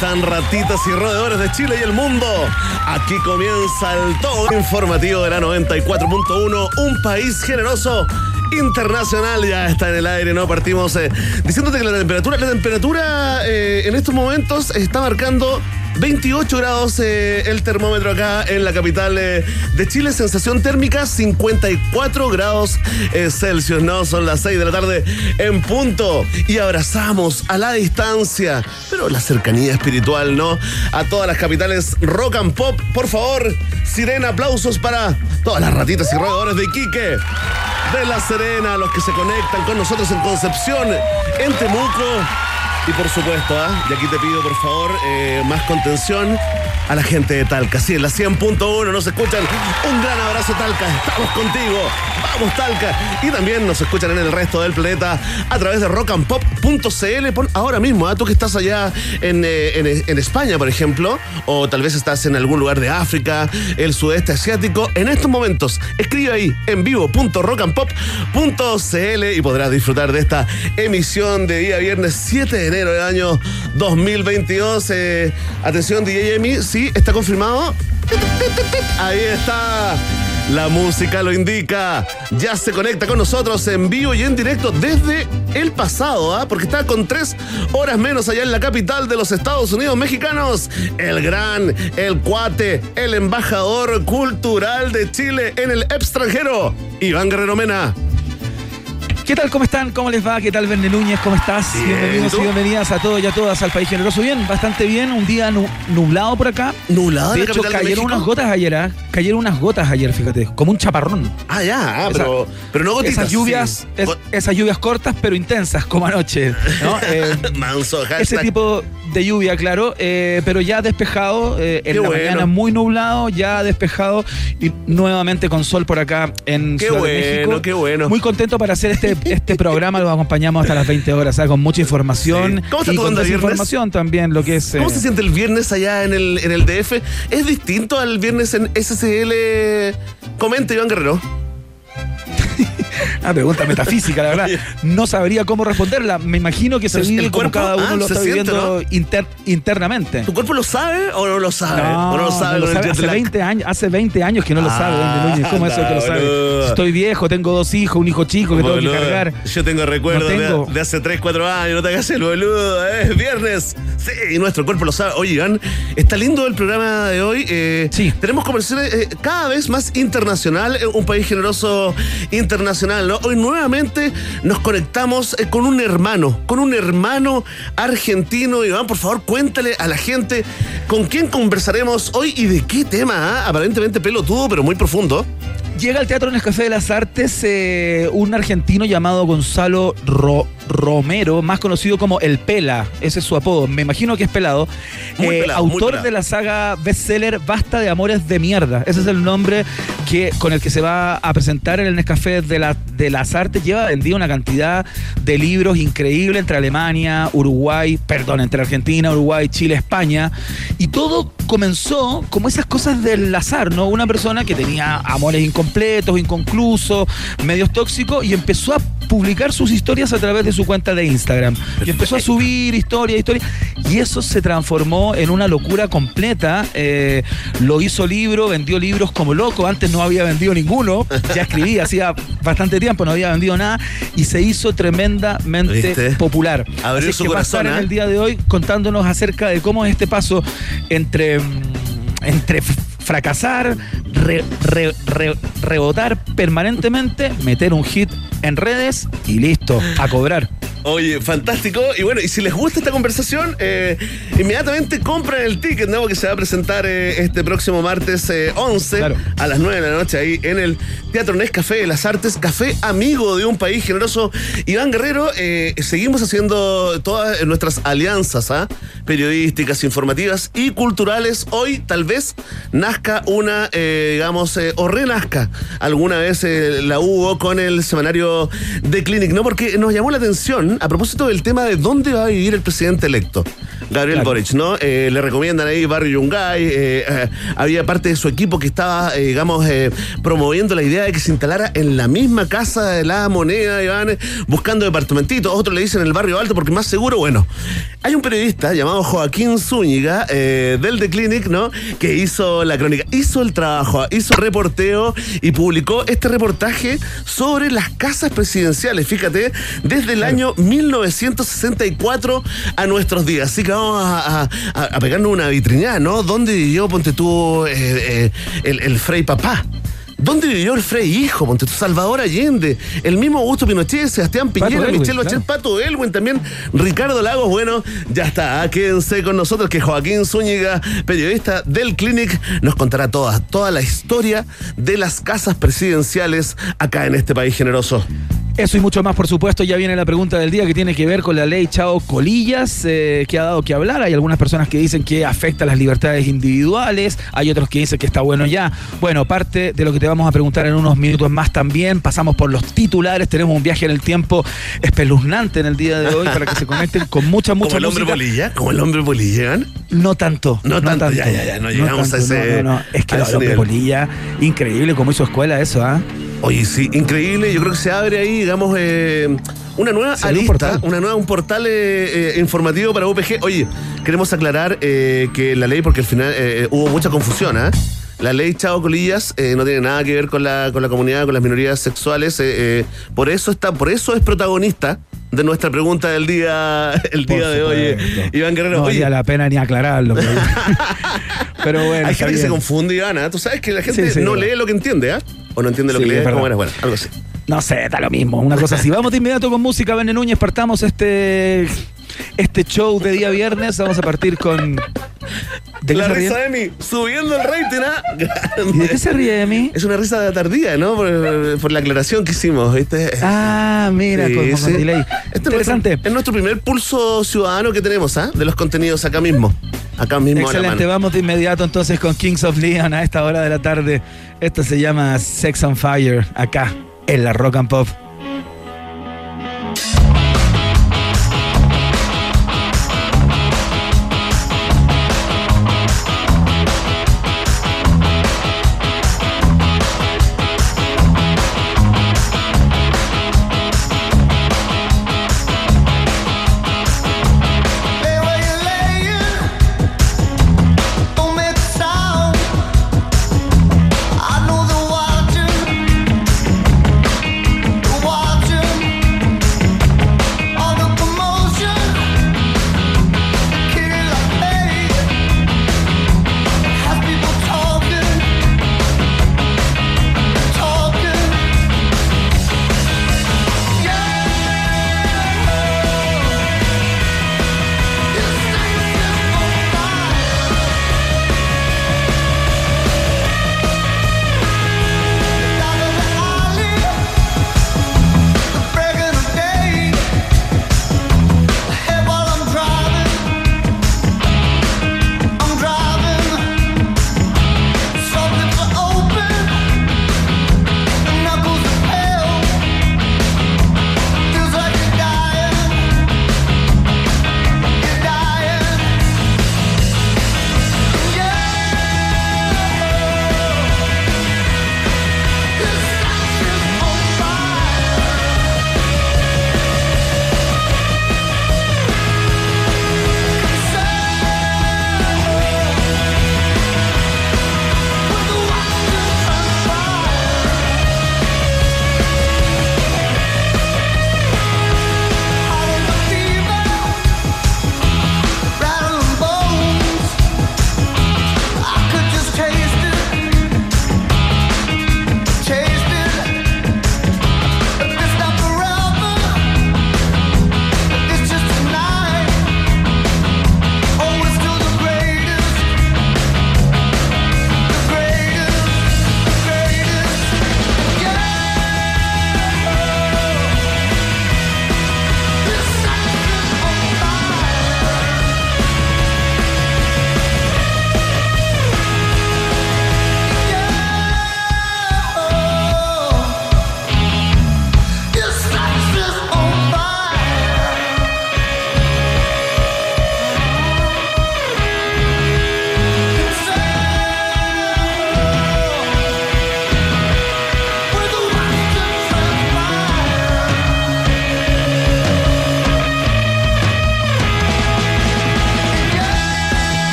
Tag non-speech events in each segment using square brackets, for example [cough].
están ratitas y roedores de Chile y el mundo? Aquí comienza el todo informativo de la 94.1, un país generoso internacional ya está en el aire, ¿no? Partimos eh, diciéndote que la temperatura, la temperatura eh, en estos momentos está marcando 28 grados eh, el termómetro acá en la capital eh, de Chile. Sensación térmica 54 grados eh, Celsius, ¿no? Son las 6 de la tarde en punto. Y abrazamos a la distancia, pero la cercanía espiritual, ¿no? A todas las capitales rock and pop. Por favor, sirena, aplausos para todas las ratitas y roedores de Iquique. De La Serena, los que se conectan con nosotros en Concepción, en Temuco y por supuesto, ¿ah? y aquí te pido por favor eh, más contención a la gente de Talca. Sí, en la 100.1 nos escuchan. Un gran abrazo, Talca. Estamos contigo. Vamos, Talca. Y también nos escuchan en el resto del planeta a través de rockandpop.cl. Ahora mismo, ¿ah? tú que estás allá en, eh, en, en España, por ejemplo, o tal vez estás en algún lugar de África, el sudeste asiático, en estos momentos, escribe ahí en vivo.rockandpop.cl y podrás disfrutar de esta emisión de día viernes 7 de enero del año 2022. Eh, atención, DJ Emi, sí, está confirmado. Ahí está. La música lo indica. Ya se conecta con nosotros en vivo y en directo desde el pasado, ¿ah? porque está con tres horas menos allá en la capital de los Estados Unidos mexicanos. El gran, el cuate, el embajador cultural de Chile en el extranjero, Iván Guerrero Mena. ¿Qué tal? ¿Cómo están? ¿Cómo les va? ¿Qué tal, Verne Núñez? ¿Cómo estás? Bien, Bienvenidos ¿y tú? y bienvenidas a todos y a todas al país generoso. Bien, bastante bien. Un día nu- nublado por acá. Nublado De hecho, de cayeron unas gotas ayer, ¿ah? Cayeron unas gotas ayer, fíjate. Como un chaparrón. Ah, ya, ah, Esa- pero, pero no gotitas. Esas lluvias, sí. es- Go- esas lluvias cortas pero intensas, como anoche. ¿no? [laughs] Eh, Manso, ese tipo de lluvia, claro, eh, pero ya despejado, eh, en Qué la bueno. mañana muy nublado, ya despejado y nuevamente con sol por acá en Qué Ciudad de bueno, México. qué bueno. Muy contento para hacer este, [laughs] este programa, lo acompañamos hasta las 20 horas, ¿sabes? con mucha información Sí. ¿Cómo está y con desinformación también, lo que es... ¿Cómo eh, se siente el viernes allá en el, en el DF? ¿Es distinto al viernes en SCL? Comenta, Iván Guerrero. Una [laughs] pregunta metafísica, la verdad. No sabría cómo responderla. Me imagino que se Pero vive el como cuerpo, cada uno ah, lo está siente, viviendo inter- internamente. ¿Tu cuerpo lo sabe o no lo sabe? ¿O no lo sabe no lo sabe. Hace lag? 20 años, hace 20 años que no lo Ah, sabe, Núñez. ¿Cómo es eso que lo sabe? Estoy viejo, tengo dos hijos, un hijo chico que tengo que cargar. Yo tengo recuerdos No de- hace 3, 4 años, no te hagas el boludo, ¿eh? es viernes. Sí, y nuestro cuerpo lo sabe. Oye, Iván, está lindo el programa de hoy. eh, Sí. Tenemos conversaciones eh, cada vez más internacional, un país generoso internacional, Hoy nuevamente nos conectamos eh, con un hermano, con un hermano argentino. Iván, por favor, cuéntale a la gente con quién conversaremos hoy y de qué tema, ¿ah? Aparentemente pelotudo, pero muy profundo. Llega al Teatro Nescafé de las Artes eh, un argentino llamado Gonzalo Ro- Romero, más conocido como El Pela, ese es su apodo, me imagino que es pelado, Eh, pelado, autor de la saga bestseller Basta de Amores de Mierda, ese es el nombre que, con el que se va a presentar en el Nescafé de, la- de las Artes, lleva vendido una cantidad de libros increíble entre Alemania, Uruguay, perdón, entre Argentina, Uruguay, Chile, España, y todo comenzó como esas cosas del azar, ¿no? Una persona que tenía amores incompletos, inconclusos, medios tóxicos, y empezó a publicar sus historias a través de su cuenta de Instagram. Y empezó a subir historias, historias, y eso se transformó en una locura completa. Eh, lo hizo libro, vendió libros como loco, antes no había vendido ninguno, ya escribía, [laughs] hacía bastante tiempo, no había vendido nada, y se hizo tremendamente ¿Viste? popular. Abrió Así su que va a corazón, en ¿eh? el día de hoy contándonos acerca de cómo es este paso entre, entre fracasar, re- re- re- rebotar permanentemente, meter un hit en redes y listo, a cobrar. Oye, fantástico. Y bueno, y si les gusta esta conversación, eh, inmediatamente compren el ticket, ¿no? Que se va a presentar eh, este próximo martes eh, 11 Claro. a las 9 de la noche ahí en el Teatro Nes Café de las Artes, café amigo de un país generoso. Iván Guerrero, eh, seguimos haciendo todas nuestras alianzas ¿ah? periodísticas, informativas y culturales. Hoy tal vez nazca una, eh, digamos, eh, o renazca alguna vez la hubo con el semanario de Clinic, ¿no? Porque nos llamó la atención a propósito del tema de dónde va a vivir el presidente electo. Gabriel Boric, ¿no? Eh, le recomiendan ahí Barrio Yungay. Eh, eh, había parte de su equipo que estaba, digamos, promoviendo la idea de que se instalara en la misma casa de la moneda, Iván, buscando departamentitos. Otros le dicen el barrio alto porque más seguro. Bueno, hay un periodista llamado Joaquín Zúñiga del The Clinic, ¿no? Que hizo la crónica, hizo el trabajo, hizo reporteo y publicó este reportaje sobre las casas presidenciales. Fíjate, desde el año 1964 a nuestros días. Así que vamos a, pegarnos una vitrina, ¿no? ¿Dónde vivió, ponte tú, eh, eh, el, el Frey Papá? ¿Dónde vivió el Frey hijo? Ponte tú, Salvador Allende, el mismo Augusto Pinochet, Sebastián Piñera, Michelle Bachelet, Pato Elwin, también Ricardo Lagos. Bueno, ya está, quédense con nosotros que Joaquín Zúñiga, periodista del Clinic, nos contará toda, toda la historia de las casas presidenciales acá en este país generoso. Eso y mucho más, por supuesto. Ya viene la pregunta del día que tiene que ver con la ley Chao Colillas, eh, que ha dado que hablar. Hay algunas personas que dicen que afecta las libertades individuales, hay otros que dicen que está bueno ya. Bueno, parte de lo que te vamos a preguntar en unos minutos más también. Pasamos por los titulares, tenemos un viaje en el tiempo espeluznante en el día de hoy para que se conecten con mucha, mucha ¿Como el hombre polilla? ¿Como el hombre polilla? No tanto. No, tanto. Ya, ya, ya, no llegamos a ese. No, no, Es que el hombre polilla, increíble como hizo escuela eso, ¿ah? Oye, sí, increíble. Yo creo que se abre ahí, digamos, eh, una nueva arista, un una nueva, un portal eh, eh, informativo para UPG. Oye, queremos aclarar que la ley, porque al final hubo mucha confusión, ¿ah? La ley Chavo Colillas no tiene nada que ver con la, con la comunidad, con las minorías sexuales. por eso está, por eso es protagonista de nuestra pregunta del día, [laughs] el día de hoy, Iván Guerrero. No valía la pena ni aclararlo. pero bueno. [laughs] Hay gente que se confunde, Iván. ¿ah? Tú sabes que la gente no lee lo que entiende, ¿ah? O no entiende lo que lee. ¿Cómo Bueno, algo así. No sé, da lo mismo. Una cosa así. Vamos de inmediato con música, Vene Núñez. Partamos este, este show de día viernes. Vamos a partir con ¿De la risa de mí, subiendo el rating, ¿ah? ¿Y de qué se ríe de mí? Es una risa tardía, ¿no? Por, la aclaración que hicimos, ¿viste? Ah, mira, con, delay. Interesante. Es nuestro, primer pulso ciudadano que tenemos, ¿ah? De los contenidos acá mismo. Acá mismo. Excelente, vamos de inmediato entonces con Kings of Leon a esta hora de la tarde. Esto se llama Sex on Fire, acá, en la Rock and Pop.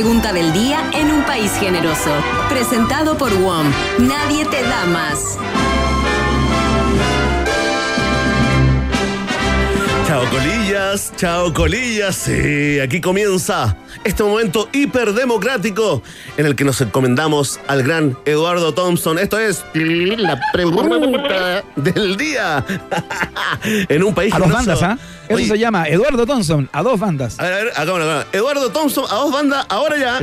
Pregunta del día en un país generoso. Presentado por WOM. Nadie te da más. Chao colillas, chao colillas. Sí, aquí comienza este momento hiperdemocrático en el que nos encomendamos al gran Eduardo Thompson. Esto es la pregunta del día. [laughs] en un país A generoso. bandas, ¿ah? Eso Oye, se llama Eduardo Thompson, a dos bandas. A ver, a ver, acá, acá, acá. Eduardo Thompson, a dos bandas, ahora ya.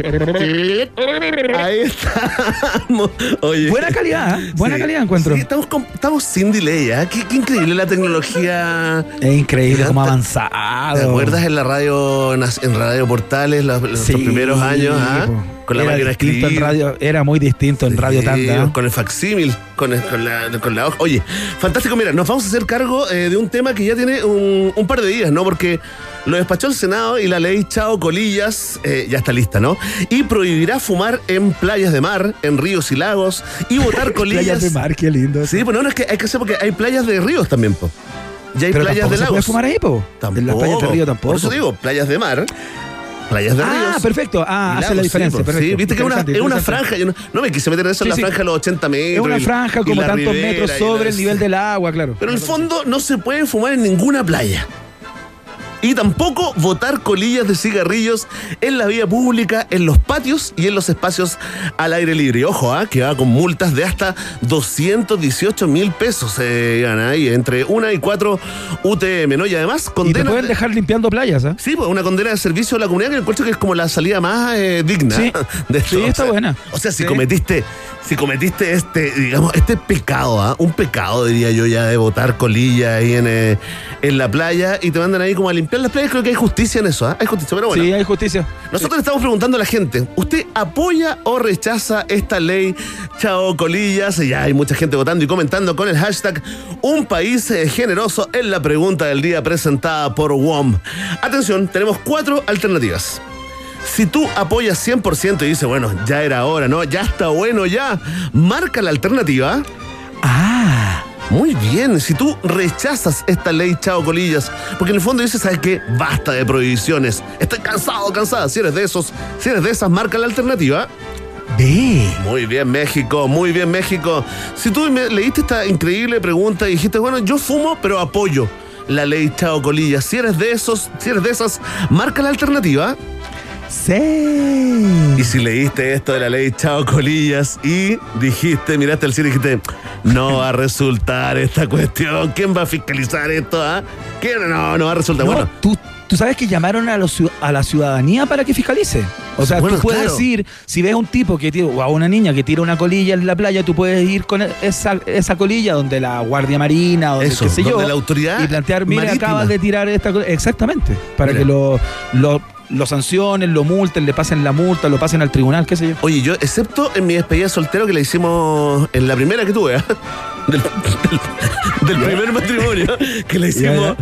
Ahí estamos. Oye. Buena calidad, ¿eh? Buena Sí. calidad encuentro. Sí, estamos, con- estamos sin delay, ¿ah? Qué, qué increíble la tecnología. Es increíble cómo ha ¿Te- avanzado. ¿Te acuerdas en la radio, en Radio Portales, los, los Sí, primeros años, ah? po. Con la era máquina distinto en radio, era muy distinto en Radio Tanda. Con el facsímil, con, el- con la, con la hoja. Oye, fantástico. Mira, nos vamos a hacer cargo eh, de un tema que ya tiene un, un par de días, ¿no? Porque lo despachó el Senado y la ley Chao Colillas eh, ya está lista, ¿no? Y prohibirá fumar en playas de mar, en ríos y lagos y [laughs] botar colillas. Playas de mar, qué lindo. Sí, pues no, es que hay que hacer porque hay playas de ríos también, po. Ya hay Pero playas de lagos. puede fumar ahí, po. Tampoco. En las playas de río tampoco. Por eso digo, playas de mar, playas de ríos. Ah, perfecto. Ah, hace la lagos, diferencia. sí, perfecto. Sí, viste que es una, es franja. Yo no, no me quise meter en eso en Sí, la franja de los 80 metros. Es una franja y como tantos ribera metros sobre el nivel [laughs] del agua, claro. Pero en el fondo no se puede fumar en ninguna playa. Y tampoco botar colillas de cigarrillos en la vía pública, en los patios y en los espacios al aire libre. Y Ojo, ah, que va con multas de hasta 218 mil pesos se gana ahí entre una y cuatro UTM, ¿no? Y además Y te condena. pueden dejar limpiando playas, ¿ah? Sí, pues una condena de servicio a la comunidad que encuentro que es como la salida más eh, digna Sí. [laughs] de esto. Sí, está O sea, buena. O sea, si Sí. cometiste, si cometiste este, digamos, este pecado, ¿ah? un pecado diría yo ya de botar colilla ahí en, eh, en la playa y te mandan ahí como a limpiar las playas, creo que hay justicia en eso, ¿ah? Hay justicia, pero bueno. Sí, hay justicia. Nosotros le estamos preguntando a la gente, ¿usted apoya o rechaza esta ley Chao Colillas? Ya hay mucha gente votando y comentando con el hashtag Un país eh, generoso en la pregunta del día presentada por WOM. Atención, tenemos cuatro alternativas. Si tú apoyas 100% y dices, bueno, ya era hora, ¿no? Ya está bueno, ya. Marca la alternativa. Ah. Muy bien, si tú rechazas esta ley Chao Colillas, porque en el fondo dices, ¿sabes qué? Basta de prohibiciones. Estoy cansado, cansada. Si eres de esos, si eres de esas, marca la alternativa. Ve. Muy bien, México, muy bien, México. Si tú me leíste esta increíble pregunta y dijiste, bueno, yo fumo, pero apoyo la ley Chao Colillas. Si eres de esos, si eres de esas, marca la alternativa. Sí. Y si leíste esto de la ley Chao Colillas y dijiste, miraste al cielo y dijiste, no va a resultar esta cuestión, ¿quién va a fiscalizar esto? ah? ¿Quién? No, no va a resultar. No, bueno, tú, tú sabes que llamaron a, los a la ciudadanía para que fiscalice. O sea, Bueno, tú puedes claro. ir, si ves un tipo que tira, o a una niña que tira una colilla en la playa, tú puedes ir con esa, esa colilla donde la Guardia Marina o Eso, qué sé yo. donde la autoridad Y plantear, mira, marítima". acabas de tirar esta colilla. Exactamente. Para Mira. que lo, lo, lo sancionen, lo multen, le pasen la multa, lo pasen al tribunal, qué sé yo. oye, yo, excepto en mi despedida soltero que la hicimos en la primera que tuve, ¿ah? [laughs] del, del- del primer matrimonio, que la hicimos,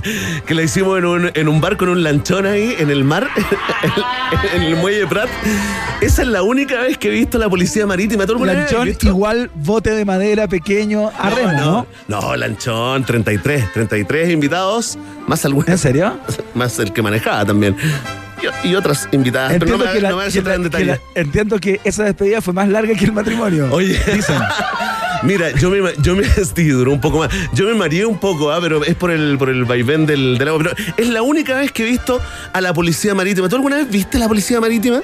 que la hicimos en un, en un barco, en un lanchón ahí, en el mar, [laughs] en, el muelle Prat. Esa es la única vez que he visto la policía marítima. ¿Tú alguna vez has Lanchón, visto? igual bote de madera pequeño a remo, ¿no? no, no, lanchón, 33, 33 invitados, más algunas, ¿En serio? [laughs] más el que manejaba también. Y, y otras invitadas, Ah, pero no me, la- no me voy a entrar en detalle. la- entiendo que esa despedida fue más larga que el matrimonio. [laughs] Oye, Dicen. [laughs] Mira, yo me, yo me [laughs] sí, duró un poco más. Yo me mareé un poco, ah, pero es por el, por el vaivén del, del agua. Pero es la única vez que he visto a la policía marítima. ¿Tú alguna vez viste la policía marítima?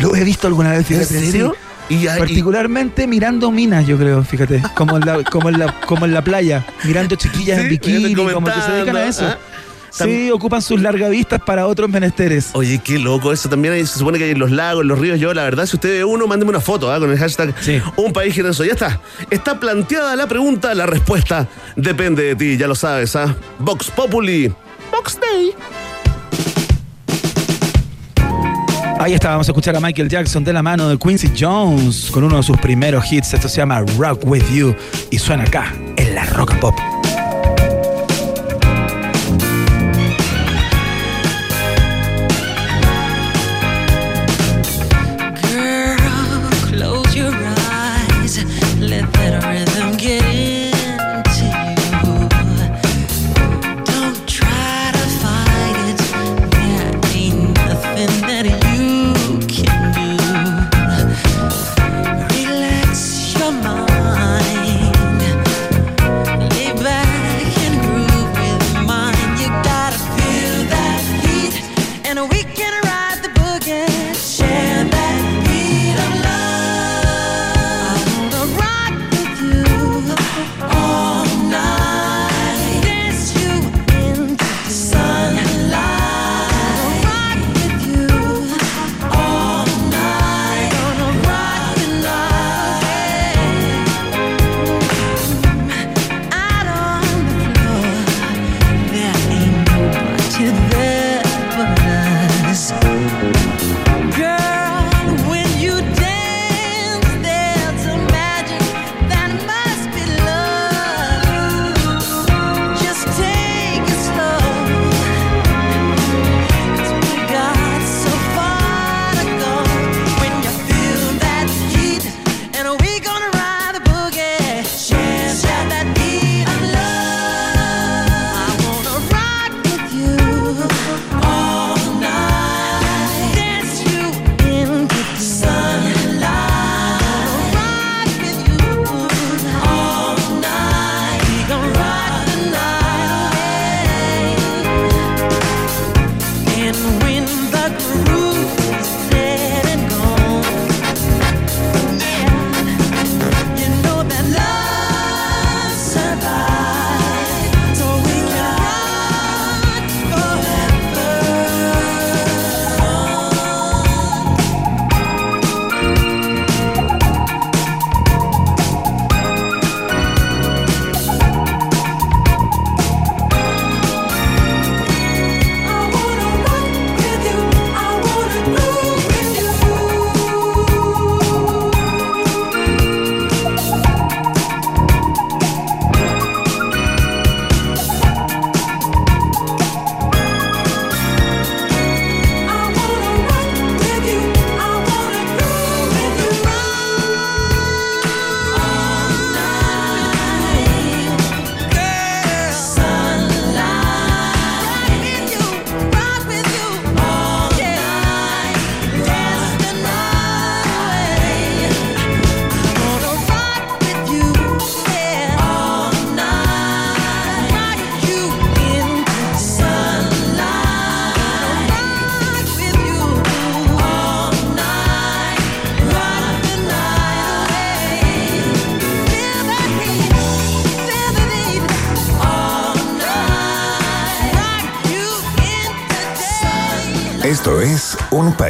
Lo he visto alguna vez, ¿En serio? Y, Particularmente mirando minas, yo creo, fíjate. Como en la, como en la, como en la playa. Mirando chiquillas Sí, en bikini, como que se dedican a eso. ¿ah? Sí, ocupan sus largavistas para otros menesteres. Oye, qué loco eso. También se supone que hay en los lagos, en los ríos. Yo, la verdad, si usted ve uno, mándeme una foto ¿ah? con el hashtag Sí. Un País Generoso. Ya está. Está planteada la pregunta, la respuesta depende de ti, ya lo sabes. ¿ah? Vox Populi. Vox Day. Ahí está, vamos a escuchar a Michael Jackson de la mano de Quincy Jones con uno de sus primeros hits. Esto se llama Rock With You y suena acá en la Rock Pop.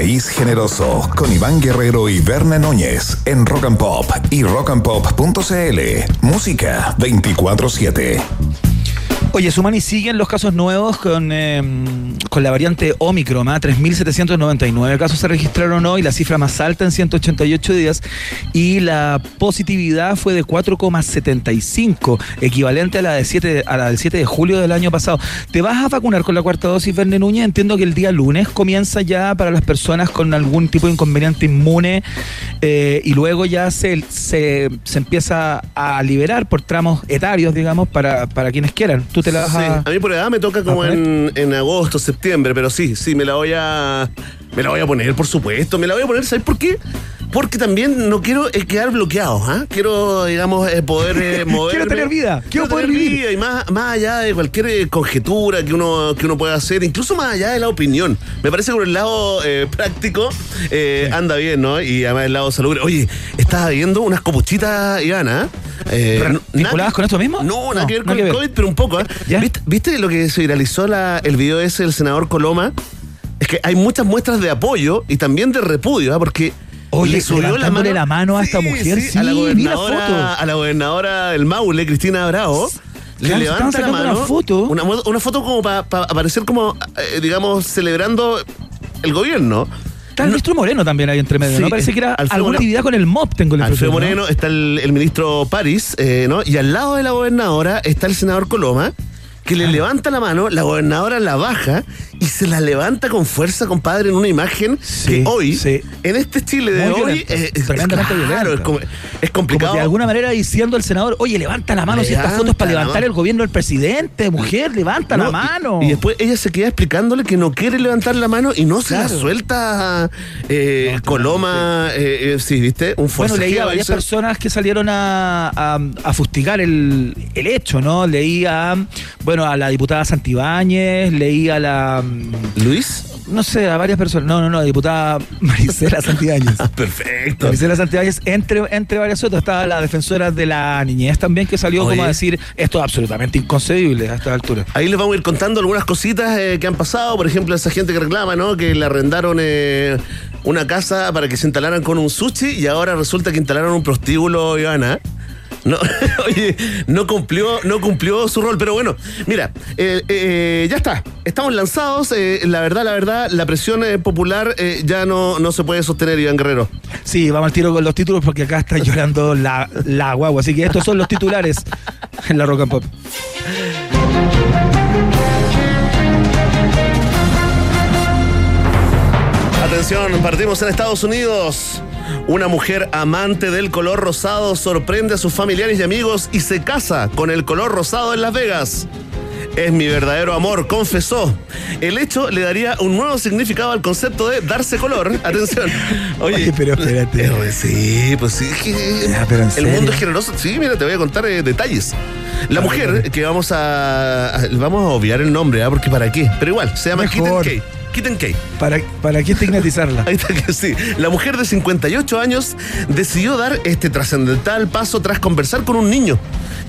Generoso con Iván Guerrero y Berna Núñez en Rock and Pop y rockandpop.cl. Música 24-7. Oye, suman y siguen los casos nuevos con, eh, con la variante Omicron. ¿ah? 3.799 casos se registraron hoy, la cifra más alta en 188 días. Y la positividad fue de 4,75, equivalente a la, de 7, a la del 7 de julio del año pasado. ¿Te vas a vacunar con la cuarta dosis, Verne Núñez? Entiendo que el día lunes comienza ya para las personas con algún tipo de inconveniente inmune eh, y luego ya se, se, se empieza a liberar por tramos etarios, digamos, para, para quienes quieran. ¿Tú te la vas Sí, a...? a mí por edad me toca como en, en agosto, septiembre, pero sí, sí, me la voy a. Me la voy a poner, por supuesto. Me la voy a poner, ¿sabes por qué? Porque también no quiero eh, quedar bloqueado, ¿ah? Quiero, digamos, eh, poder eh, [laughs] moverme. tener vida, quiero poder tener vivir. vida y más, más allá de cualquier eh, conjetura que uno, que uno pueda hacer, incluso más allá de la opinión. Me parece que por el lado práctico anda bien, ¿no? Y además el lado salud. Oye, estaba viendo unas copuchitas, Ivana. No- ¿vinculadas con esto mismo? No, nada No, que ver con el. COVID, pero un poco. ¿Viste, viste lo que se viralizó la- el video ese del senador Coloma? Es que hay muchas muestras de apoyo y también de repudio, ¿ah? Porque Oye, le subió la mano, la mano a esta mujer, a la sí, vi la gobernadora, foto. a la gobernadora del Maule, Cristina Bravo. Le Claro, levanta la mano. una foto. Una, foto como para aparecer como, eh, digamos, celebrando el gobierno. Está el No- ministro Moreno también ahí entre medio, Sí, ¿no? Parece que era Alfredo alguna Moreno. actividad con el MOP, tengo la Alfredo impresión, ¿no? Moreno, está el, el ministro París, eh, ¿no? Y al lado de la gobernadora está el senador Coloma, que le levanta la mano, la gobernadora la baja y se la levanta con fuerza, compadre, en una imagen Sí, que hoy, sí. en este Chile de Muy hoy, eh, es, tremendamente claro, es, como- es complicado. de alguna manera diciendo al senador, oye, levanta la mano, si esta Levanta foto es para levantar el gobierno del presidente, mujer, levanta No, la mano. Y, después ella se queda explicándole que no quiere levantar la mano y no se la suelta eh, Coloma, eh, eh, sí, ¿viste? Un Bueno, leí a varias personas que salieron a, a, a fustigar el, el hecho, ¿no? Leí a, bueno, a la diputada Santibáñez, leí a la, ¿Luis? no sé, a varias personas, no, no, no, diputada Marisela Santibáñez. [laughs] Ah, perfecto. Marisela Santibáñez, entre, entre varias otras, estaba la defensora de la niñez también, que salió Oye. como a decir, esto es absolutamente inconcebible a esta altura. Ahí les vamos a ir contando algunas cositas eh, que han pasado. Por ejemplo, esa gente que reclama, ¿no? Que le arrendaron eh, una casa para que se instalaran con un sushi y ahora resulta que instalaron un prostíbulo, Ivana. No, [laughs] oye, no cumplió, no cumplió su rol, pero bueno, mira, eh, eh, ya está, estamos lanzados, eh, la verdad, la verdad, la presión popular ya no, no se puede sostener, Iván Guerrero. Sí, vamos al tiro con los títulos porque acá está llorando la, la guagua. Así que estos son los titulares en la Rock and Pop. Atención, partimos en Estados Unidos. Una mujer amante del color rosado sorprende a sus familiares y amigos y se casa con el color rosado en Las Vegas. Es mi verdadero amor, confesó. El hecho le daría un nuevo significado al concepto de darse color. [laughs] Atención. Oye, pero espérate. [laughs] Eh, sí, pues sí. es que Ya, pero ¿en el serio? mundo es generoso. Sí, mira, te voy a contar eh, detalles. La mujer, que vamos a, a- Vamos a obviar el nombre, ¿ah? porque para qué. Pero igual, se llama Mejor. Kitten K. Kitten K. ¿Para, para qué estigmatizarla? [laughs] Ahí está que sí. La mujer de 58 años decidió dar este trascendental paso tras conversar con un niño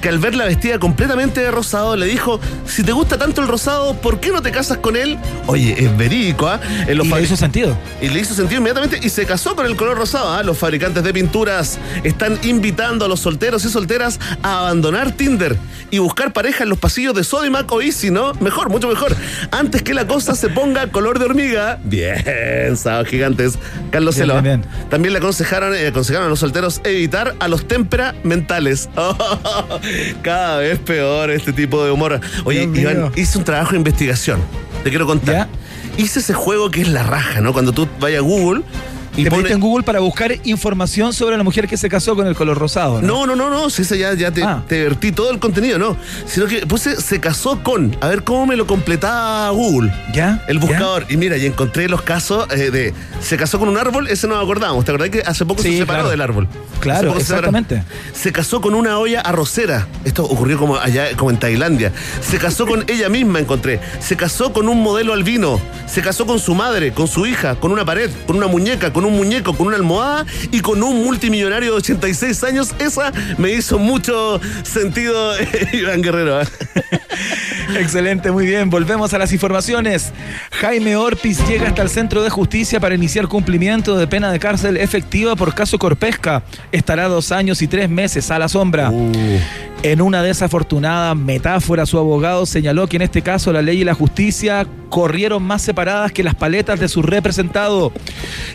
que al verla vestida completamente de rosado le dijo, si te gusta tanto el rosado, ¿por qué no te casas con él? Oye, es verídico, ¿ah? Los Y le hizo sentido. y le hizo sentido inmediatamente y se casó con el color rosado. ¿ah? Los fabricantes de pinturas están invitando a los solteros y solteras a abandonar Tinder y buscar pareja en los pasillos de Sodimac o Easy, ¿no? Mejor, mucho mejor. Antes que la cosa se ponga color de hormiga. Bien, sábados gigantes. Carlos Bien. También le aconsejaron, eh, aconsejaron a los solteros evitar a los temperamentales. [laughs] cada vez peor este tipo de humor. Oye, Dios Iván, mío. hice un trabajo de investigación. Te quiero contar. ¿Ya? Hice ese juego que es la raja, ¿no? Cuando tú vayas a Google y Te metiste en Google para buscar información sobre la mujer que se casó con el color rosado, ¿no? No, no, no, no, si ese ya, ya te, Ah. te vertí todo el contenido, no. Sino que puse se casó con. A ver cómo me lo completaba Google. ¿Ya? El ¿Ya? buscador. Y mira, y encontré los casos eh, de. Se casó con un árbol, ese nos acordamos. ¿Te acordás que hace poco Sí, se separó claro. del árbol? Claro, poco se exactamente. Se casó con una olla arrocera. Esto ocurrió como allá, como en Tailandia. Se casó con [laughs] ella misma, encontré. Se casó con un modelo albino. Se casó con su madre, con su hija, con una pared, con una muñeca, con un muñeco, con una almohada y con un multimillonario de 86 años. Esa me hizo mucho sentido, [laughs] Iván Guerrero. ¿eh? [laughs] Excelente, muy bien. Volvemos a las informaciones. Jaime Orpiz llega hasta el Centro de Justicia para iniciar cumplimiento de pena de cárcel efectiva por caso Corpesca. Estará dos años y tres meses a la sombra. En una desafortunada metáfora, su abogado señaló que en este caso la ley y la justicia corrieron más separadas que las paletas de su representado.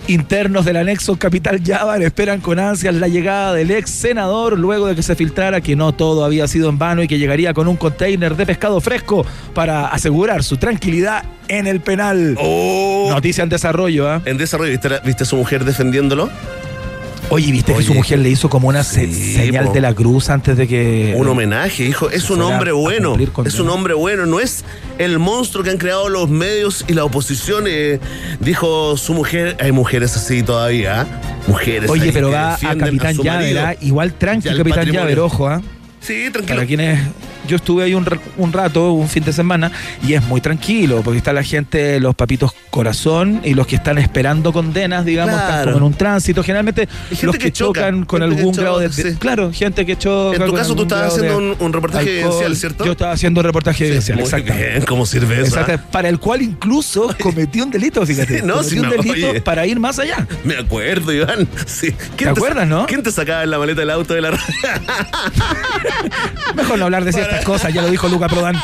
Internos del anexo Capital Yavar esperan con ansias la llegada del ex senador luego de que se filtrara que no todo había sido en vano y que llegaría con un container de pescado fresco para asegurar su tranquilidad en el penal. Oh. Noticia en desarrollo, ¿ah? En desarrollo, ¿viste, la- ¿viste a su mujer defendiéndolo? Oye, ¿viste que su mujer le hizo como una sí, señal po. de la cruz antes de que... Un homenaje, hijo. Es un hombre a bueno. Es un hombre bueno. No es el monstruo que han creado los medios y la oposición. eh, dijo su mujer. Hay mujeres así todavía. ¿ah? Mujeres. Oye, ahí pero va a Capitán Llaver. ¿ah? igual tranqui Capitán. Llaver, ojo, ¿ah? Sí, tranquilo. Para quienes. Yo estuve ahí un, un rato, un fin de semana, y es muy tranquilo, porque está la gente, los papitos corazón, y los que están esperando condenas, digamos, están Claro. como en un tránsito. Generalmente gente los que que, choca, chocan con algún grado de, sí. Claro, gente que choca. En tu caso, tú estabas haciendo un, un reportaje alcohol. evidencial, ¿cierto? Yo estaba haciendo reportaje Sí, evidencial, bien, ¿Cómo sirve eso? Exacto, para el cual incluso [laughs] cometí un delito, fíjate. Sí, no, cometí un delito oye. para ir más allá. Me acuerdo, Iván. ¿Quién ¿Te acuerdas, no? ¿Quién te sacaba en la maleta del auto de la? Mejor no hablar de [laughs] ciertas cosas, ya lo dijo Luca Prodan.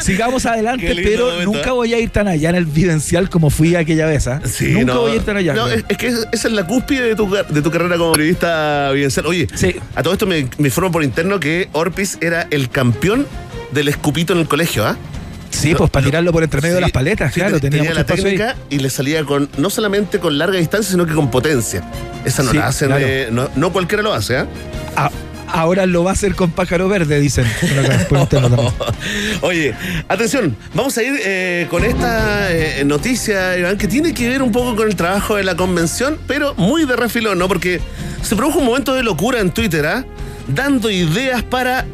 Sigamos adelante, pero momento, nunca ¿eh? voy a ir tan allá en el vivencial como fui aquella vez. ¿ah? Sí, nunca no. voy a ir tan allá. No, es, es que es- esa es la cúspide de tu, de tu carrera como periodista evidencial. Oye, Sí. a todo esto me, me informo por interno que Orpis era el campeón del escupito en el colegio, ¿ah? sí, pues para tirarlo por entre medio de las paletas, sí, claro, te- tenía, la técnica y le salía con no solamente con larga distancia, sino que con potencia. Esa no Sí, la hacen, claro. eh, no, no cualquiera lo hace, ¿ah? Ah, ahora lo va a hacer con pájaro verde, dicen. [laughs] Oye, atención, vamos a ir eh, con esta eh, noticia, Iván, que tiene que ver un poco con el trabajo de la convención, pero muy de refilón, ¿no? Porque se produjo un momento de locura en Twitter, ¿ah? Dando ideas para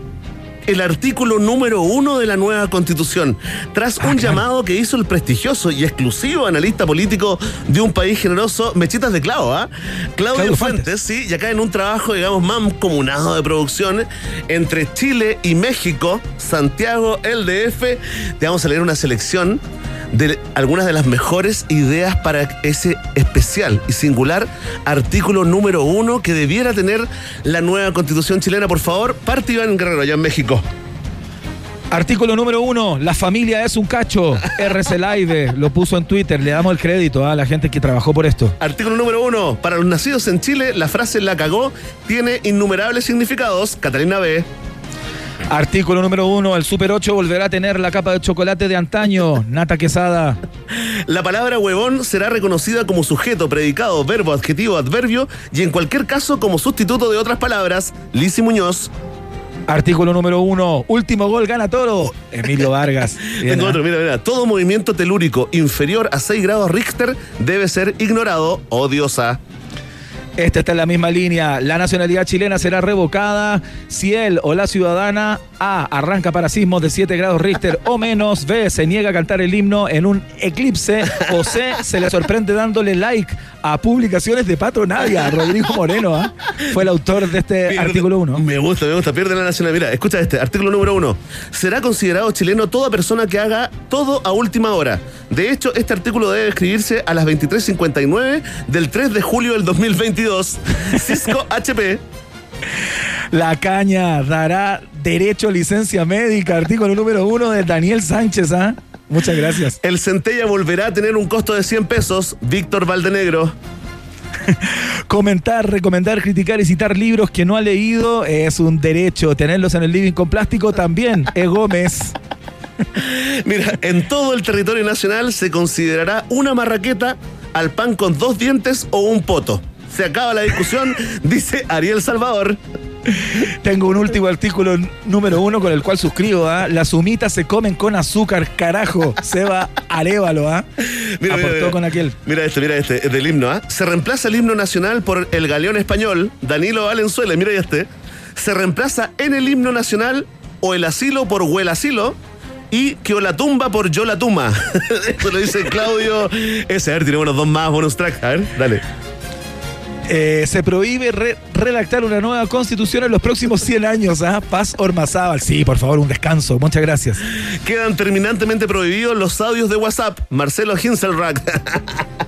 el artículo número uno de la nueva constitución, tras un llamado que hizo el prestigioso y exclusivo analista político de un país generoso, Mechitas de Clavo, ¿ah? Claudio, Claudio Fuentes, Fuentes. sí, y acá en un trabajo, digamos, más comunado de producción entre Chile y México, Santiago, LDF, te vamos a leer una selección de algunas de las mejores ideas para ese especial y singular artículo número uno que debiera tener la nueva constitución chilena. Por favor, parte Iván Guerrero, allá en México. Artículo número uno, la familia es un cacho. RC Live lo puso en Twitter, le damos el crédito a la gente que trabajó por esto. Artículo número uno. Para los nacidos en Chile, la frase la cagó tiene innumerables significados. Catalina B. Artículo número uno, el Super 8 volverá a tener la capa de chocolate de antaño. Nata Quesada. La palabra huevón será reconocida como sujeto, predicado, verbo, adjetivo, adverbio y en cualquier caso como sustituto de otras palabras. Lisi Muñoz. Artículo número uno, último gol gana Toro. Emilio Vargas. [laughs] Tengo otro, mira, mira. Todo movimiento telúrico inferior a 6 grados Richter debe ser ignorado. Odiosa. Esta está en la misma línea. La nacionalidad chilena será revocada si él o la ciudadana A arranca para sismos de 7 grados Richter o menos, B se niega a cantar el himno en un eclipse o C se le sorprende dándole like a publicaciones de Pato Nadia. Rodrigo Moreno ¿ah? fue el autor de este Pierde- artículo 1. Me gusta, me gusta. Pierde la nacionalidad. Mira, escucha este. Artículo número uno. Será considerado chileno toda persona que haga todo a última hora. De hecho, este artículo debe escribirse a las 23.59 del 3 de julio del 2022. Cisco HP. La caña dará derecho a licencia médica. Artículo número 1 de Daniel Sánchez. ¿ah? Muchas gracias. El centella volverá a tener un costo de 100 pesos. Víctor Valdenegro. [laughs] Comentar, recomendar, criticar y citar libros que no ha leído es un derecho. Tenerlos en el living con plástico también. [laughs] E. Gómez. Mira, en todo el territorio nacional se considerará una marraqueta al pan con dos dientes o un poto. Se acaba la discusión, [laughs] dice Ariel Salvador. Tengo un último artículo número uno con el cual suscribo. ¿ah? Las humitas se comen con azúcar, carajo. Seba Arevalo, ¿ah? Aportó con aquel. Mira este, mira este, es del himno, ¿ah? Se reemplaza el himno nacional por el galeón español, Danilo Valenzuela, mira este. Se reemplaza en el himno nacional o el asilo por huel asilo y que o la tumba por yo la tumba. [laughs] Esto lo dice Claudio. Ese, a ver, tenemos unos dos más bonus track. A ver, dale. Eh, se prohíbe re- redactar una nueva constitución en los próximos 100 años. ¿ah? Paz Ormazábal. Sí, por favor, un descanso. Muchas gracias. Quedan terminantemente prohibidos los audios de WhatsApp. Marcelo Hinselrack.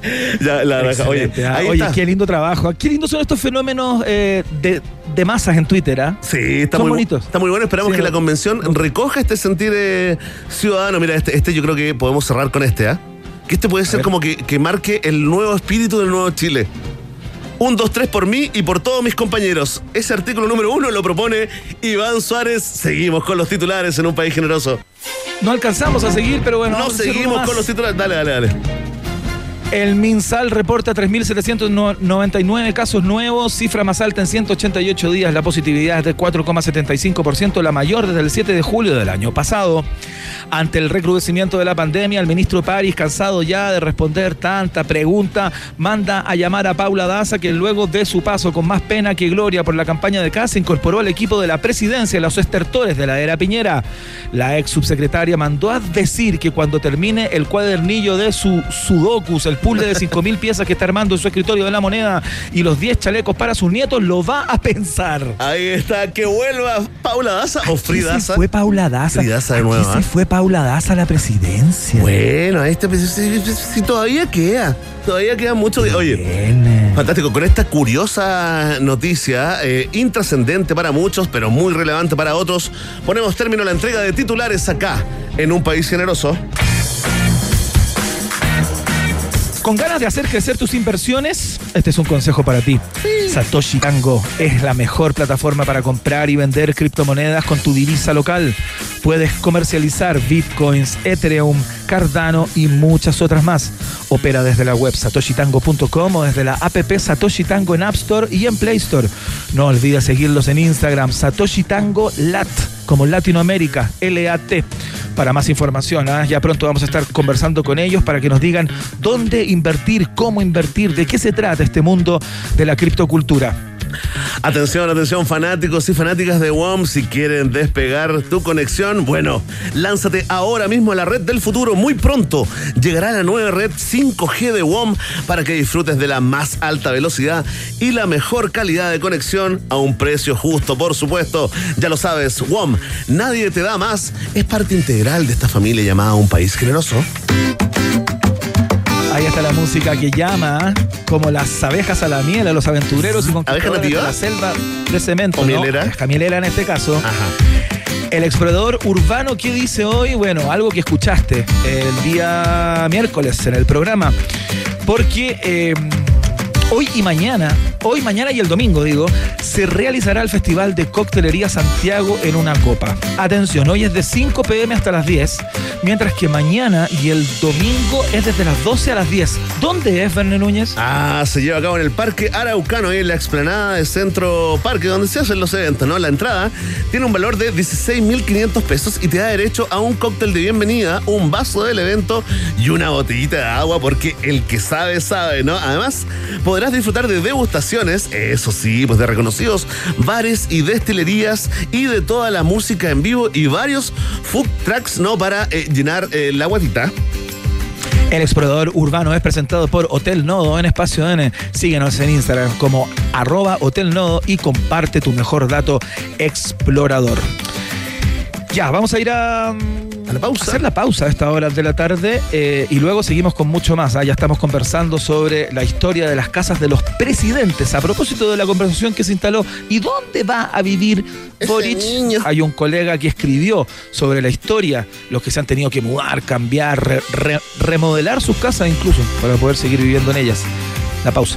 [laughs] ya, la oye, ¿ah? Oye, qué lindo trabajo. Qué lindos son estos fenómenos eh, de, de masas en Twitter. ¿ah? Sí, está Son muy, bonitos. está muy bueno. Esperamos Sí, que la convención recoja este sentir eh, ciudadano. Mira, este, este yo creo que podemos cerrar con este, ¿ah? Que este puede ser como que, que marque el nuevo espíritu del nuevo Chile. Un, dos, tres por mí y por todos mis compañeros. Ese artículo número uno lo propone Iván Suárez. Seguimos con los titulares en un país generoso. No alcanzamos a seguir, pero bueno. No seguimos con los titulares. Dale, dale, dale. El MinSal reporta 3.799 casos nuevos, cifra más alta en 188 días. La positividad es de 4,75%, la mayor desde el 7 de julio del año pasado. Ante el recrudecimiento de la pandemia, el ministro París, cansado ya de responder tanta pregunta, manda a llamar a Paula Daza, que luego de su paso con más pena que gloria por la campaña de casa, incorporó al equipo de la presidencia, los estertores de la era Piñera. La ex subsecretaria mandó a decir que cuando termine el cuadernillo de su sudokus, el puzzle de 5.000 piezas que está armando en su escritorio de la moneda y los 10 chalecos para sus nietos, lo va a pensar. Ahí está, que vuelva Paula Daza o Frida ¿Qué se Daza. fue Paula Daza? Frida Daza de ¿A qué nuevo, se ¿ah? fue Paula Daza a la presidencia? Bueno, ahí está. pues, Si, todavía queda. Todavía queda mucho. de- Oye. Bien. Fantástico, con esta curiosa noticia, eh, intrascendente para muchos, pero muy relevante para otros, ponemos término a la entrega de titulares acá, en un país generoso. Con ganas de hacer crecer tus inversiones, este es un consejo para ti. Satoshi Tango es la mejor plataforma para comprar y vender criptomonedas con tu divisa local. Puedes comercializar bitcoins, Ethereum, Cardano y muchas otras más. Opera desde la web satoshitango.com o desde la app Satoshi Tango en App Store y en Play Store. No olvides seguirlos en Instagram, Satoshi Tango Lat, como Latinoamérica, L-A-T. Para más información, ¿ah? ya pronto vamos a estar conversando con ellos para que nos digan dónde invertir, cómo invertir, de qué se trata este mundo de la criptocultura. Atención, atención, fanáticos y fanáticas de WOM, si quieren despegar tu conexión, bueno, lánzate ahora mismo a la red del futuro. Muy pronto llegará la nueva red 5G de WOM para que disfrutes de la más alta velocidad y la mejor calidad de conexión a un precio justo, por supuesto. Ya lo sabes, WOM, nadie te da más, es parte integral de esta familia llamada Un País Generoso. Ahí está la música que llama como las abejas a la miel a los aventureros y ¿Abeja conquistadores de la selva de cemento. ¿O ¿no? mielera en este caso. Ajá. El explorador urbano, ¿qué dice hoy? Bueno, algo que escuchaste el día miércoles en el programa. Porque eh, hoy y mañana, hoy, mañana y el domingo, digo, se realizará el Festival de Coctelería Santiago en una copa. Atención, hoy es de 5 pm hasta las 10, mientras que mañana y el domingo es desde las 12 a las 10. ¿Dónde es, Verne Núñez? Ah, se lleva a cabo en el Parque Araucano, en la explanada de Centro Parque, donde se hacen los eventos, ¿no? La entrada tiene un valor de 16.500 pesos y te da derecho a un cóctel de bienvenida, un vaso del evento y una botellita de agua, porque el que sabe, sabe, ¿no? Además, podrás disfrutar de eso sí, pues de reconocidos bares y destilerías y de toda la música en vivo y varios food trucks, ¿no? Para eh, llenar eh, la guatita. El explorador urbano es presentado por Hotel Nodo en Espacio N. Síguenos en Instagram como arroba Hotel Nodo y comparte tu mejor dato explorador. Ya, vamos a ir a, A la pausa. hacer la pausa a esta hora de la tarde eh, y luego seguimos con mucho más. ¿ah? Ya estamos conversando sobre la historia de las casas de los presidentes. A propósito de la conversación que se instaló, ¿y dónde va a vivir Boric? Hay un colega que escribió sobre la historia, los que se han tenido que mudar, cambiar, re- re- remodelar sus casas incluso para poder seguir viviendo en ellas. La pausa.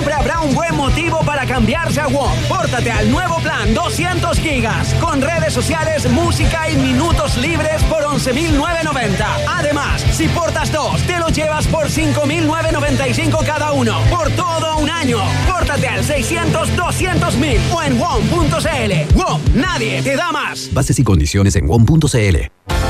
Siempre habrá un buen motivo para cambiar cambiarse a WOM. Pórtate al nuevo plan 200 gigas con redes sociales, música y minutos libres por 11.990. Además, si portas dos, te lo llevas por 5.995 cada uno por todo un año. Pórtate al 600 200 mil o en WOM.cl. WOM, nadie te da más. Bases y condiciones en WOM.cl.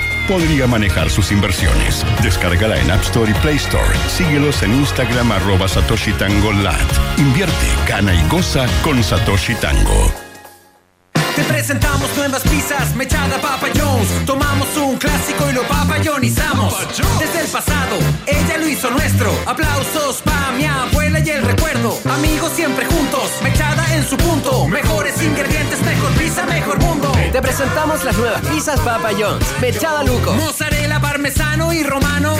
podría manejar sus inversiones. Descárgala en App Store y Play Store. Síguelos en Instagram arroba Satoshi Tango Lat. Invierte, gana y goza con Satoshi Tango. Te presentamos nuevas pizzas, mechada Papa Jones. Tomamos un clásico y lo papayonizamos. Desde el pasado, ella lo hizo nuestro. Aplausos para mi abuela y el recuerdo. Amigos siempre juntos, mechada en su punto. Mejores ingredientes, mejor pizza, mejor mundo. Te presentamos las nuevas pizzas Papa John's. Mechada Luco. Mozzarella parmesano y romano.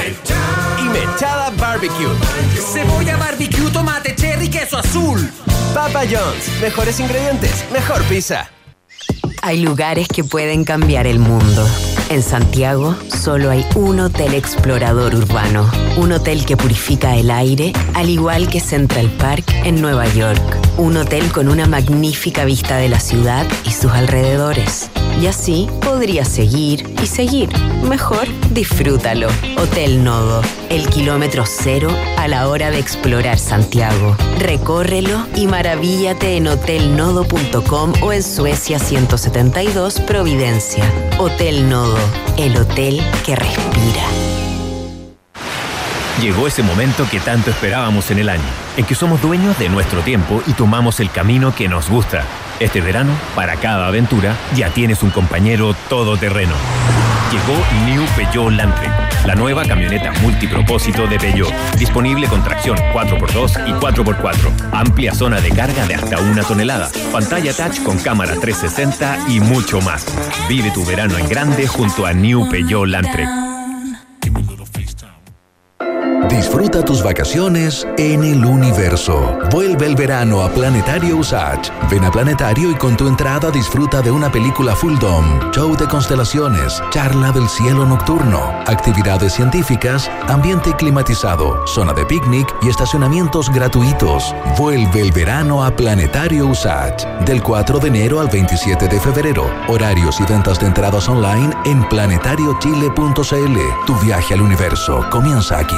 Y mechada barbecue. Cebolla barbecue, tomate cherry, queso azul. Papa John's. Mejores ingredientes, mejor pizza. Hay lugares que pueden cambiar el mundo. En Santiago solo hay un hotel explorador urbano, un hotel que purifica el aire, al igual que Central Park en Nueva York, un hotel con una magnífica vista de la ciudad y sus alrededores. Y así podrías seguir y seguir. Mejor disfrútalo. Hotel Nodo, el kilómetro cero a la hora de explorar Santiago. Recórrelo y maravíllate en hotelnodo.com o en Suecia 172 Providencia. Hotel Nodo, el hotel que respira. Llegó ese momento que tanto esperábamos en el año, en que somos dueños de nuestro tiempo y tomamos el camino que nos gusta. Este verano, para cada aventura, ya tienes un compañero todoterreno. Llegó New Peugeot Landtrek, la nueva camioneta multipropósito de Peugeot, disponible con tracción 4x2 y 4x4, amplia zona de carga de hasta una tonelada, pantalla touch con cámara 360 y mucho más. Vive tu verano en grande junto a New Peugeot Landtrek. Disfruta tus vacaciones en el universo. Vuelve el verano a Planetario Usage. Ven a Planetario y con tu entrada disfruta de una película full dome, show de constelaciones, charla del cielo nocturno, actividades científicas, ambiente climatizado, zona de picnic y estacionamientos gratuitos. Vuelve el verano a Planetario Usage. Del 4 de enero al 27 de febrero. Horarios y ventas de entradas online en planetariochile.cl. Tu viaje al universo comienza aquí.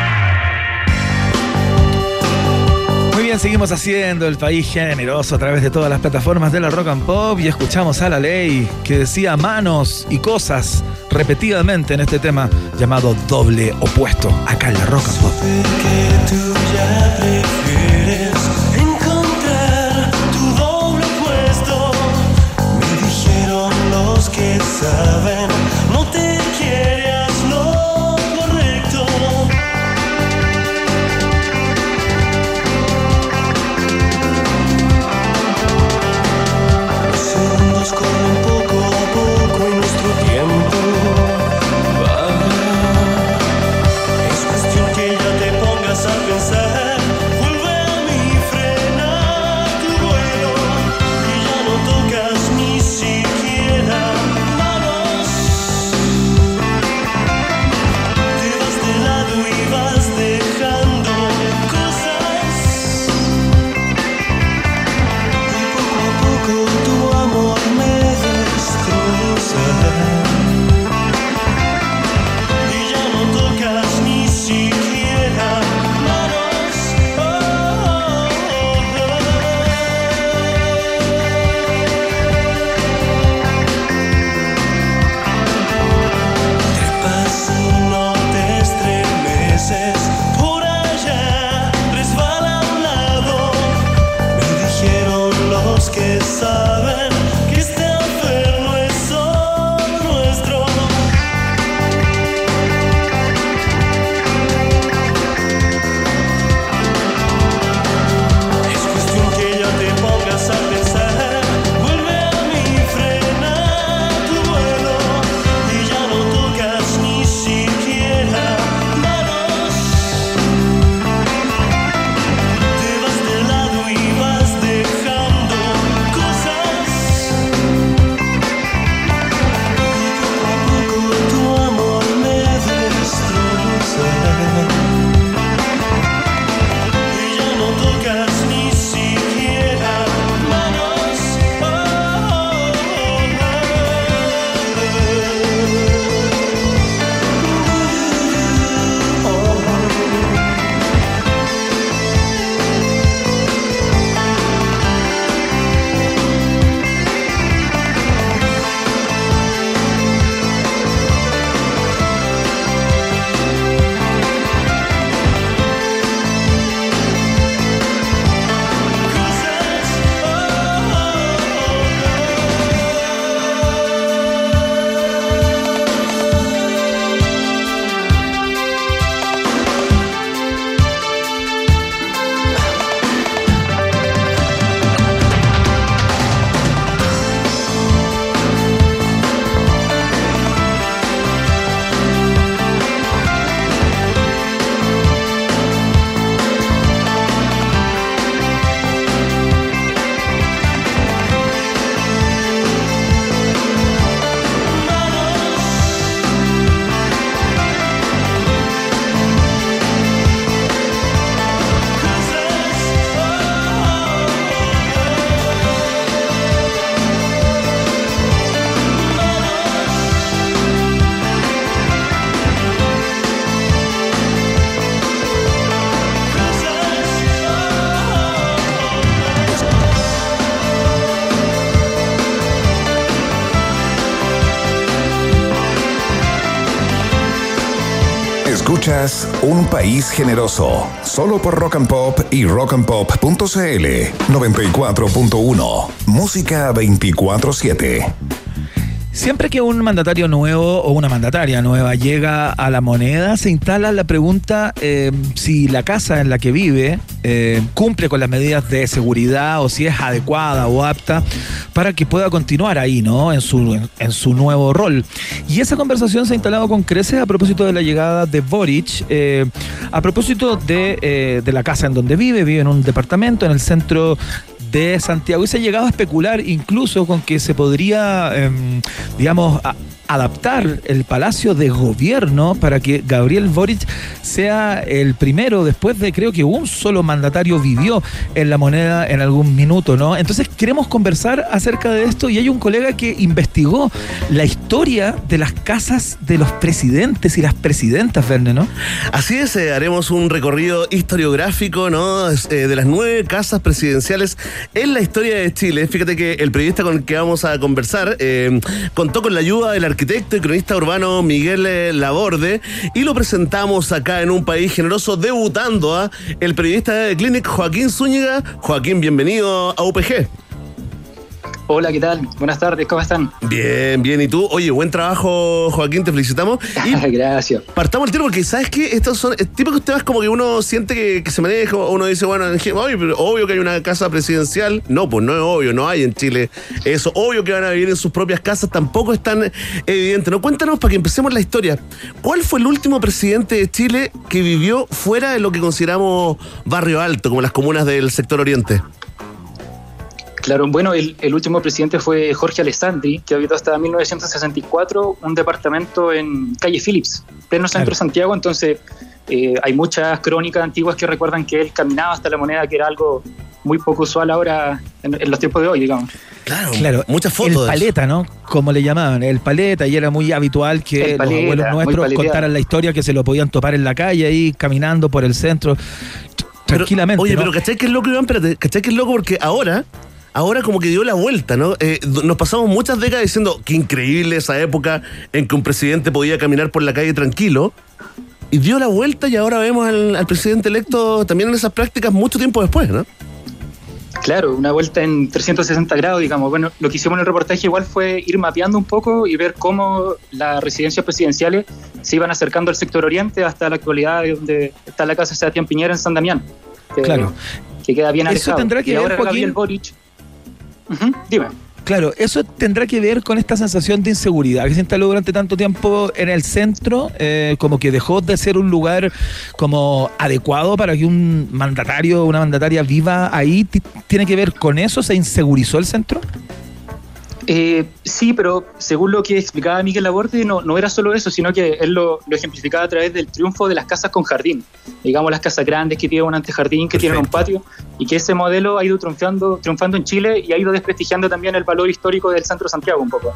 Seguimos haciendo el país generoso a través de todas las plataformas de la Rock and Pop y escuchamos a la ley que decía manos y cosas repetidamente en este tema llamado doble opuesto acá en la Rock and Pop. Un País Generoso, solo por Rock and Pop y rockandpop.cl 94.1, música 24-7. Siempre que un mandatario nuevo o una mandataria nueva llega a la moneda, se instala la pregunta eh, si la casa en la que vive eh, cumple con las medidas de seguridad o si es adecuada o apta para que pueda continuar ahí, ¿no? En su, en, su nuevo rol. Y esa conversación se ha instalado con creces a propósito de la llegada de Boric, eh, a propósito de, eh, de la casa en donde vive, vive en un departamento en el centro de Santiago. Y se ha llegado a especular incluso con que se podría, eh, digamos, a- adaptar el palacio de gobierno para que Gabriel Boric sea el primero después de creo que un solo mandatario vivió en la moneda en algún minuto, ¿no? Entonces queremos conversar acerca de esto y hay un colega que investigó la historia de las casas de los presidentes y las presidentas, Verne, ¿no? Así es, eh, haremos un recorrido historiográfico, ¿no? Eh, de las nueve casas presidenciales en la historia de Chile. Fíjate que el periodista con el que vamos a conversar eh, contó con la ayuda del arquitecto y cronista urbano Miguel eh, Laborde y lo presentamos acá en un país generoso debutando a el periodista de Clinic Joaquín Zúñiga. Joaquín, bienvenido a UPG. Hola, ¿qué tal? Buenas tardes, ¿cómo están? Bien, bien. ¿Y tú? Oye, buen trabajo, Joaquín, te felicitamos. [laughs] Y Gracias. partamos el tiro porque, ¿sabes qué? Estos son típicos temas como que uno siente que, que se maneja, uno dice, bueno, oye, pero obvio que hay una casa presidencial. No, pues no es obvio, no hay en Chile eso. Obvio que van a vivir en sus propias casas, tampoco es tan evidente. No, cuéntanos para que empecemos la historia. ¿Cuál fue el último presidente de Chile que vivió fuera de lo que consideramos barrio alto, como las comunas del sector oriente? Claro, bueno, el, el último presidente fue Jorge Alessandri, que habitó hasta 1964 un departamento en calle Phillips, pleno centro de Santiago, entonces eh, hay muchas crónicas antiguas que recuerdan que él caminaba hasta la moneda, que era algo muy poco usual ahora en, en los tiempos de hoy, digamos. Claro, Claro, muchas fotos. El paleta, ¿no? Como le llamaban, el paleta, y era muy habitual que los abuelos nuestros contaran la historia que se lo podían topar en la calle ahí caminando por el centro Pero, tranquilamente. Oye, ¿no? pero ¿cachai que es loco, Iván? Espérate, ¿cachai que es loco? Porque ahora, ahora como que dio la vuelta, ¿no? Eh, nos pasamos muchas décadas diciendo qué increíble esa época en que un presidente podía caminar por la calle tranquilo. Y dio la vuelta y ahora vemos al, al presidente electo también en esas prácticas mucho tiempo después, ¿no? Claro, una vuelta en 360 grados, digamos. Bueno, lo que hicimos en el reportaje igual fue ir mapeando un poco y ver cómo las residencias presidenciales se iban acercando al sector oriente hasta la actualidad, donde está la casa de Sebastián Piñera en San Damián. Que, Claro. Que queda bien Eso alejado. tendrá que y ver, ahora Joaquín- Gabriel Boric. Claro, eso tendrá que ver con esta sensación de inseguridad que se instaló durante tanto tiempo en el centro, eh, como que dejó de ser un lugar como adecuado para que un mandatario una mandataria viva ahí. Ti- ¿Tiene que ver con eso? ¿Se insegurizó el centro? Eh, sí, pero según lo que explicaba Miguel Laborde, no, no era solo eso, sino que él lo, lo ejemplificaba a través del triunfo de las casas con jardín. Digamos, las casas grandes que tienen un antejardín, que tienen un patio, y que ese modelo ha ido triunfando, triunfando en Chile y ha ido desprestigiando también el valor histórico del centro de Santiago un poco.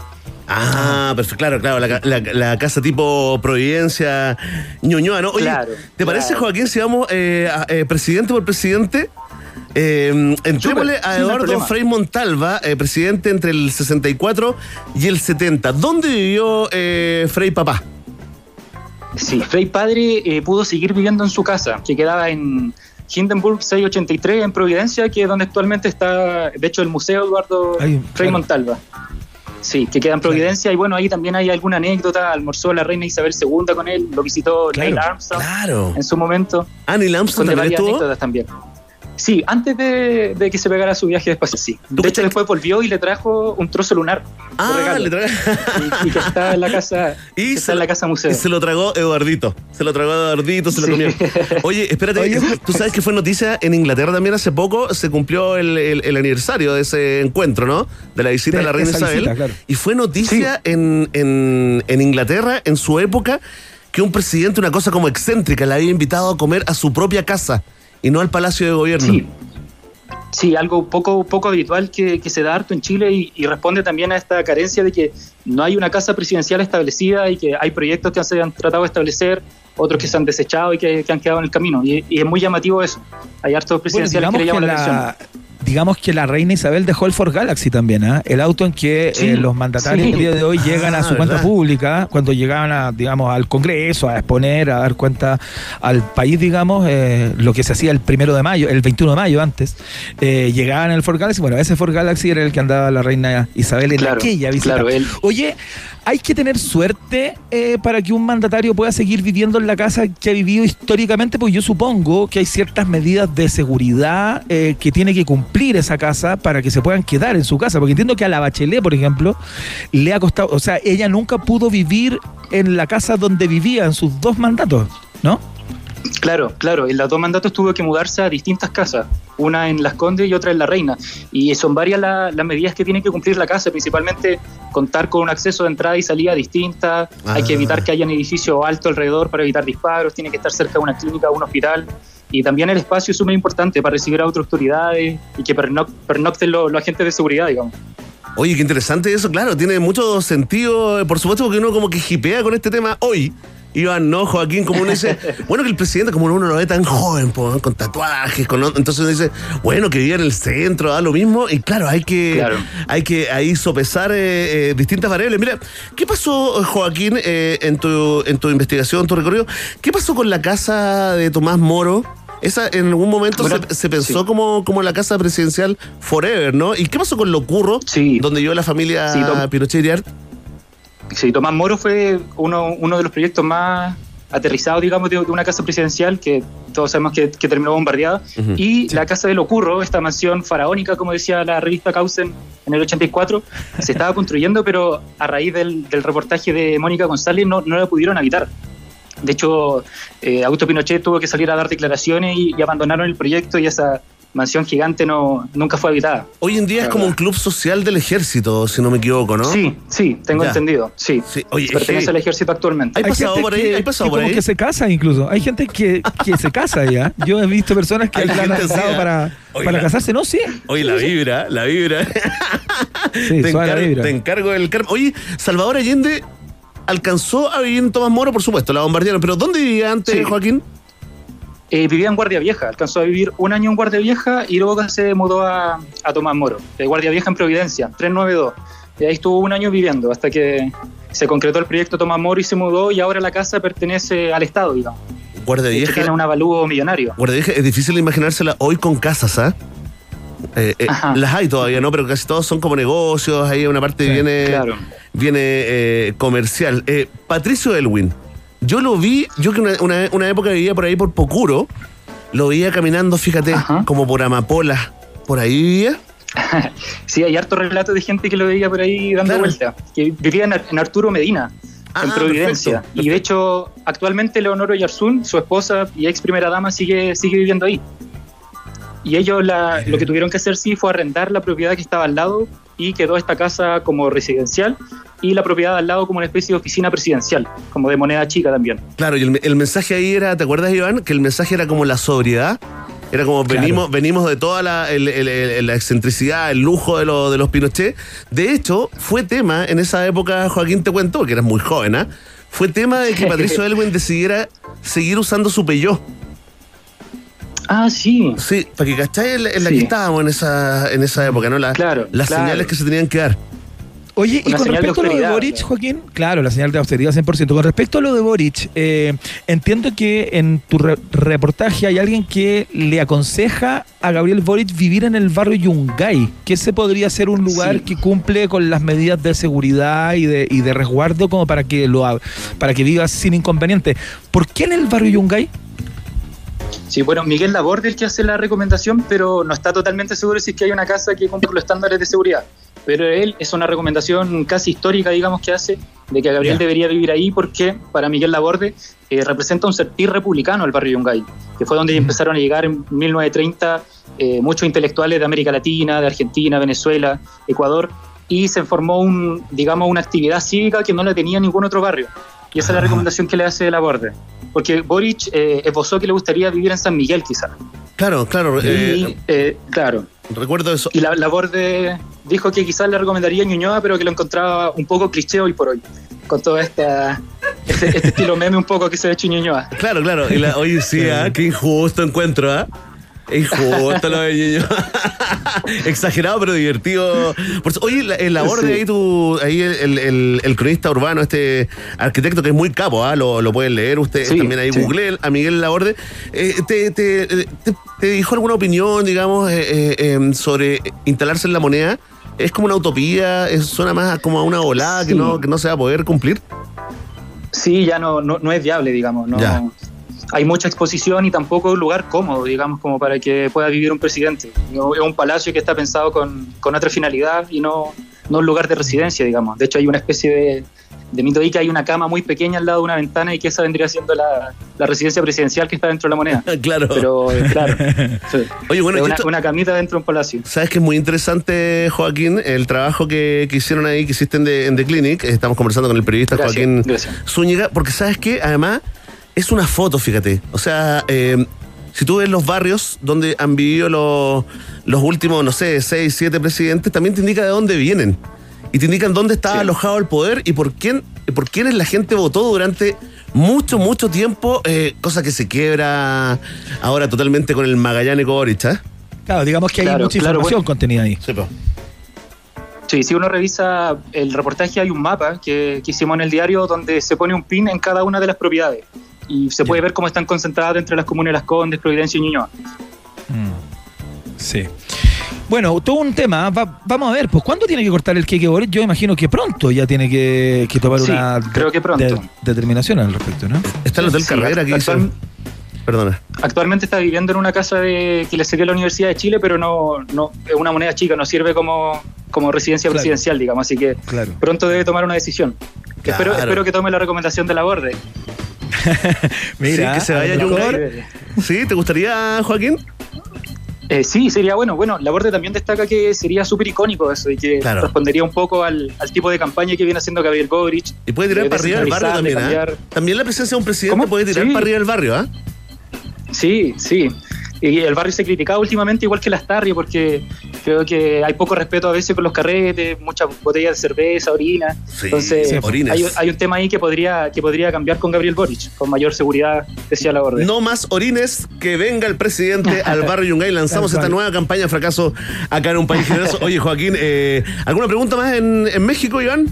Ah, perfecto, claro, claro, la, la- la casa tipo Providencia, Ñuñoa, ¿no? Oye, Claro, ¿te parece, claro. Joaquín, si vamos eh, a- eh, presidente por presidente? Eh, entrémosle Súper, a Eduardo. Frei Montalva, eh, presidente entre el 64 y el 70. ¿Dónde vivió eh, Frei Papá? Sí, Frei Padre eh, pudo seguir viviendo en su casa, que quedaba en Hindenburg 683 en Providencia, que es donde actualmente está, de hecho, el Museo Eduardo Ahí, Frei claro. Montalva. Sí, que queda en Providencia y bueno, ahí también hay alguna anécdota, almorzó la reina Isabel II con él, lo visitó Claro, Neil Armstrong Claro. en su momento, Ah, Neil Armstrong con también varias estuvo. anécdotas también. Sí, antes de, de que se pegara su viaje espacial, sí. De hecho, después volvió y le trajo un trozo lunar. de Ah, regalo. le trae. y, y que está en la casa, [laughs] que está en la casa museo. Y se lo tragó Eduardito. Se lo tragó Eduardito, se lo Sí. comió. Oye, espérate, Oye, tú sabes que fue noticia en Inglaterra también hace poco, se cumplió el, el- el aniversario de ese encuentro, ¿no? De la visita De de la reina Isabel. visita, claro. Y fue noticia en, en- en Inglaterra, en su época, que un presidente, una cosa como excéntrica, le había invitado a comer a su propia casa y no al Palacio de Gobierno. Sí. Sí, algo poco, poco habitual que, que se da harto en Chile y, y responde también a esta carencia de que no hay una casa presidencial establecida y que hay proyectos que se han tratado de establecer, otros que se han desechado y que, que han quedado en el camino. Y, y es muy llamativo eso. Hay hartos presidenciales que le que llaman la, la, atención. Digamos que la reina Isabel dejó el Ford Galaxy también, ¿ah? el auto en que Sí, eh, los mandatarios sí. el día de hoy Ah, llegan a su cuenta ¿verdad? pública, cuando llegaban a, digamos, al Congreso, a exponer, a dar cuenta al país, digamos, eh, lo que se hacía el primero de mayo, el 21 de mayo antes, eh, llegaban el Ford Galaxy, bueno, ese Ford Galaxy era el que andaba la reina Isabel en Claro, aquella visita. claro, él- Oye, hay que tener suerte eh, para que un mandatario pueda seguir viviendo en la casa que ha vivido históricamente, porque yo supongo que hay ciertas medidas de seguridad eh, que tiene que cumplir esa casa para que se puedan quedar en su casa. Porque entiendo que a la Bachelet, por ejemplo, le ha costado, o sea, ella nunca pudo vivir en la casa donde vivía en sus dos mandatos, ¿no? Claro, claro. En los dos mandatos tuvo que mudarse a distintas casas, una en Las Condes y otra en La Reina. Y son varias la- las medidas que tiene que cumplir la casa, principalmente contar con un acceso de entrada y salida distinta. Hay que Ah. evitar que haya un edificio alto alrededor para evitar disparos, tiene que estar cerca de una clínica o un hospital. Y también el espacio es súper importante para recibir a otras autoridades y que pernoc- pernocten los, los agentes de seguridad, digamos. Oye, qué interesante eso, claro, tiene mucho sentido, eh, por supuesto, porque uno como que jipea con este tema hoy. Iván, no, Joaquín, como uno dice, [laughs] bueno, que el presidente, como uno lo ve tan joven, po, con tatuajes, con entonces uno dice, bueno, que vivía en el centro, da lo mismo, y claro, hay que, Claro. hay que ahí sopesar eh, eh, distintas variables. Mira, ¿qué pasó, Joaquín, eh, en, tu, en tu investigación, en tu recorrido? ¿Qué pasó con la casa de Tomás Moro? Esa en algún momento Bueno, se, se pensó sí. como, como la casa presidencial forever, ¿no? ¿Y qué pasó con Locurro? Sí. Donde yo la familia Sí, Pinochet. Sí, Tomás Moro fue uno, uno de los proyectos más aterrizados, digamos, de, de una casa presidencial que todos sabemos que, que terminó bombardeada. Y la casa del Ocurro, esta mansión faraónica, como decía la revista Causen en el 84, se estaba construyendo, pero a raíz del, del reportaje de Mónica González no, no la pudieron habitar. De hecho, eh, Augusto Pinochet tuvo que salir a dar declaraciones y, y abandonaron el proyecto y esa mansión gigante no, nunca fue habitada. Hoy en día es como un club social del ejército, si no me equivoco, ¿no? Sí, sí, tengo Ya. entendido. Sí, Sí, oye, pertenece al ejército actualmente. ¿Hay pasado gente por ahí? que- ¿Hay pasado que por como ahí? que se casa incluso. Hay gente que, que se casa ya. Yo he visto personas que la han así, dado ¿eh? para, Oye, para la- casarse. No, sí. Oye, la vibra, la vibra. Sí, te, suave la encargo, vibra. te encargo del karma. Oye, Salvador Allende alcanzó a vivir en Tomás Moro, por supuesto, la bombardearon. ¿Pero dónde vivía antes, Sí. Joaquín? Eh, vivía en Guardia Vieja, alcanzó a vivir un año en Guardia Vieja y luego se mudó a, a Tomás Moro, de Guardia Vieja en Providencia, 392. Y ahí estuvo un año viviendo hasta que se concretó el proyecto Tomás Moro y se mudó y ahora la casa pertenece al Estado, digamos. Guardia Vieja. tiene un avalúo millonario. Guardia Vieja es difícil imaginársela hoy con casas, ¿ah? Eh, eh, las hay todavía, ¿no? Pero casi todos son como negocios, ahí una parte Sí, viene, claro. viene eh, comercial. Patricio Elwin, yo lo vi, yo que una, una, una época vivía por ahí por Pocuro, lo veía caminando, fíjate, Ajá. como por Amapola, por ahí vivía. [laughs] Sí, hay harto relato de gente que lo veía por ahí dando Claro. vuelta. Que vivía en, Ar- en Arturo Medina, Ah, en Providencia. perfecto, Y de hecho, actualmente Leonoro Yarzún, su esposa y ex primera dama, sigue, sigue viviendo ahí. Y ellos la- lo que tuvieron que hacer sí fue arrendar la propiedad que estaba al lado y quedó esta casa como residencial y la propiedad al lado como una especie de oficina presidencial, como de moneda chica también. Claro, y el, el mensaje ahí era, ¿te acuerdas, Iván? Que el mensaje era como la sobriedad. Era como Claro. venimos, venimos de toda la, el- el- el- la excentricidad, el lujo de, lo- de los Pinochet. De hecho, fue tema en esa época, Joaquín te cuento, que eras muy joven, ¿ah? Fue tema de que [laughs] Patricio Elwin decidiera seguir usando su Peugeot. Ah, sí. Sí, para que cacháis en la, en la Sí. que estábamos en esa, en esa época, ¿no? La- Claro, las claro. señales que se tenían que dar. Oye, y con de respecto a lo de Boric, claro. Joaquín, claro, la señal de austeridad 100%. Con respecto a lo de Boric, eh, entiendo que en tu re- reportaje hay alguien que le aconseja a Gabriel Boric vivir en el barrio Yungay, que ese podría ser un lugar Sí. que cumple con las medidas de seguridad y de, y de resguardo como para que lo para que vivas sin inconveniente. ¿Por qué en el barrio Yungay? Sí, bueno, Miguel Laborde es el que hace la recomendación, pero no está totalmente seguro si es que hay una casa que cumple los estándares de seguridad. Pero él es una recomendación casi histórica, digamos, que hace de que Gabriel debería vivir ahí porque para Miguel Laborde eh, representa un sentir republicano el barrio Yungay, que fue donde empezaron a llegar en 1930 eh, muchos intelectuales de América Latina, de Argentina, Venezuela, Ecuador, y se formó un, digamos, una actividad cívica que no la tenía ningún otro barrio. Y esa es la recomendación que le hace Laborde. Porque Boric eh, esbozó que le gustaría vivir en San Miguel, quizá. Claro, claro. eh, y, eh, claro. recuerdo eso. Y la, Laborde dijo que quizás le recomendaría Ñuñoa, pero que lo encontraba un poco cliché hoy por hoy. Con todo esta, este, este [laughs] estilo meme un poco que se ha hecho Ñuñoa. Claro, claro. Y la, oye, sí, ¿ah? qué injusto encuentro, ¿ah? Injusto lo de Ñuñoa. Exagerado, pero divertido. Por eso- oye, la, el labor de Sí. ahí, tu, ahí el, el- el- el cronista urbano, este arquitecto que es muy capo, ¿ah? lo, lo pueden leer ustedes Sí, también ahí, sí. google a Miguel Laborde. Eh, te, te, te- te dijo alguna opinión, digamos, eh, eh, eh, sobre instalarse en la moneda? ¿Es como una utopía? ¿Es- ¿Suena más como a una volada que, no, que no se va a poder cumplir? Sí, ya no, no, no es viable, digamos. No, Ya. Hay mucha exposición y tampoco un lugar cómodo, digamos, como para que pueda vivir un presidente. No, Es un palacio que está pensado con, con otra finalidad y no, no un lugar de residencia, digamos. De hecho, hay una especie de, de mito ahí que hay una cama muy pequeña al lado de una ventana y que esa vendría siendo la, la residencia presidencial que está dentro de la moneda. [laughs] claro. Pero, eh, claro. [laughs] sí. Oye, bueno, una, esto- una camita dentro de un palacio. Sabes que es muy interesante, Joaquín, el trabajo que, que hicieron ahí, que hiciste en The, en The Clinic. Estamos conversando con el periodista Gracias, Joaquín gracias. Zúñiga, porque sabes que además es una foto, fíjate. O sea, eh, si tú ves los barrios donde han vivido los, los últimos, no sé, seis, siete presidentes, también te indica de dónde vienen. Y te indican dónde está Sí. alojado el poder y por quién, por quiénes la gente votó durante mucho, mucho tiempo, eh, cosa que se quiebra ahora totalmente con el Magallanes Boric, ¿eh? Claro, digamos que hay mucha claro, información bueno. contenida ahí. Sí. Sí, si uno revisa el reportaje, hay un mapa que, que hicimos en el diario donde se pone un pin en cada una de las propiedades. Y se puede ver cómo están concentradas entre las comunas de Las Condes, Providencia y Ñuñoa. Sí. Bueno, todo un tema. Va- vamos a ver, pues ¿cuándo tiene que cortar el queque Boric? Yo imagino que pronto ya tiene que, que tomar Sí, una creo que pronto. de- determinación al respecto, ¿no? Está el Hotel Sí, Carrera que actual-. Perdona. Actualmente está viviendo en una casa de, que le cedió la Universidad de Chile, pero no, no es una moneda chica, no sirve como, como residencia Claro. presidencial, digamos. Así que Claro. pronto debe tomar una decisión. Claro. Espero, espero que tome la recomendación de la borde. [laughs] Mira, Sí, que se vaya a ¿Sí? ¿Te gustaría, Joaquín? Eh, sí, sería bueno. Bueno, la Borde también destaca que sería súper icónico eso y que Claro. respondería un poco al, al tipo de campaña que viene haciendo Gabriel Boric. Y puede tirar para arriba del barrio también, ¿ah? cambiar. También la presencia de un presidente ¿Cómo? puede tirar Sí. para arriba del barrio, ¿ah? Sí, sí. Y el barrio se criticaba últimamente igual que las Tarrias porque creo que hay poco respeto a veces con los carretes, muchas botellas de cerveza, orina. Sí, Entonces sí, orines. hay, hay un tema ahí que podría, que podría cambiar con Gabriel Boric, con mayor seguridad, decía la Borde. No más orines, que venga el presidente al barrio Yungay. [laughs] Lanzamos esta nueva campaña fracaso acá en un país generoso. Oye, Joaquín, eh, ¿alguna pregunta más en, en México, Iván?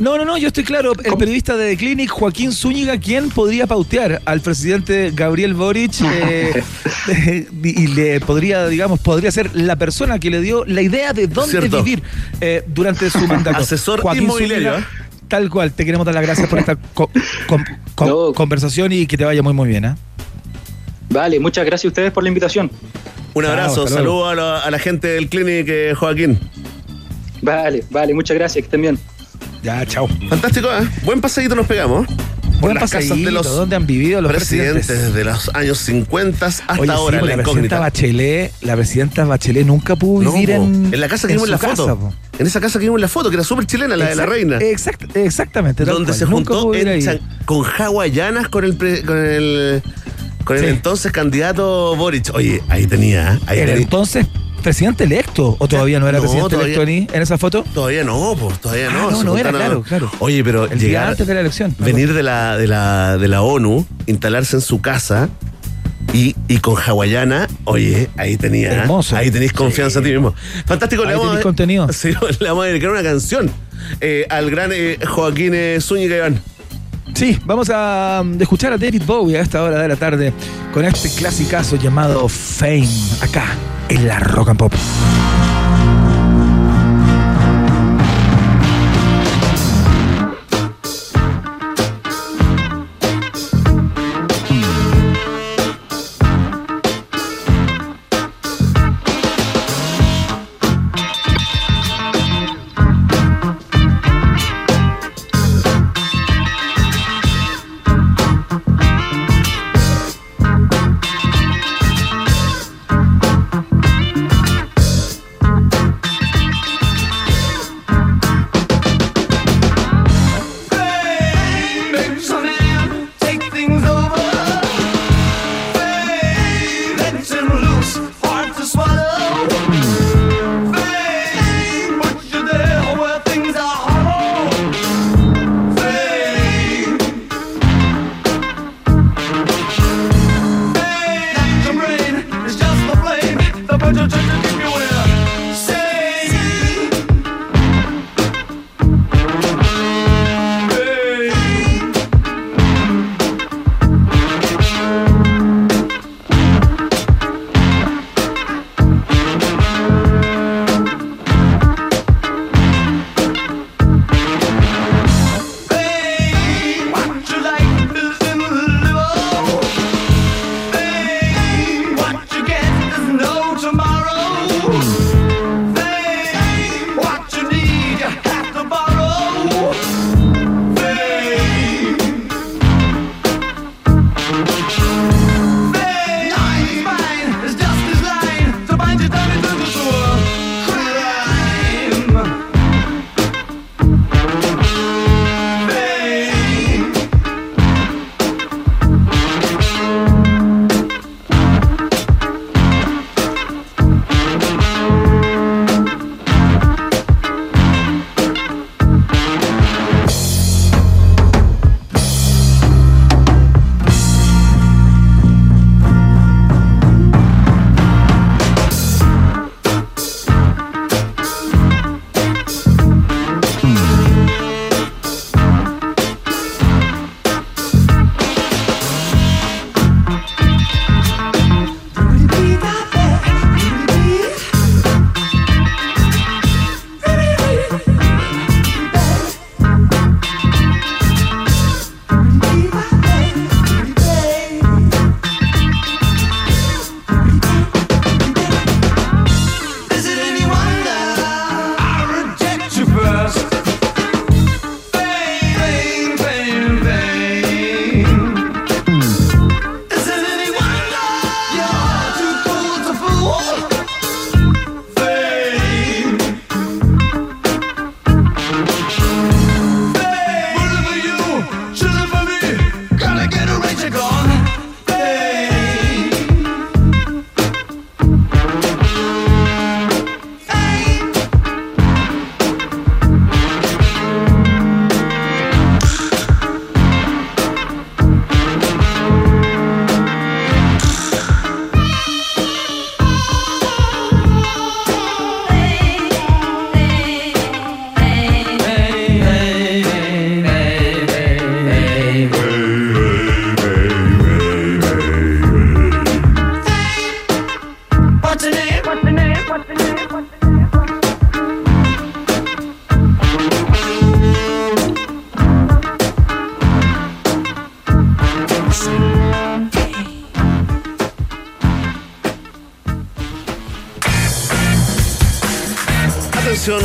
No, no, no, yo estoy claro. El periodista de The Clinic, Joaquín Zúñiga, ¿quién podría pautear al presidente Gabriel Boric? [laughs] eh, [laughs] eh, y le podría, digamos, podría ser la persona que le dio la idea de dónde Cierto. vivir eh, durante su [laughs] mandato. Asesor Joaquín inmobiliario, Zúñiga, ¿eh? Tal cual, te queremos dar las gracias por esta co- conversación y que te vaya muy, muy bien. ¿eh? Vale, muchas gracias a ustedes por la invitación. Un abrazo, saludo a la, a la gente del Clinic, eh, Joaquín. Vale, vale, muchas gracias, que estén bien. Ya, chao. Fantástico, ¿eh? Buen paseíto nos pegamos. Buen las casas de los ¿dónde han vivido los presidentes, presidentes? de los años 50 hasta Oye, ahora, pues, la la presidenta. Bachelet, la presidenta Bachelet nunca pudo vivir en, en la casa que vimos en la foto. po. en esa casa que vimos en la foto, que era súper chilena, la de la reina. exact- exactamente. donde cual. se juntó en ahí. Con hawaianas con el pre- con el con el Sí. entonces candidato Boric. Oye, ahí tenía, ahí ¿Era tenía- entonces presidente electo o todavía no era No, presidente todavía- electo ni en esa foto? Todavía no, pues, todavía Ah, no. no, no era, claro, claro. Oye, pero El día llegar, antes de la elección. venir de la, de la, de la ONU, instalarse en su casa y, y con hawaiana, oye, ahí tenía, Hermoso. ahí tenéis confianza en ti mismo. Fantástico, le Ahí vamos, tenéis a, contenido. [laughs] sí, le vamos a dedicar una canción eh, al gran eh, Joaquín eh, Zúñiga Iván. Sí, vamos a um, escuchar a David Bowie a esta hora de la tarde con este clasicazo llamado Fame, acá en la Rock and Pop.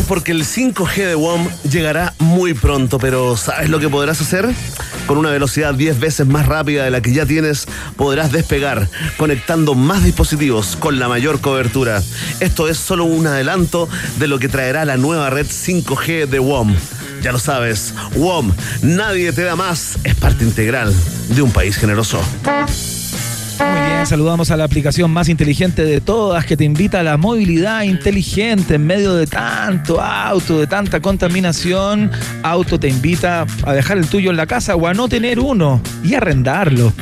Porque el 5G de WOM llegará muy pronto, pero ¿sabes lo que podrás hacer? Con una velocidad 10 veces más rápida de la que ya tienes, podrás despegar, conectando más dispositivos con la mayor cobertura. Esto es solo un adelanto de lo que traerá la nueva red 5G de WOM. Ya lo sabes, WOM, nadie te da más, es parte integral de un país generoso. Saludamos a la aplicación más inteligente de todas que te invita a la movilidad inteligente en medio de tanto auto, de tanta contaminación. Auto te invita a dejar el tuyo en la casa o a no tener uno y arrendarlo.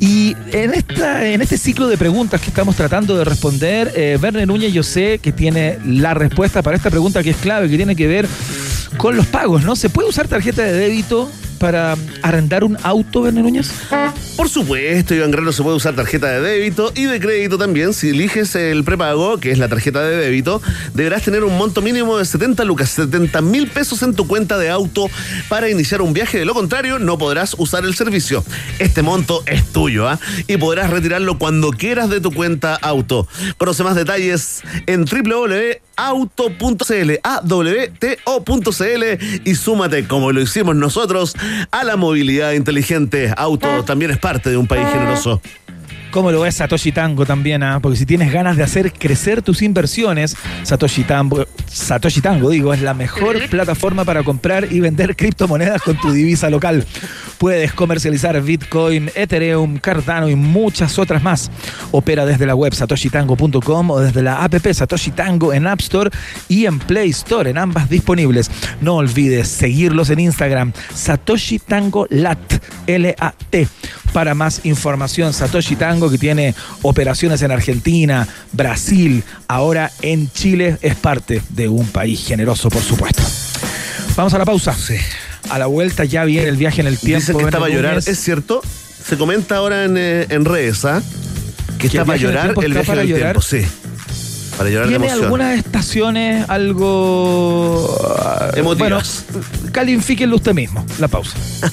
Y en, esta, en este ciclo de preguntas que estamos tratando de responder, eh, Werner Núñez yo sé que tiene la respuesta para esta pregunta que es clave, que tiene que ver con los pagos, ¿no? ¿Se puede usar tarjeta de débito para arrendar un auto, Werner Núñez? Por supuesto, Iván Grano se puede usar tarjeta de débito y de crédito también. Si eliges el prepago, que es la tarjeta de débito, deberás tener un monto mínimo de 70 lucas, 70 mil pesos en tu cuenta de auto para iniciar un viaje. De lo contrario, no podrás usar el servicio. Este monto es tuyo, ¿ah? Y podrás retirarlo cuando quieras de tu cuenta auto. Conoce más detalles en www.auto.cl, awto.cl y súmate, como lo hicimos nosotros, a la movilidad inteligente. Auto también es parte de un país generoso. ¿Cómo lo ves Satoshi Tango también? ah? Porque si tienes ganas de hacer crecer tus inversiones, Satoshi Tango, Satoshi Tango, digo, es la mejor plataforma para comprar y vender criptomonedas con tu divisa local. Puedes comercializar Bitcoin, Ethereum, Cardano y muchas otras más. Opera desde la web satoshitango.com o desde la app Satoshi Tango en App Store y en Play Store, en ambas disponibles. No olvides seguirlos en Instagram, Satoshi Tango Lat, L-A-T. Para más información, Satoshi Tango, que tiene operaciones en Argentina, Brasil, ahora en Chile, es parte de un país generoso, por supuesto. Vamos a la pausa. A la vuelta ya viene el viaje en el tiempo. Dicen que está para llorar. ¿es cierto? Se comenta ahora en, eh, en redes, ¿ah? Que ¿Que está para llorar el viaje en el tiempo, sí. Para llorar de Tiene emoción. algunas estaciones algo. ah, Emotivas. Bueno, califíquenlo usted mismo. La pausa. [laughs]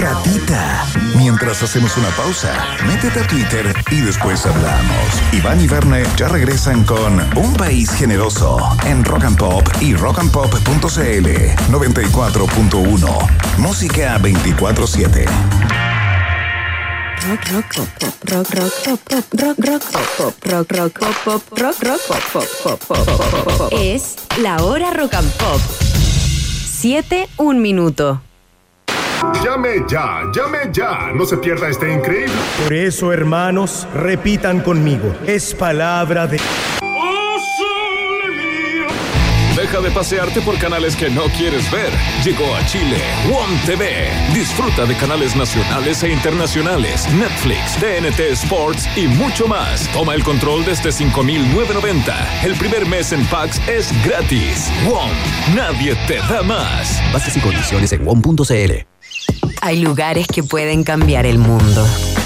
Ratita. Mientras hacemos una pausa, métete a Twitter y después hablamos. Iván y Verne ya regresan con Un País Generoso en Rock and Pop y rockandpop.cl 94.1. Música 24-7. Rock, rock, pop, pop, rock, rock, pop, pop, rock, rock, pop, pop, rock, rock, pop, pop, rock, rock, pop, pop, pop, pop, pop, pop, pop. Es la hora rock and pop. Siete, un minuto. Llame ya, llame ya. No se pierda este increíble. Por eso, hermanos, repitan conmigo. Es palabra de... Deja de pasearte por canales que no quieres ver. Llegó a Chile WOM TV. Disfruta de canales nacionales e internacionales, Netflix, TNT Sports y mucho más. Toma el control desde 5.990. El primer mes en packs es gratis. WOM, nadie te da más. Bases y condiciones en WOM.cl. Hay lugares que pueden cambiar el mundo.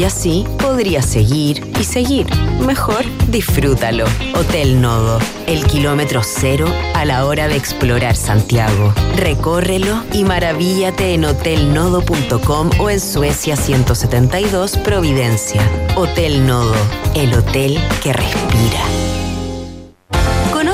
Y así podrías seguir y seguir. Mejor disfrútalo. Hotel Nodo, el kilómetro cero a la hora de explorar Santiago. Recórrelo y maravíllate en hotelnodo.com o en Suecia 172 Providencia. Hotel Nodo, el hotel que respira.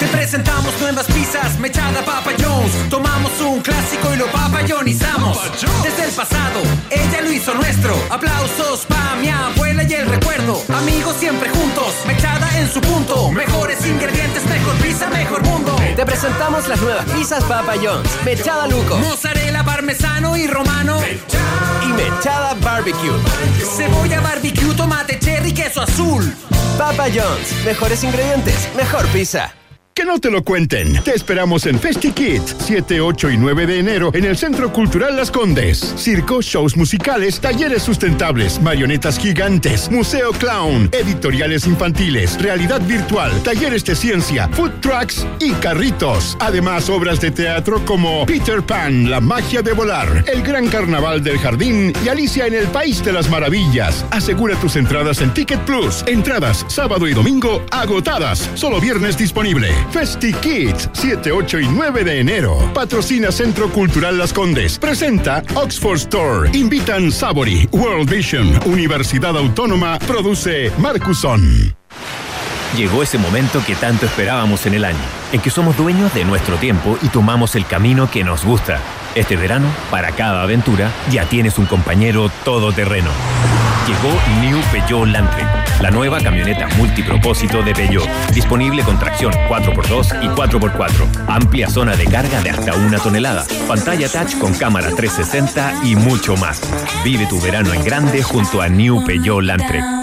Te presentamos nuevas pizzas, mechada Papa Jones. Tomamos un clásico y lo papayonizamos. Desde el pasado, ella lo hizo nuestro. Aplausos pa' mi abuela y el recuerdo. Amigos siempre juntos, mechada en su punto. Mejores ingredientes, mejor pizza, mejor mundo. Te presentamos las nuevas pizzas Papa John's. Mechada Luco. Mozzarella, parmesano y romano. Y mechada barbecue. Cebolla, barbecue, tomate, cherry, queso azul. Papa John's. Mejores ingredientes, mejor pizza. Que no te lo cuenten. Te esperamos en FestiKit, 7, 8 y 9 de enero en el Centro Cultural Las Condes. Circo, shows musicales, talleres sustentables, marionetas gigantes, museo clown, editoriales infantiles, realidad virtual, talleres de ciencia, food trucks y carritos. Además, obras de teatro como Peter Pan, La magia de volar, El gran carnaval del jardín y Alicia en el País de las Maravillas. Asegura tus entradas en Ticket Plus. Entradas sábado y domingo agotadas. Solo viernes disponible. Festi Kids, 7, 8 y 9 de enero. Patrocina Centro Cultural Las Condes. Presenta Oxford Store. Invitan Savory, World Vision, Universidad Autónoma. Produce Marcuson. Llegó ese momento que tanto esperábamos en el año, en que somos dueños de nuestro tiempo y tomamos el camino que nos gusta. Este verano, para cada aventura, ya tienes un compañero todoterreno. Llegó New Peugeot Landtrek, la nueva camioneta multipropósito de Peugeot, disponible con tracción 4x2 y 4x4, amplia zona de carga de hasta una tonelada, pantalla touch con cámara 360 y mucho más. Vive tu verano en grande junto a New Peugeot Landtrek.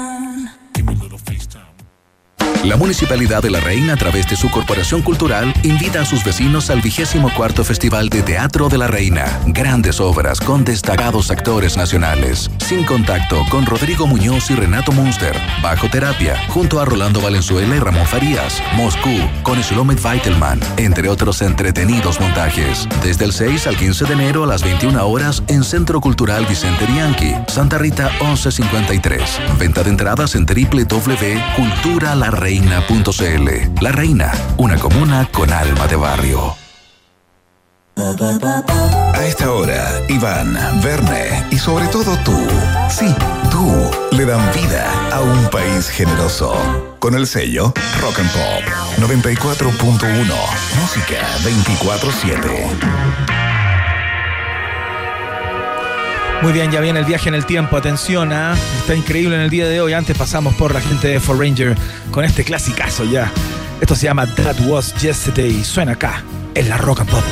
La Municipalidad de La Reina, a través de su Corporación Cultural, invita a sus vecinos al vigésimo cuarto Festival de Teatro de la Reina. Grandes obras con destacados actores nacionales. Sin contacto con Rodrigo Muñoz y Renato Munster. Bajo terapia, junto a Rolando Valenzuela y Ramón Farías. Moscú, con Shlomet Weitelman, entre otros entretenidos montajes. Desde el 6 al 15 de enero a las 21 horas en Centro Cultural Vicente Bianchi, Santa Rita 1153. Venta de entradas en www.culturalarreina.cl. La Reina, una comuna con alma de barrio. A esta hora, Iván, Verne y sobre todo tú, sí, tú, le dan vida a un país generoso. Con el sello Rock and Pop 94.1, música 24-7. Muy bien, ya viene el viaje en el tiempo. Atención, ¿ah? está increíble en el día de hoy. Antes pasamos por la gente de For Ranger con este clasicazo ya. Esto se llama That Was Yesterday suena acá en la Rock and Pop.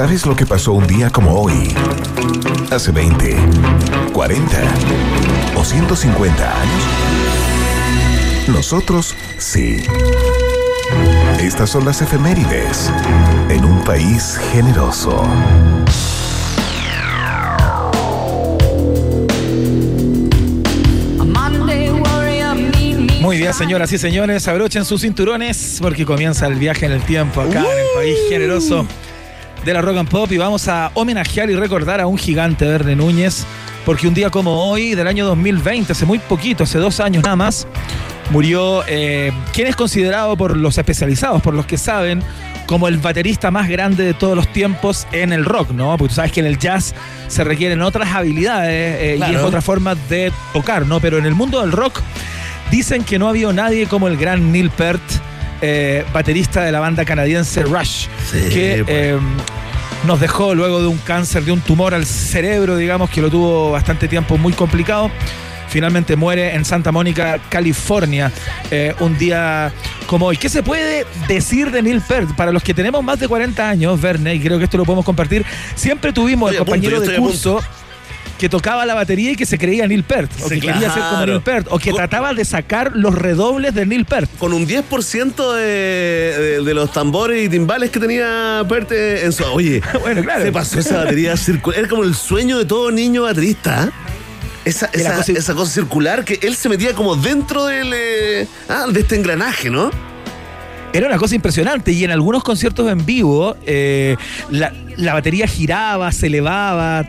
¿Sabes lo que pasó un día como hoy? Hace 20, 40 o 150 años. Nosotros sí. Estas son las efemérides en un país generoso. Muy bien, señoras y señores, abrochen sus cinturones porque comienza el viaje en el tiempo acá en el país generoso de la Rock and Pop y vamos a homenajear y recordar a un gigante, Verne Núñez, porque un día como hoy, del año 2020, hace muy poquito, hace dos años nada más, murió eh, quien es considerado por los especializados, por los que saben, como el baterista más grande de todos los tiempos en el rock, ¿no? Porque tú sabes que en el jazz se requieren otras habilidades eh, y es otra forma de tocar, ¿no? Pero en el mundo del rock dicen que no ha habido nadie como el gran Neil Peart, eh, baterista de la banda canadiense Rush, que eh, nos dejó luego de un cáncer, de un tumor al cerebro, digamos, que lo tuvo bastante tiempo muy complicado. Finalmente muere en Santa Mónica, California, eh, un día como hoy. ¿Qué se puede decir de Neil Peart? Para los que tenemos más de 40 años, Verne, y creo que esto lo podemos compartir, siempre tuvimos Estoy el punto, compañero de curso que tocaba la batería y que se creía Neil Peart, o Sí, que quería ser como. Neil Peart, o que trataba de sacar los redobles de Neil Peart. Con un 10% de, de, de los tambores y timbales que tenía Perte en su. Oye, [laughs] bueno, claro. se pasó esa batería circular. Era como el sueño de todo niño baterista. ¿eh? Esa, esa, cosa- esa cosa circular que él se metía como dentro del, eh, ah, de este engranaje, ¿no? Era una cosa impresionante y en algunos conciertos en vivo eh, la, la batería giraba, se elevaba.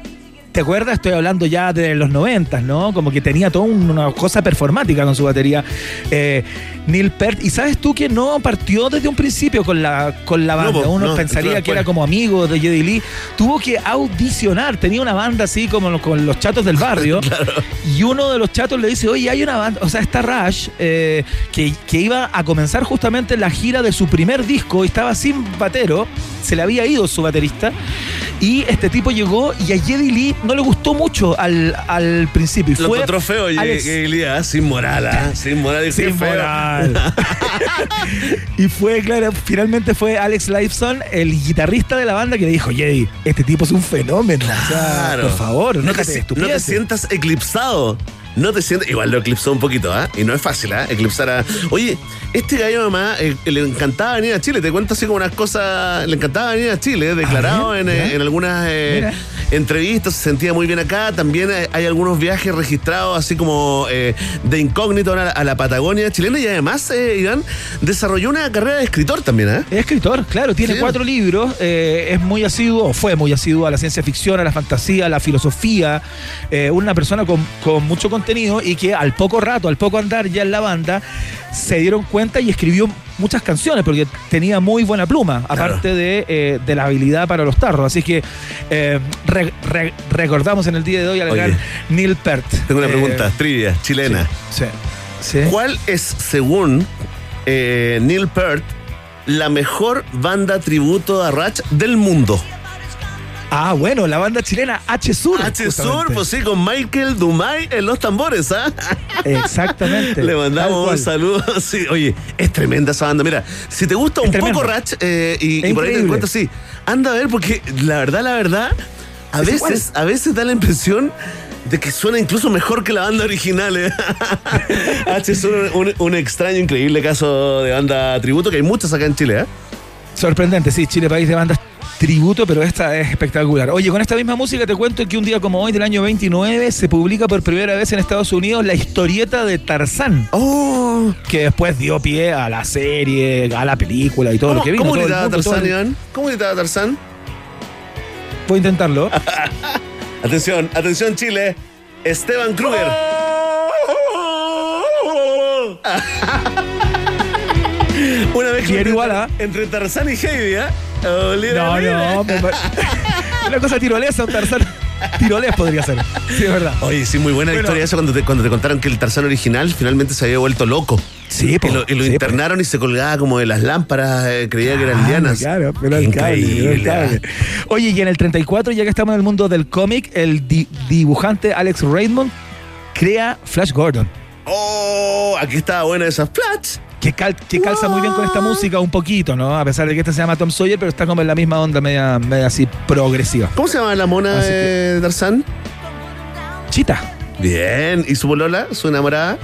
¿Te acuerdas? Estoy hablando ya de los noventas, ¿no? Como que tenía toda un- una cosa performática con su batería. Eh, Neil Peart. Y sabes tú que no partió desde un principio con la, con la banda. Uno no, pensaría que era como amigo de Geddy Lee. Tuvo que audicionar. Tenía una banda así como con los chatos del barrio. [laughs] Y uno de los chatos le dice, oye, hay una banda, o sea, está Rush, eh, que, que iba a comenzar justamente la gira de su primer disco y estaba sin batero, se le había ido su baterista. Y este tipo llegó y a Geddy Lee no le gustó mucho al, al principio. Y Lo fue encontró feo, Alex- que Elías, sin moral, ¿ah? [laughs] sin moral. y Sin moral. [laughs] y fue, claro, finalmente fue Alex Lifeson, el guitarrista de la banda, que le dijo, Jedi, este tipo es un fenómeno. O sea, Claro. por favor, no, no te, te, no te estupideces". sientas eclipsado. No te sientas. Igual lo eclipsó un poquito, ¿ah? Y no es fácil, ¿ah? Eclipsar a. Oye, este gallo, mamá, eh, le encantaba venir a Chile. Te cuento así como unas cosas. Le encantaba venir a Chile, declarado ver, en, eh, en algunas eh. Entrevistas. Se sentía muy bien acá. También hay, algunos viajes registrados, así como eh, de incógnito a la, a la Patagonia chilena. Y además, eh, Iván, desarrolló una carrera de escritor también. Es escritor, claro, tiene Sí. cuatro libros, eh, es muy asiduo, fue muy asiduo a la ciencia ficción, a la fantasía, a la filosofía, eh, una persona con, con mucho contenido y que al poco rato, al poco andar ya en la banda, se dieron cuenta y escribió muchas canciones porque tenía muy buena pluma, aparte de, eh, de la habilidad para los tarros. Así que eh, re- re- recordamos en el día de hoy al gran Neil Peart. Tengo una Eh, pregunta, trivia, chilena. Sí. sí. ¿Cuál es, según eh, Neil Peart, la mejor banda tributo a Ratch del mundo? Ah, bueno, la banda chilena H Sur. H Sur, pues sí, con Michael Dumay en los tambores, ¿ah? Exactamente. Le mandamos un saludo. [laughs] Sí, oye, es tremenda esa banda. Mira, si te gusta un tremendo. poco Ratch eh, y, y por ahí te encuentras, sí, anda a ver porque la verdad, la verdad, a Es veces, a veces da la impresión de que suena incluso mejor que la banda original. ¿eh? [laughs] H Sur, un, un extraño, increíble caso de banda tributo, que hay muchas acá en Chile, ¿eh? Sorprendente, sí, Chile, país de bandas tributo, pero esta es espectacular. Oye, con esta misma música te cuento que un día como hoy, del año 29, se publica por primera vez en Estados Unidos la historieta de Tarzán. Oh. Que después dio pie a la serie, a la película y todo lo ¿Cómo, que vino. ¿cómo gritaba Tarzán, Iván? ¿Cómo gritaba Tarzán? Puedo intentarlo. [laughs] Atención, atención Chile. Esteban Kruger. [laughs] Una vez igual, ¿ah? entre Tarzán y Heidi, ¿ah? Olé, No, no, [laughs] una cosa tirolesa, un Tarzán. Tirolés podría ser. Sí, es verdad. Oye, sí, muy buena Bueno. historia cuando te, cuando te contaron que el Tarzán original finalmente se había vuelto loco. Sí, po, Y lo, y lo sí, po. internaron y se colgaba como de las lámparas, eh, creía que eran Ah, lianas. Claro, pero el cable. ¿ah? Oye, y en el 34, ya que estamos en el mundo del cómic, el di- dibujante Alex Raymond crea Flash Gordon. Oh, aquí estaba buena esa. Flash, que, cal- que calza muy bien con esta música un poquito, ¿no? A pesar de que este se llama Tom Sawyer, pero está como en la misma onda media, media así progresiva. ¿Cómo se llama la mona Así que- de Tarzán? Chita. Bien. ¿Y su polola? ¿Su enamorada?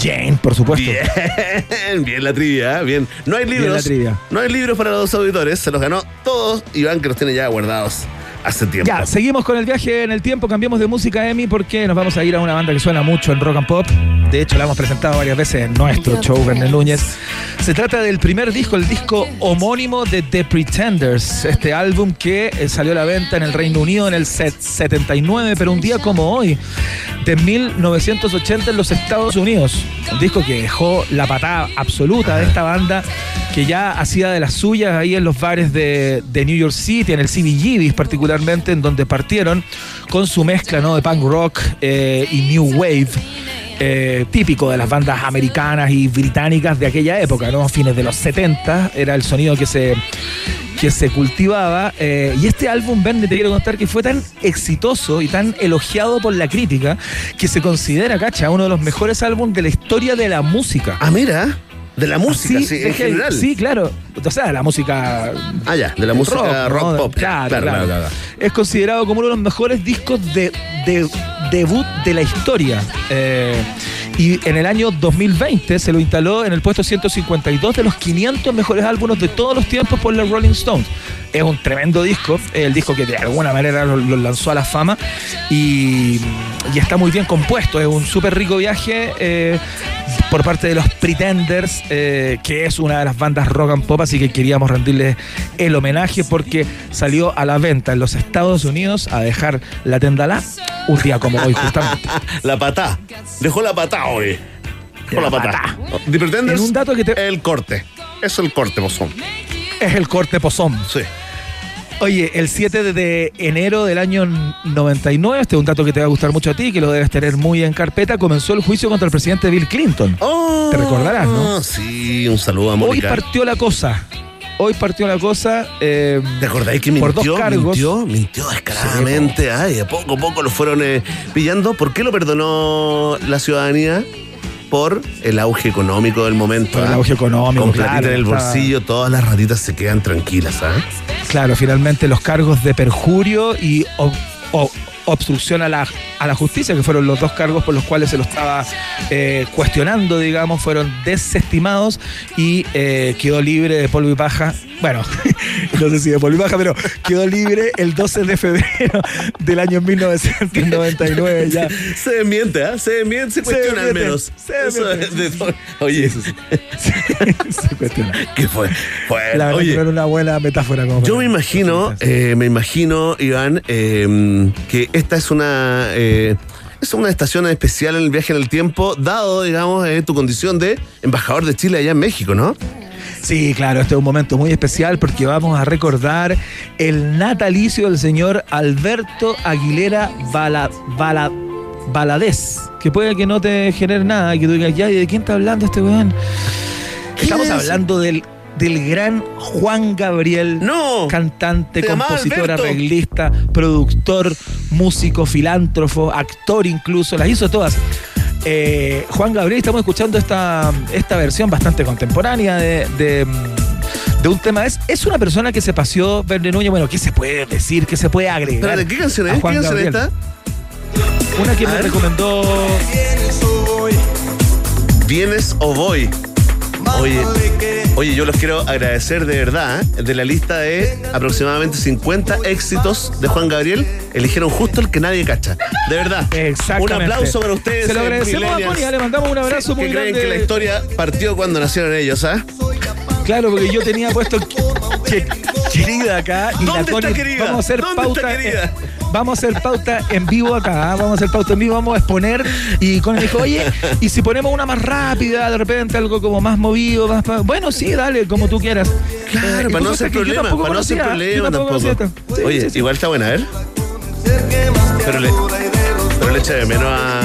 Jane, por supuesto. Bien, [laughs] bien la trivia, ¿eh? bien. No hay libros. la trivia. No hay libros para los auditores, se los ganó todos Iván que los tiene ya guardados hace tiempo. Ya, seguimos con el viaje en el tiempo, cambiamos de música, Emi, porque nos vamos a ir a una banda que suena mucho en rock and pop. De hecho, la hemos presentado varias veces en nuestro show, Verne Núñez. Se trata del primer disco, el disco homónimo de The Pretenders, este álbum que eh, salió a la venta en el Reino Unido en el set 79, pero un día como hoy, de 1980 en los Estados Unidos. Un disco que dejó la patada absoluta de esta banda que ya hacía de las suyas ahí en los bares de, New York City, en el CBGBs particularmente, en donde partieron con su mezcla ¿no? de punk rock eh, y new wave. eh, típico de las bandas americanas y británicas de aquella época, ¿no? Fines de los 70 era el sonido que se, que se cultivaba. eh, y este álbum, Verne, te quiero contar que fue tan exitoso y tan elogiado por la crítica que se considera, cacha, uno de los mejores álbumes de la historia de la música. Ah, mira. De la música, Así, sí, en que- general. Sí, claro. O sea, la música. Ah, ya, de la música rock, ¿no? pop. Claro, Claro, claro. Es considerado como uno de los mejores discos de, de debut de la historia. Eh, y en el año 2020 se lo instaló en el puesto 152 de los 500 mejores álbumes de todos los tiempos por la Rolling Stones. Es un tremendo disco, el disco que de alguna manera lo, lo lanzó a la fama y, y está muy bien compuesto. Es un súper rico viaje eh, por parte de los Pretenders, eh, que es una de las bandas rock and pop, así que queríamos rendirles el homenaje porque salió a la venta en los Estados Unidos a dejar la tendalá un día como hoy, justamente. [laughs] la patá. Dejó la patá hoy. Dejó la, La patá. The Pretenders, En un dato que te- el corte. Es el corte, pozón. Es el corte pozón. Sí. Oye, el 7 de- enero del año 99, este es un dato que te va a gustar mucho a ti, que lo debes tener muy en carpeta, comenzó el juicio contra el presidente Bill Clinton. te recordarás, ¿no? Sí, un saludo a Hoy Mónica. partió la cosa. Hoy partió la cosa. eh, ¿Te acordáis que por mintió? dos cargos. Mintió, mintió descaradamente. Ay, a poco a poco lo fueron eh, pillando. ¿Por qué lo perdonó la ciudadanía? Por el auge económico del momento. Por el ¿ah? auge económico, Con platita claro, en el bolsillo, todas las ratitas se quedan tranquilas, ¿ah? Claro, finalmente los cargos de perjurio y ob- obstrucción a la, a la justicia, que fueron los dos cargos por los cuales se lo estaba eh, cuestionando, digamos, fueron desestimados y eh, quedó libre de polvo y paja. Bueno, [laughs] no sé si de polvo y paja, pero quedó libre el 12 de febrero del año 1999 ya. Se desmiente, ¿ah? Se desmiente, se cuestiona al desmiente, menos. se Eso es de- Oye, Se cuestiona. [laughs] ¿qué fue? Fue- La verdad que Oye, no era una buena metáfora como Yo me imagino, eh, me imagino, Iván, eh, que esta es una eh, es una estación especial en el viaje en el tiempo, dado, digamos, eh, tu condición de embajador de Chile allá en México, ¿no? Sí, claro, este es un momento muy especial porque vamos a recordar el natalicio del señor Alberto Aguilera Bala, Bala- Valadez, que puede que no te genere nada, que tú digas, ya, ¿y ¿de quién está hablando este weón? Estamos es? hablando del, del gran Juan Gabriel, No, cantante, compositor, arreglista, productor, músico, filántrofo, actor incluso, las hizo todas. Eh, Juan Gabriel, estamos escuchando esta, esta versión bastante contemporánea de, de, de un tema. Es, es una persona que se paseó Verne Núñez. Bueno, ¿qué se puede decir? ¿Qué se puede agregar? Espérate, ¿qué canción es? ¿Qué canción Gabriel? esta? Una que A me ver. recomendó. ¿Vienes o voy? Oye, oye, yo los quiero agradecer de verdad. ¿eh? De la lista de aproximadamente 50 éxitos de Juan Gabriel, eligieron justo el que nadie cacha. De verdad. Un Exactamente. aplauso para ustedes. Se lo eh, agradecemos a. Connie, le mandamos un abrazo que muy creen grande. que la historia partió cuando nacieron ellos, ¿ah? Claro, porque yo tenía puesto [laughs] que, querida acá y la ¿Dónde está Connie, querida? vamos a hacer ¿Dónde pauta. está querida? Vamos a hacer pauta en vivo acá, ¿ah? vamos a hacer pauta en vivo, vamos a exponer y Connie dijo, oye, y si ponemos una más rápida, de repente algo como más movido, más pa-". bueno, sí, dale, como tú quieras. Claro, Eh, para no problema, para no problema tampoco. Sí, Oye, sí, sí. igual está buena, a ver. Pero le, pero le echa de menos a.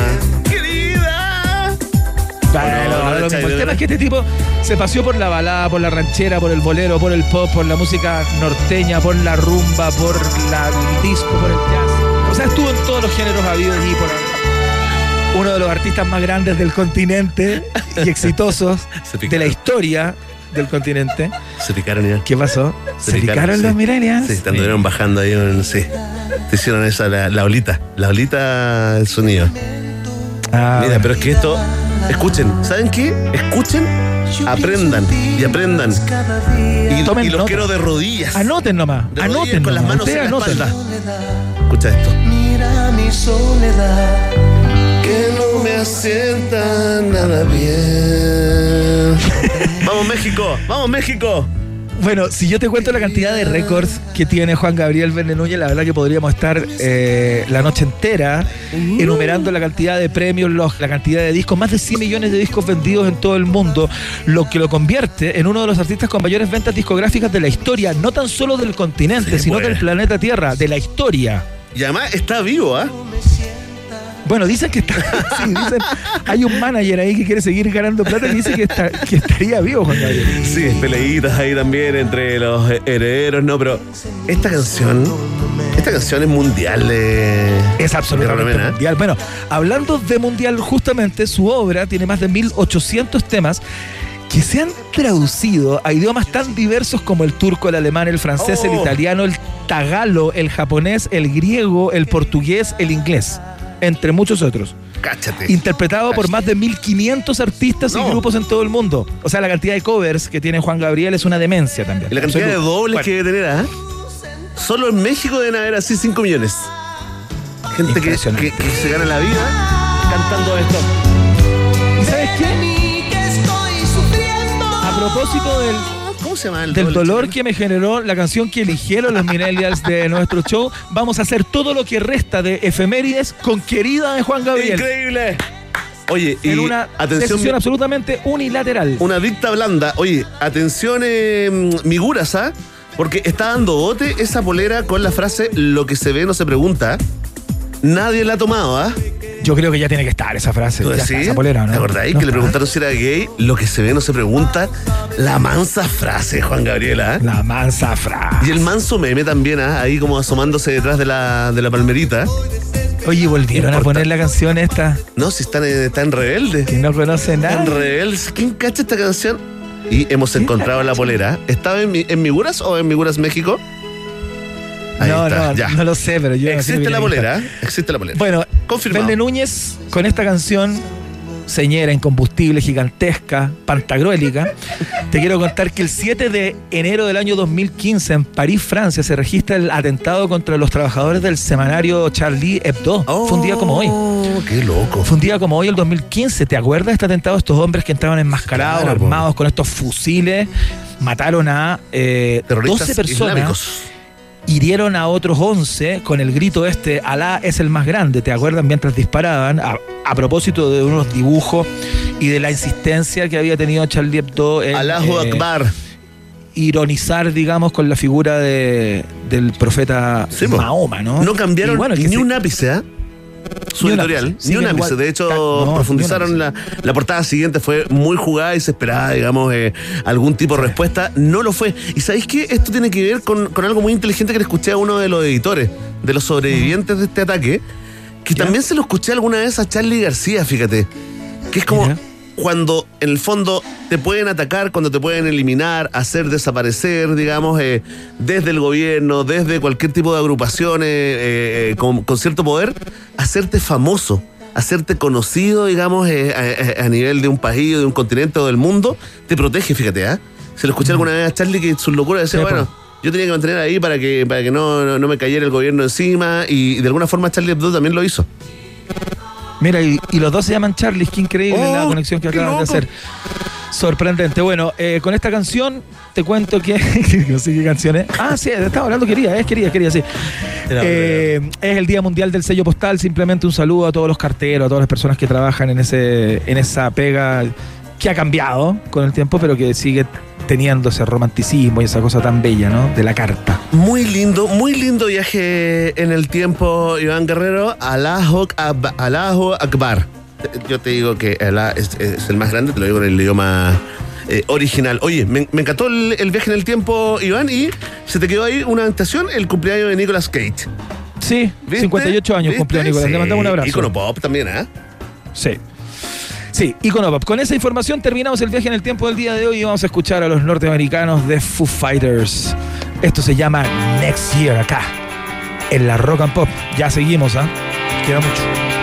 No. El tema es que este tipo se paseó por la balada, por la ranchera, por el bolero, por el pop, por la música norteña, por la rumba, por la, el disco, por el jazz. O sea, estuvo en todos los géneros habidos y por uno de los artistas más grandes del continente y exitosos [laughs] de la historia del continente. Se picaron ya. ¿Qué pasó? ¿Se, picaron sí. los millennials? Sí, te anduvieron bajando ahí, en- sí. Te hicieron esa, la, la olita. La olita del sonido. Ah, Mira, bueno. pero es que esto. Escuchen, ¿saben qué? Escuchen, aprendan y aprendan. Y, Tomen y los nota. quiero de rodillas. Anoten nomás. De rodillas Anoten con las manos en la anoten. espalda. Escucha esto. Mira mi soledad. Que no me asienta nada bien. vamos México, vamos México. Bueno, si yo te cuento la cantidad de récords que tiene Juan Gabriel Núñez, la verdad que podríamos estar eh, la noche entera enumerando la cantidad de premios, los- la cantidad de discos, más de 100 millones de discos vendidos en todo el mundo, lo que lo convierte en uno de los artistas con mayores ventas discográficas de la historia, no tan solo del continente, Sí, sino pues. del planeta Tierra, de la historia. Y además está vivo, ¿ah? Bueno, dicen que está. [laughs] sí, dicen, hay un manager ahí que quiere seguir ganando plata y dice que, está- que estaría vivo Juan Gabriel. Sí, peleitas ahí también entre los herederos, no, pero esta canción, esta canción es mundial. Es absolutamente ¿eh? mundial. Bueno, hablando de mundial, justamente su obra tiene más de 1800 temas que se han traducido a idiomas tan diversos como el turco, el alemán, el francés, el Oh. italiano, el tagalo, el japonés, el griego, el portugués, el inglés, entre muchos otros. Cáchate. Interpretado por más de 1500 artistas y grupos en todo el mundo. O sea, la cantidad de covers que tiene Juan Gabriel es una demencia también. Y la cantidad de dobles Bueno, que debe tener, ¿ah? Solo en México deben haber así 5 millones. Gente que, Impresionante. que- que se gana la vida cantando esto. ¿Y sabes qué? A propósito del ¿Cómo se llama el del dolor que me generó la canción que eligieron los millennials de [laughs] nuestro show, vamos a hacer todo lo que resta de efemérides con querida de Juan Gabriel. Increíble. Oye, y En una atención, decisión absolutamente unilateral. una dicta blanda. Oye, atención, eh, Miguras, ¿ah? Porque está dando bote esa polera con la frase lo que se ve no se pregunta. Nadie la ha tomado, ¿ah? Yo creo que ya tiene que estar esa frase. ¿Tú está, polera, ¿no? ¿Te acordáis No que le preguntaron si era gay? Lo que se ve no se pregunta. La mansa frase, Juan Gabriela. ¿ah? La mansa frase. Y el manso meme también, ¿ah? ahí como asomándose detrás de la, de la palmerita. Oye, volvieron a poner la canción esta No, si están, en- están rebeldes. que no conoce nada. Están rebeldes. ¿Quién cacha esta canción? Y hemos encontrado la polera. ¿Estaba en, mi- en Miguras o en Miguras México? Ahí no, está, no, ya. no lo sé, pero yo. Existe la lo vi. polera, ¿eh? existe la polera. Bueno, Confirmado. Núñez con esta canción señera, incombustible, gigantesca, pantagruélica. Te quiero contar que el 7 de enero del año 2015 en París, Francia, se registra el atentado contra los trabajadores del semanario Charlie Hebdo. Fue un día como hoy. Oh, qué loco. Fue un día como hoy, el 2015. ¿Te acuerdas de este atentado? Estos hombres que entraban enmascarados, Claro, armados con estos fusiles, mataron a eh, Terroristas 12 personas islámicos. Hirieron a otros 11 con el grito este, Alá es el más grande, ¿te acuerdan? Mientras disparaban, a, a propósito de unos dibujos y de la insistencia que había tenido Charlie Hebdo en Allahu eh, Akbar. ironizar, digamos, con la figura de, del profeta Sí. Mahoma, ¿no? No cambiaron bueno, ni se- un ápice, ¿ah? Su Ni editorial, ni un Siguen ápice. igual. De hecho, No, profundizaron un la, la portada siguiente, fue muy jugada y se esperaba, digamos, eh, algún tipo de respuesta. No lo fue. Y sabéis que esto tiene que ver con, con algo muy inteligente que le escuché a uno de los editores, de los sobrevivientes de este ataque, que también se lo escuché alguna vez a Charlie García, fíjate. Que es como. Cuando en el fondo te pueden atacar, cuando te pueden eliminar, hacer desaparecer, digamos, eh, desde el gobierno, desde cualquier tipo de agrupaciones eh, eh, con, con cierto poder, hacerte famoso, hacerte conocido, digamos, eh, a, a- a nivel de un país, de un continente o del mundo, te protege, fíjate, ¿ah? Se lo escuché alguna vez a Charlie que su locura decía, Sí, bueno, yo tenía que mantener ahí para que, para que no, no, no me cayera el gobierno encima y, de alguna forma Charlie Hebdo también lo hizo. Mira, y, y los dos se llaman Charlie, qué increíble Oh, la conexión que acaban de hacer. Sorprendente. Bueno, eh, con esta canción te cuento que. [laughs] no sé qué canción es. Ah, sí, estaba hablando, quería, es quería, quería, sí. Eh, es el Día Mundial del Sello Postal. Simplemente un saludo a todos los carteros, a todas las personas que trabajan en, ese, en esa pega que ha cambiado con el tiempo, pero que sigue teniendo ese romanticismo y esa cosa tan bella, ¿no? De la carta. Muy lindo, muy lindo viaje en el tiempo, Iván Guerrero. Allahu Akbar. Yo te digo que Alá es, es el más grande, te lo digo en el idioma eh, original. Oye, me, me encantó el, el viaje en el tiempo, Iván, y se te quedó ahí una invitación, el cumpleaños de Nicolas Cage. Sí, ¿Viste? 58 años ¿Viste? cumplió Nicolás. Le Sí, mandamos un abrazo. Ícono pop también, ¿ah? Sí. Sí, Pop. Con esa información terminamos el viaje en el tiempo del día de hoy y vamos a escuchar a los norteamericanos de Foo Fighters. Esto se llama Next Year acá, en la Rock and Pop. Ya seguimos, ¿ah? Queda mucho.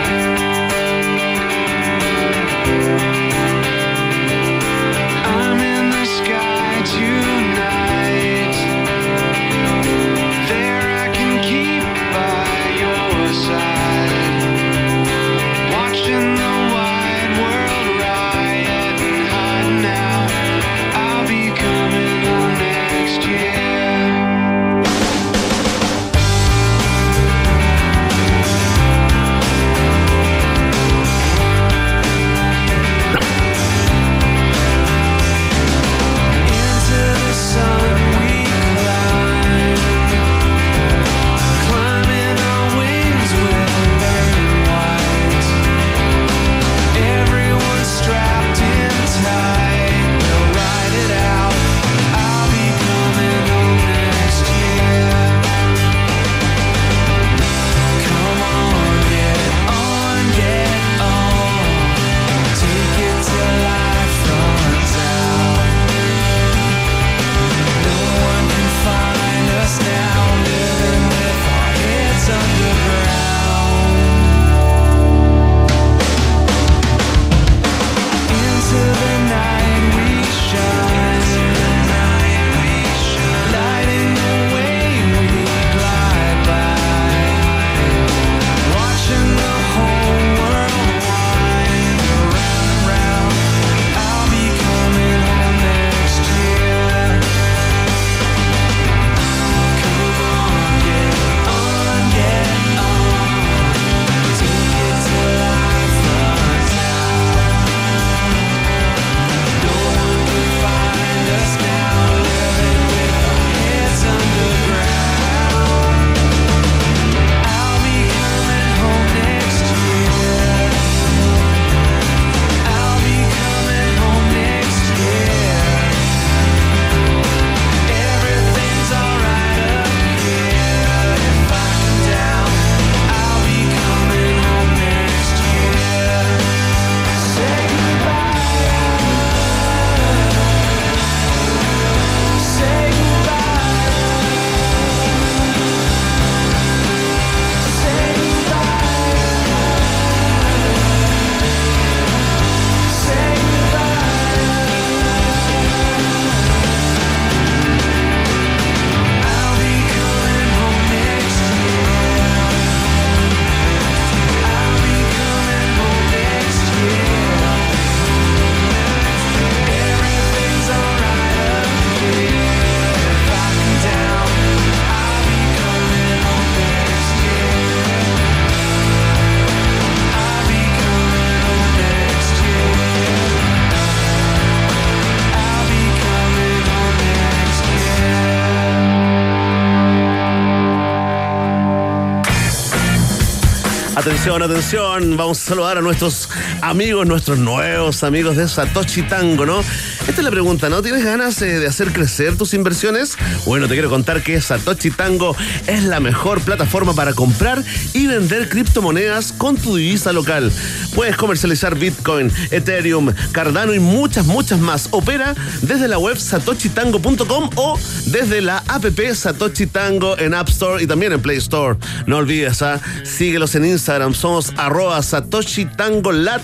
Atención, atención, vamos a saludar a nuestros amigos, nuestros nuevos amigos de Satoshi Tango, ¿no? Esta es la pregunta, ¿no? ¿Tienes ganas eh, de hacer crecer tus inversiones? Bueno, te quiero contar que Satoshi Tango es la mejor plataforma para comprar y vender criptomonedas con tu divisa local. Puedes comercializar Bitcoin, Ethereum, Cardano y muchas, muchas más. Opera desde la web satoshitango.com o desde la app Satoshi Tango en App Store y también en Play Store. No olvides, ¿ah? síguelos en Instagram, somos arroba Satoshi Tango Lat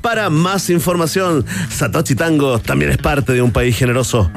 para más información. Satoshi Tango también es parte de un país generoso.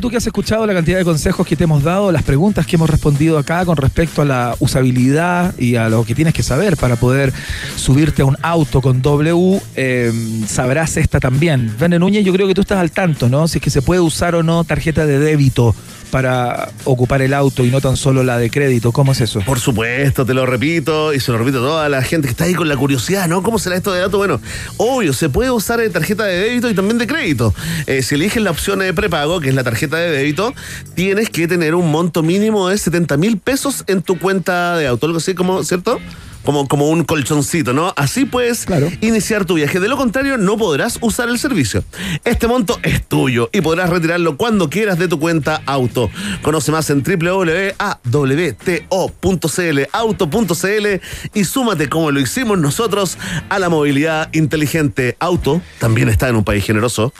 Tú que has escuchado la cantidad de consejos que te hemos dado, las preguntas que hemos respondido acá con respecto a la usabilidad y a lo que tienes que saber para poder subirte a un auto con W, eh, sabrás esta también. Vene Núñez, yo creo que tú estás al tanto, ¿no? Si es que se puede usar o no tarjeta de débito para ocupar el auto y no tan solo la de crédito. ¿Cómo es eso? Por supuesto, te lo repito y se lo repito a toda la gente que está ahí con la curiosidad, ¿no? ¿Cómo será esto de datos? Bueno, obvio, se puede usar eh, tarjeta de débito y también de crédito. Eh, si eliges la opción de prepago, que es la tarjeta de débito, tienes que tener un monto mínimo de 70 mil pesos en tu cuenta de auto, algo así como, ¿cierto? como, como un colchoncito, ¿no? Así puedes iniciar tu viaje. De lo contrario, no podrás usar el servicio. Este monto es tuyo y podrás retirarlo cuando quieras de tu cuenta auto. Conoce más en www.awto.cl auto.cl y súmate como lo hicimos nosotros a la movilidad inteligente. Auto también está en un país generoso.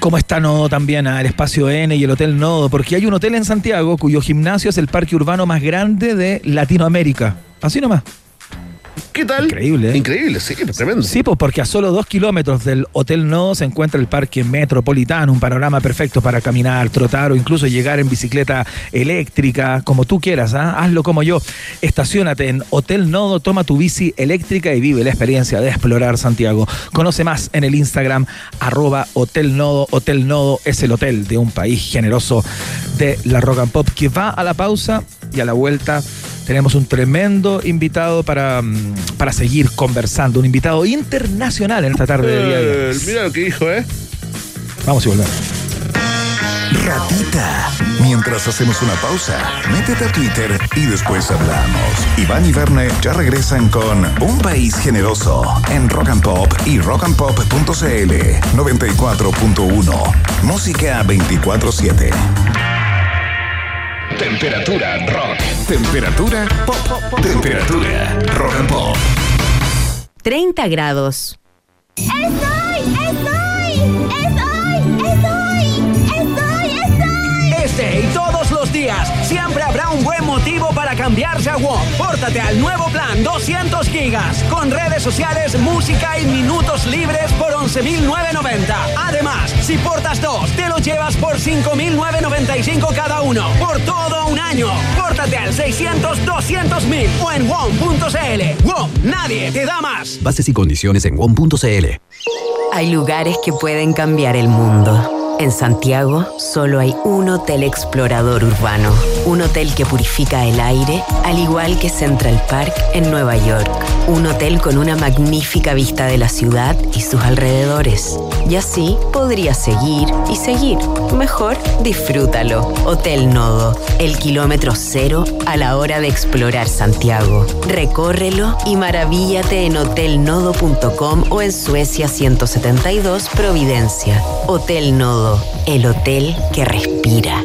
¿Cómo está Nodo también al espacio N y el Hotel Nodo? Porque hay un hotel en Santiago cuyo gimnasio es el parque urbano más grande de Latinoamérica. Así nomás. ¿Qué tal? Increíble. ¿eh? Increíble, sí, tremendo. Sí, pues porque a solo dos kilómetros del Hotel Nodo se encuentra el Parque Metropolitano, un panorama perfecto para caminar, trotar o incluso llegar en bicicleta eléctrica, como tú quieras, ¿ah? hazlo como yo. Estacionate en Hotel Nodo, toma tu bici eléctrica y vive la experiencia de explorar Santiago. Conoce más en el Instagram arroba Hotel Nodo. Hotel Nodo es el hotel de un país generoso de la rock and pop que va a la pausa y a la vuelta tenemos un tremendo invitado para, mm, para seguir conversando, un invitado internacional en esta tarde de día. Eh, mira lo que dijo, ¿eh? Vamos y volvemos. Ratita. Mientras hacemos una pausa, métete a Twitter y después hablamos. Iván y Verne ya regresan con Un País Generoso en Rock and Pop y rockandpop.cl 94.1. Música 24-7. Temperatura rock. Temperatura pop. Temperatura rock and pop. 30 grados. ¡Estoy! ¡Estoy! Siempre habrá un buen motivo para cambiarse a WOM. Pórtate al nuevo plan 200 gigas, con redes sociales, música y minutos libres por 11.990. Además, si portas dos, te lo llevas por 5.995 cada uno, por todo un año. Pórtate al 600 200 mil o en WOM.cl. WOM, nadie te da más. Bases y condiciones en WOM.cl. Hay lugares que pueden cambiar el mundo. En Santiago solo hay un hotel explorador urbano, un hotel que purifica el aire, al igual que Central Park en Nueva York, un hotel con una magnífica vista de la ciudad y sus alrededores. Y así podrías seguir y seguir. Mejor disfrútalo. Hotel Nodo, el kilómetro cero a la hora de explorar Santiago. Recórrelo y maravíllate en hotelnodo.com o en Suecia 172 Providencia. Hotel Nodo, el hotel que respira.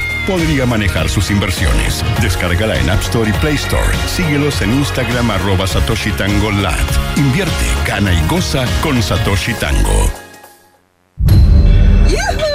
podría manejar sus inversiones. Descárgala en App Store y Play Store. Síguelos en Instagram arroba Satoshi Tango. Invierte, gana y goza con Satoshi Tango. ¿Y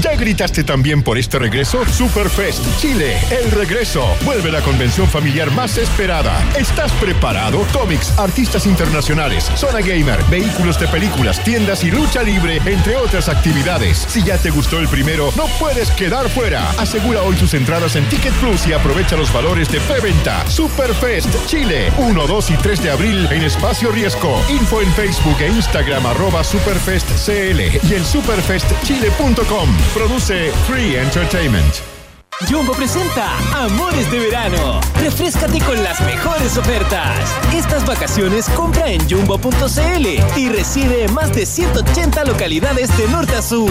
ya gritaste también por este regreso? Superfest Chile, el regreso. Vuelve la convención familiar más esperada. ¿Estás preparado? Cómics, artistas internacionales, zona gamer, vehículos de películas, tiendas y lucha libre, entre otras actividades. Si ya te gustó el primero, no puedes quedar fuera. Asegura hoy tus entradas en Ticket Plus y aprovecha los valores de preventa. Superfest Chile, 1, 2 y 3 de abril en Espacio Riesgo. Info en Facebook e Instagram arroba superfestcl y en superfestchile.com. Produce Free Entertainment. Jumbo presenta Amores de Verano. Refrescate con las mejores ofertas. Estas vacaciones compra en jumbo.cl y recibe más de 180 localidades de norte a sur.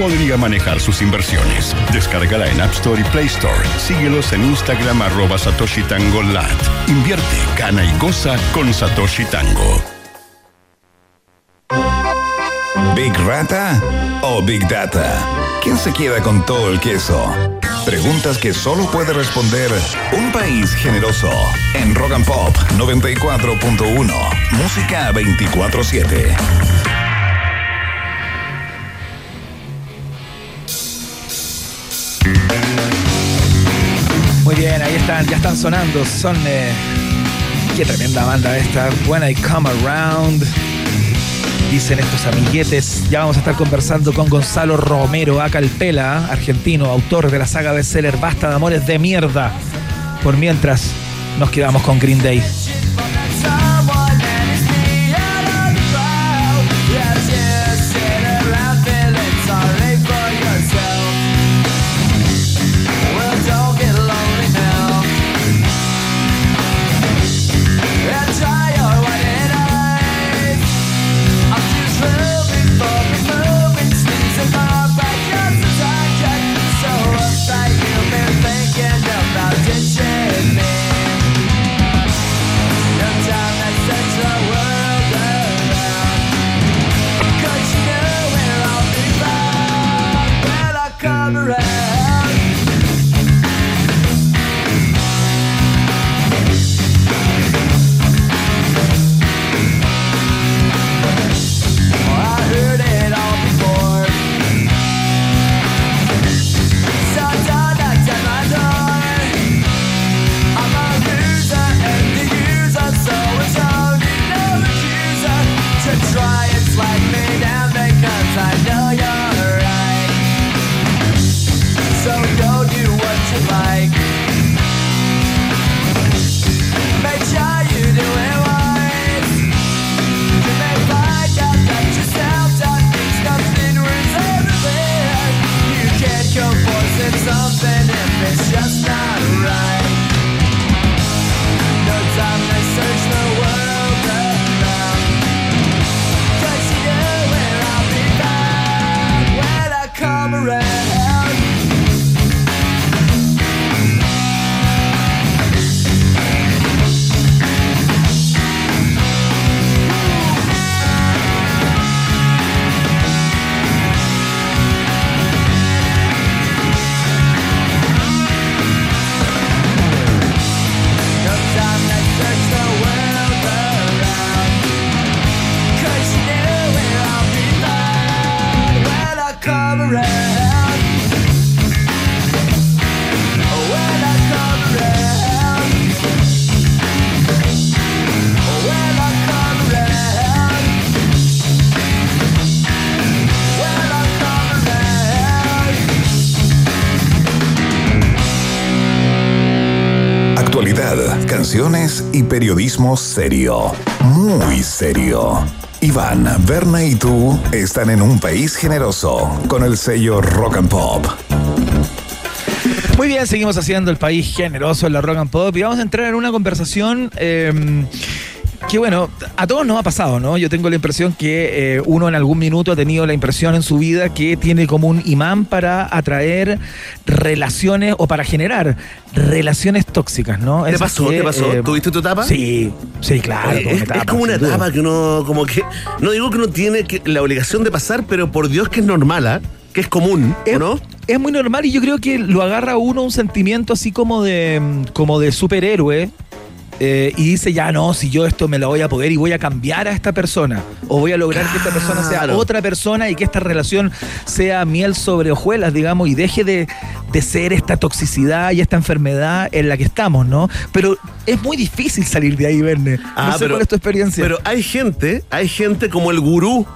podría manejar sus inversiones. Descárgala en App Store y Play Store. Síguelos en Instagram arroba Satoshi Tango. Invierte, gana y goza con Satoshi Tango. ¿Big Rata o Big Data? ¿Quién se queda con todo el queso? Preguntas que solo puede responder un país generoso. En Rock and Pop 94.1. Música 24-7. Ahí están, ya están sonando. Son. eh, qué tremenda banda esta. When I Come Around. Dicen estos amiguetes. Ya vamos a estar conversando con Gonzalo Romero, Acalpela, argentino, autor de la saga bestseller Basta de Amores de Mierda. Por mientras, nos quedamos con Green Day. Serio. Muy serio. Iván, Berna y tú están en un país generoso con el sello Rock and Pop. Muy bien, seguimos haciendo el país generoso en la rock and pop y vamos a entrar en una conversación eh, que bueno, a todos nos ha pasado, ¿no? Yo tengo la impresión que eh, uno en algún minuto ha tenido la impresión en su vida que tiene como un imán para atraer relaciones o para generar relaciones tóxicas, ¿no? ¿Te Esas pasó? que, ¿Te pasó? eh, ¿Tuviste tu etapa? Sí, sí, claro. Eh, tuve es, etapa, como una sin duda. etapa que uno, como que, no digo que uno tiene que- la obligación de pasar, pero por Dios que es normal, ¿ah? Que es común, ¿o no? Es muy normal y yo creo que lo agarra a uno un sentimiento así como de, como de superhéroe. Eh, y dice, ya no, si yo esto me lo voy a poder y voy a cambiar a esta persona. O voy a lograr que esta persona sea otra persona y que esta relación sea miel sobre hojuelas, digamos, y deje de, de ser esta toxicidad y esta enfermedad en la que estamos, ¿no? Pero es muy difícil salir de ahí, Verne. no sé cuál es tu experiencia. Ah, Pero hay gente, hay gente como el gurú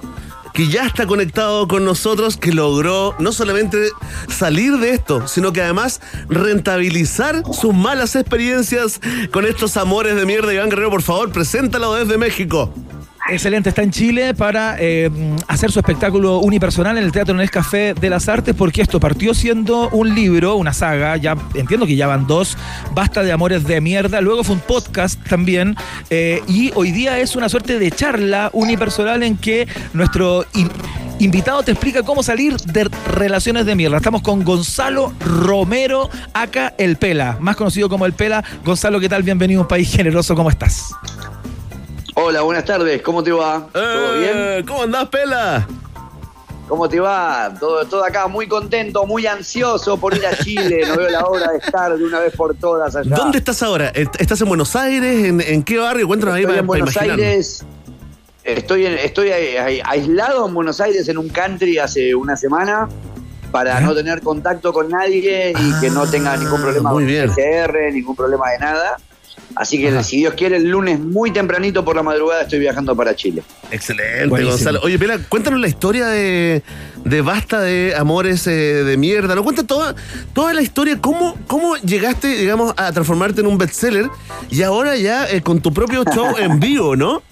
que ya está conectado con nosotros, que logró no solamente salir de esto, sino que además rentabilizar sus malas experiencias con estos amores de mierda. Iván Guerrero, por favor, preséntalo desde México. Excelente, está en Chile para eh, hacer su espectáculo unipersonal en el Teatro Café de las Artes, porque esto partió siendo un libro, una saga, ya entiendo que ya van dos, Basta de Amores de Mierda, luego fue un podcast también, eh, y hoy día es una suerte de charla unipersonal en que nuestro in- invitado te explica cómo salir de relaciones de mierda. Estamos con Gonzalo Romero, acá El Pela, más conocido como El Pela. Gonzalo, ¿qué tal? Bienvenido a un país generoso, ¿cómo estás? Hola, buenas tardes, ¿cómo te va? ¿Todo bien? Eh, ¿Cómo andás, Pela? ¿Cómo te va? Todo, todo acá muy contento, muy ansioso por ir a Chile. No veo la hora de estar de una vez por todas allá. ¿Dónde estás ahora? ¿Est- ¿Estás en Buenos Aires? ¿En, en qué barrio? Cuéntanos ahí Estoy para, en Buenos. Aires. Estoy, en- estoy aislado en Buenos Aires en un country hace una semana para no tener contacto con nadie y que no tenga ningún problema Ah, muy con bien. PCR, ningún problema de nada. Así que si Dios quiere, el lunes muy tempranito por la madrugada estoy viajando para Chile. Excelente, Buenísimo. Gonzalo. Oye, Pela, cuéntanos la historia de, de Basta de Amores eh, de Mierda. ¿No cuenta toda, toda la historia? ¿Cómo, ¿Cómo llegaste, digamos, a transformarte en un bestseller y ahora ya eh, con tu propio show en vivo, no?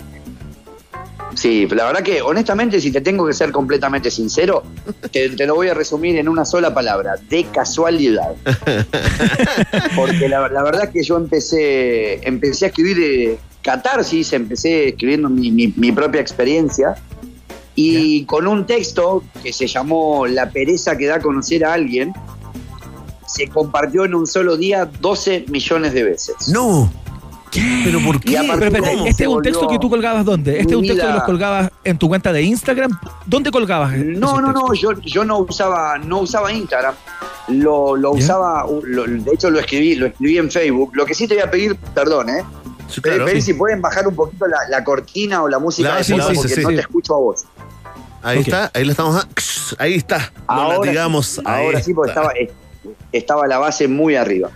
Sí, la verdad que honestamente, si te tengo que ser completamente sincero, [laughs] te, te lo voy a resumir en una sola palabra, de casualidad. [laughs] Porque la, la verdad que yo empecé, empecé a escribir eh, catarsis, empecé escribiendo mi, mi- mi propia experiencia y con un texto que se llamó La pereza que da a conocer a alguien, se compartió en un solo día 12 millones de veces. No. ¿Pero por qué? Pero. ¿este es un texto que tú colgabas dónde? ¿Este es un texto que los colgabas en tu cuenta de Instagram? ¿Dónde colgabas? No, no, no, yo, yo no usaba, no usaba Instagram. Lo, lo usaba, lo- de hecho lo escribí, lo escribí en Facebook. Lo que sí te voy a pedir, perdón, ¿eh? Pedir- claro. pedir Sí. si pueden bajar un poquito la, la cortina o la música Claro, de sí, fondo sí, porque sí, no sí. te escucho a vos. Ahí está, ahí la estamos. a- Ahí está. No la Ahora, digamos. sí, ahora sí, porque estaba, estaba la base muy arriba.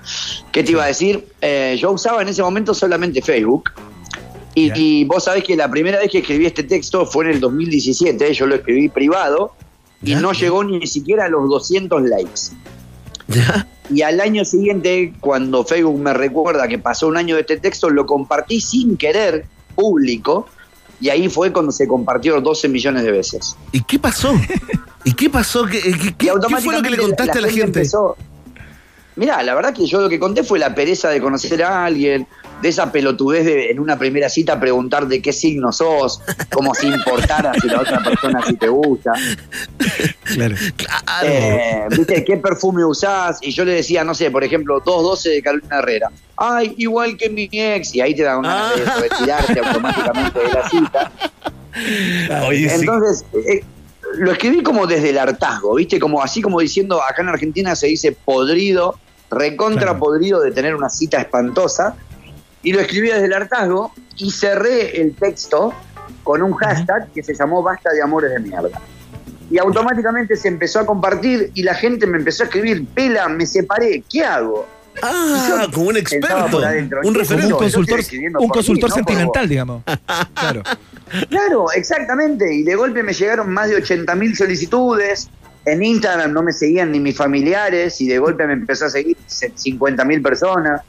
¿Qué te iba a decir? Eh, yo usaba en ese momento solamente Facebook. Y, y vos sabés que la primera vez que escribí este texto fue en el 2017. Yo lo escribí privado y no llegó ni siquiera a los 200 likes. Y al año siguiente, cuando Facebook me recuerda que pasó un año de este texto, lo compartí sin querer, público, y ahí fue cuando se compartió 12 millones de veces. ¿Y qué pasó? [laughs] ¿Y qué pasó? ¿Qué, qué- qué- qué fue lo que le contaste a la gente? empezó- Mirá, la verdad que yo lo que conté fue la pereza de conocer a alguien, de esa pelotudez de en una primera cita preguntar de qué signo sos, como si importara si la otra persona si te gusta. Claro. Eh, ¿Viste qué perfume usás? Y yo le decía, no sé, por ejemplo, 212 de Carolina Herrera. Ay, igual que mi ex. Y ahí te da una ganas de retirarte automáticamente de la cita. Oye, sí. Entonces, eh, lo escribí como desde el hartazgo, ¿viste? Como así como diciendo, acá en Argentina se dice podrido, recontra podrido de tener una cita espantosa. Y lo escribí desde el hartazgo y cerré el texto con un hashtag que se llamó Basta de Amores de Mierda. Y automáticamente se empezó a compartir y la gente me empezó a escribir, Pela, me separé, ¿qué hago? Ah, como un experto. Un ¿qué referente. Un consultor, un mí, consultor no sentimental, digamos. [laughs] Claro. Claro, exactamente. Y de golpe me llegaron más de 80.000 solicitudes. En Instagram no me seguían ni mis familiares y de golpe me empezó a seguir 50.000 personas.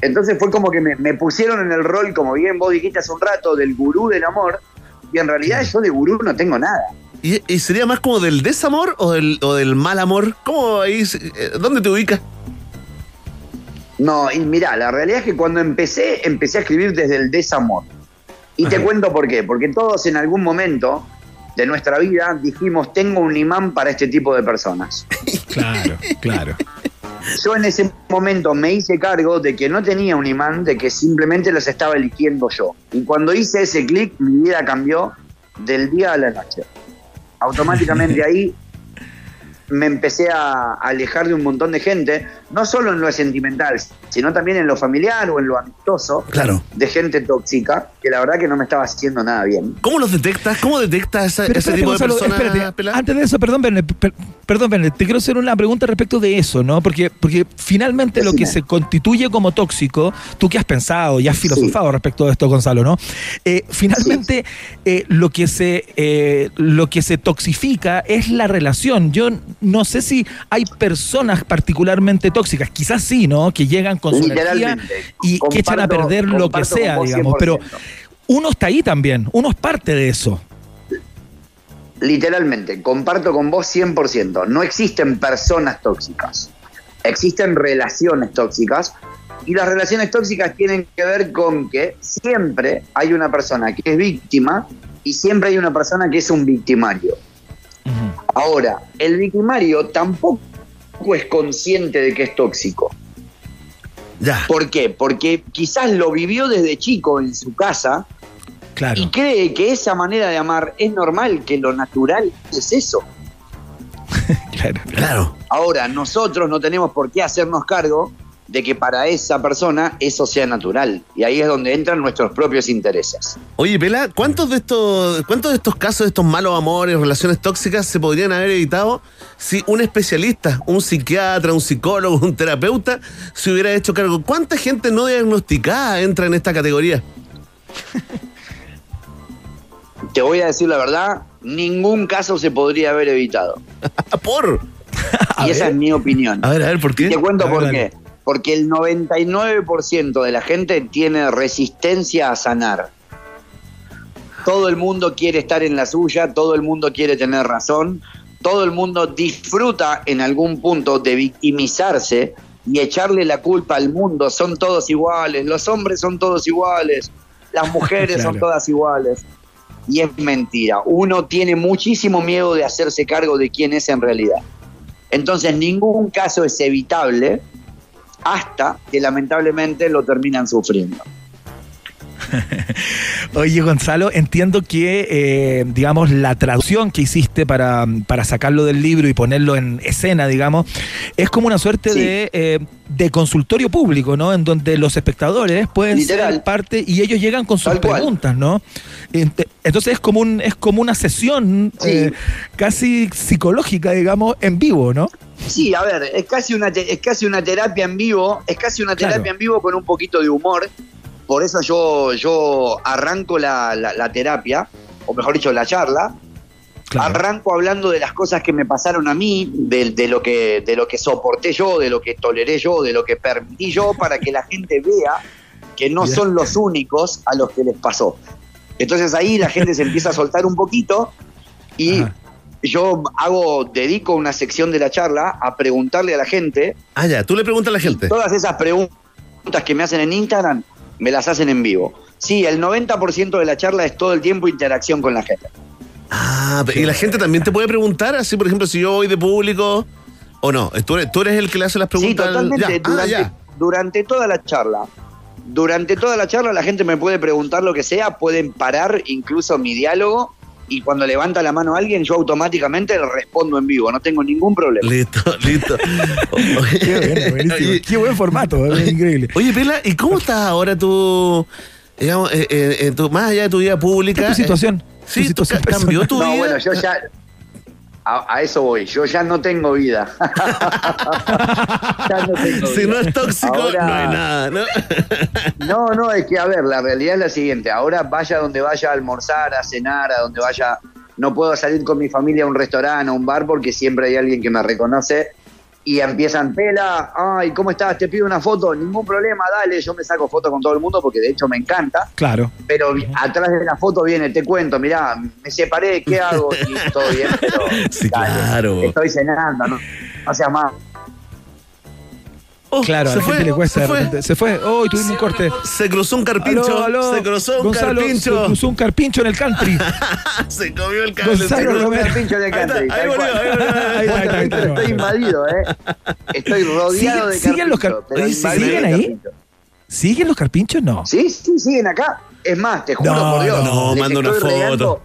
Entonces fue como que me, me pusieron en el rol, como bien vos dijiste hace un rato, del gurú del amor. Y en realidad yo de gurú no tengo nada. ¿Y, y sería más como del desamor o del, o del mal amor? ¿Cómo ahí? eh, ¿Dónde te ubicas? No, y mirá, la realidad es que cuando empecé, empecé a escribir desde el desamor. Y te cuento por qué. Porque todos en algún momento de nuestra vida dijimos, tengo un imán para este tipo de personas. [laughs] Claro, claro. Yo en ese momento me hice cargo de que no tenía un imán, de que simplemente los estaba eligiendo yo. Y cuando hice ese clic, mi vida cambió del día a la noche. Automáticamente [laughs] ahí me empecé a alejar de un montón de gente, no solo en lo sentimental, sino también en lo familiar o en lo amistoso, Claro. de gente tóxica, que la verdad que no me estaba haciendo nada bien. ¿Cómo los detectas? ¿Cómo detectas ese espérate, tipo Gonzalo, de personas? espérate. Pelá? Antes de eso, perdón, Bernet, per- perdón, Bernet, te quiero hacer una pregunta respecto de eso, ¿no? Porque, porque finalmente lo que se constituye como tóxico, tú que has pensado y has filosofado respecto de esto, Gonzalo, ¿no? Eh, finalmente, eh, lo, que se, eh, lo que se toxifica es la relación. Yo no sé si hay personas particularmente tóxicas, quizás sí, ¿no? Que llegan con su energía y que echan a perder lo que sea, digamos. Pero 100%. uno está ahí también, uno es parte de eso. Literalmente, comparto con vos 100%. No existen personas tóxicas. Existen relaciones tóxicas. Y las relaciones tóxicas tienen que ver con que siempre hay una persona que es víctima y siempre hay una persona que es un victimario. Ahora, el victimario tampoco es consciente de que es tóxico. Ya. ¿Por qué? Porque quizás lo vivió desde chico en su casa Claro. y cree que esa manera de amar es normal, que lo natural es eso. [laughs] Claro. Claro. Ahora, nosotros no tenemos por qué hacernos cargo de que para esa persona eso sea natural. Y ahí es donde entran nuestros propios intereses. Oye, Pela, ¿cuántos de estos, cuántos de estos casos, de estos malos amores, relaciones tóxicas, se podrían haber evitado si un especialista, un psiquiatra, un psicólogo, un terapeuta, se hubiera hecho cargo? ¿Cuánta gente no diagnosticada entra en esta categoría? Te voy a decir la verdad, ningún caso se podría haber evitado. [laughs] ¿Por? Y esa es mi opinión. A ver, a ver, ¿por qué? Y te cuento ver, por qué. Porque el 99% de la gente tiene resistencia a sanar. Todo el mundo quiere estar en la suya, todo el mundo quiere tener razón, todo el mundo disfruta en algún punto de victimizarse y echarle la culpa al mundo. Son todos iguales, los hombres son todos iguales, las mujeres son [laughs] todas iguales. Y es mentira. Uno tiene muchísimo miedo de hacerse cargo de quién es en realidad. Entonces ningún caso es evitable hasta que lamentablemente lo terminan sufriendo. [laughs] Oye, Gonzalo, entiendo que, eh, digamos, la traducción que hiciste para, para sacarlo del libro y ponerlo en escena, digamos, es como una suerte Sí. de, eh, de consultorio público, ¿no? En donde los espectadores pueden Literal. ser parte y ellos llegan con sus Tal cual. preguntas, ¿no? Ent- Entonces es como, un, es como una sesión Sí. eh, casi psicológica, digamos, en vivo, ¿no? Sí, a ver, es casi una, es casi una terapia en vivo, es casi una terapia Claro. en vivo con un poquito de humor. Por eso yo, yo arranco la, la- la terapia, o mejor dicho, la charla. Arranco hablando de las cosas que me pasaron a mí, de, de lo que, de lo que soporté yo, de lo que toleré yo, de lo que permití yo, para que la gente vea que no son los únicos a los que les pasó. Entonces ahí la gente se empieza a soltar un poquito y Ajá. yo hago, dedico una sección de la charla a preguntarle a la gente. Ah, ya, tú le preguntas a la gente. Todas esas preguntas que me hacen en Instagram, me las hacen en vivo. Sí, el 90% de la charla es todo el tiempo interacción con la gente. Ah, y la gente también te puede preguntar, así por ejemplo, si yo voy de público o no. Tú eres, tú eres el que le hace las Sí, preguntas. al- totalmente. Ya, ah, ya. durante toda la charla. Durante toda la charla la gente me puede preguntar lo que sea, pueden parar incluso mi diálogo y cuando levanta la mano alguien yo automáticamente le respondo en vivo, no tengo ningún problema. Listo, [laughs] listo. Qué bueno, buenísimo. Oye, Qué buen formato, es increíble. Oye, Pela, ¿y cómo estás ahora tú, digamos, eh, eh, tú- más allá de tu vida pública? ¿Qué es tu situación? eh, sí, Tu situación ca- cambió tu No, vida. bueno, yo ya a, a eso voy, yo ya no tengo vida. [laughs] Ya no tengo si vida. no es tóxico, Ahora- no hay nada, ¿no? [laughs] No, no, es que a ver, la realidad es la siguiente. Ahora vaya donde vaya a almorzar, a cenar, a donde vaya. No puedo salir con mi familia a un restaurante, a un bar, porque siempre hay alguien que me reconoce. Y empiezan, pela, ay, ¿cómo estás? Te pido una foto. Ningún problema, dale. Yo me saco foto con todo el mundo porque de hecho me encanta. Claro. Pero atrás de la foto viene, te cuento, mirá, me separé, ¿qué hago? [laughs] Y todo bien, pero. Sí, dale, claro. Estoy cenando, ¿no? O sea, más. Oh, Claro, a se la gente fue, le cuesta se de fue. repente. Se fue. Hoy tuvimos un corte. Se cruzó un carpincho. Aló, aló. Se cruzó un Gonzalo, carpincho. Se cruzó un carpincho en el country. [laughs] se comió el cable. Gonzalo se cruzó- Romero. Carpincho en el Ahí está, country, ahí volvió, ahí volvió, [laughs] ahí está. Estoy invadido, ¿eh? Estoy rodeado de ¿Siguen los car- ¿siguen ahí? ¿Siguen los carpinchos? No. Sí, sí, siguen acá. Es más, te juro No, por Dios. no, les manda una foto.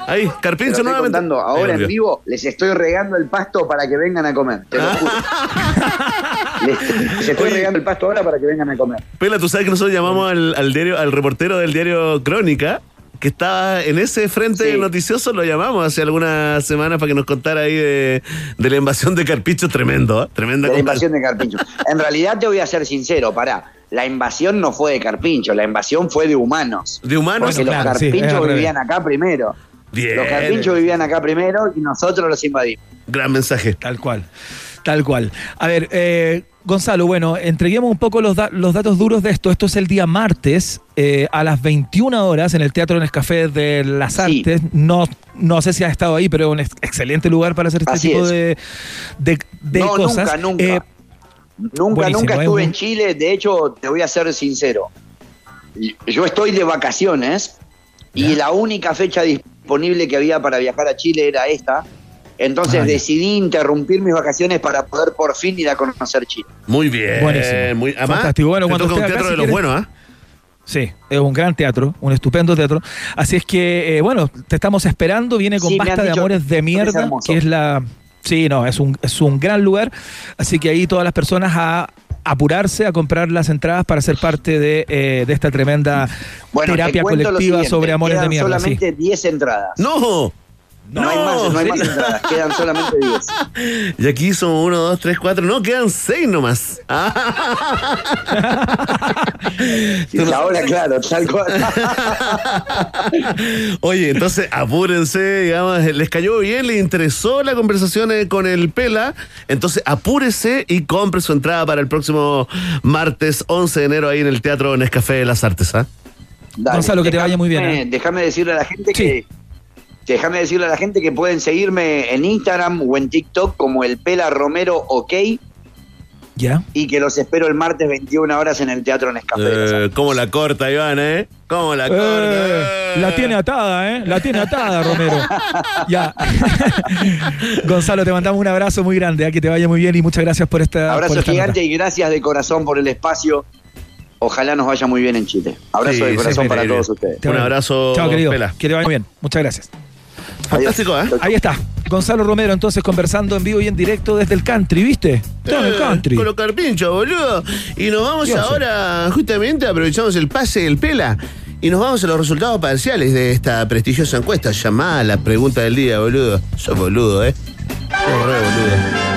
Ah, Ahí, carpincho nuevamente. contando ahora en vivo, les estoy regando el pasto para que vengan a comer. Te lo [laughs] juro. les, les estoy Oye. regando el pasto ahora para que vengan a comer. Pela, tú sabes que nosotros llamamos al, al diario, al reportero del diario Crónica, que estaba en ese frente Sí. noticioso, lo llamamos hace algunas semanas para que nos contara ahí de, de la invasión de Carpicho, tremendo, ¿eh? tremenda De la invasión de Carpincho. En realidad te voy a ser sincero, pará. La invasión no fue de Carpincho, la invasión fue de humanos. De humanos. Porque los sí, carpinchos vivían acá primero. Bien. Los carpinchos vivían acá primero y nosotros los invadimos. Gran mensaje. Tal cual. Tal cual. A ver, eh, Gonzalo, bueno, entreguemos un poco los, da- los datos duros de esto. Esto es el día martes eh, a las 21 horas en el Teatro Nescafé de las Sí. Artes. No, no sé si has estado ahí, pero es un ex- excelente lugar para hacer este Así tipo es. de, de, de no, cosas. nunca, nunca. Eh, nunca, buenísimo, nunca es estuve en Chile. De hecho, te voy a ser sincero. Yo estoy de vacaciones y la única fecha disponible que había para viajar a Chile era esta. Entonces Ah, decidí interrumpir mis vacaciones para poder por fin ir a conocer Chile. Muy bien. Buenísimo. Muy, además, Fantástico. Bueno, te cuando toca un teatro si de los quieres- buenos, ¿ah? Sí, es un gran teatro, un estupendo teatro. Así es que, eh, bueno, te estamos esperando. Viene con Sí, Basta de Amores de es Mierda, que es la. Sí, no, es un, es un gran lugar. Así que ahí todas las personas a apurarse a comprar las entradas para ser parte de, eh, de esta tremenda Bueno, terapia colectiva sobre amores quedan de mierda. solamente 10 entradas. ¡No! No, hay más, no hay más entradas, quedan solamente 10. [laughs] Y aquí somos uno, dos, tres, cuatro. No, quedan seis nomás. [laughs] Sí, ahora, claro, tal cual. [laughs] Oye, entonces apúrense, digamos, les cayó bien, les interesó la conversación eh, con el Pela. Entonces apúrese y compre su entrada para el próximo martes 11 de enero ahí en el Teatro Nescafé de las Artes. ¿ah? Dale, Gonzalo, que te vaya muy bien, déjame- ¿eh? Déjame decirle a la gente que. Déjame decirle a la gente que pueden seguirme en Instagram o en TikTok como el Pela Romero OK ¿Ya? y que los espero el martes 21 horas en el Teatro Nescafé. Eh, ¿Cómo la corta, Iván, eh? ¿Cómo la corta? Eh, la tiene atada, ¿eh? La tiene atada, Romero. [laughs] ya. [laughs] Gonzalo, te mandamos un abrazo muy grande, ¿eh? que te vaya muy bien y muchas gracias por esta. Abrazo por esta gigante y gracias de corazón por el espacio. Ojalá nos vaya muy bien en Chile. Abrazo Sí, de corazón para todos ustedes. Un abrazo, Chao, querido. Pela. Que te vaya muy bien. Muchas gracias. Fantástico, ¿eh? Ahí está. Gonzalo Romero, entonces conversando en vivo y en directo desde el country, ¿viste? Todo en el Eh, country. Con los carpinchos, boludo. Y nos vamos sé. ahora, justamente aprovechamos el pase del Pela. Y nos vamos a los resultados parciales de esta prestigiosa encuesta llamada La Pregunta del Día, boludo. Sos boludo, ¿eh? Sos re boludo.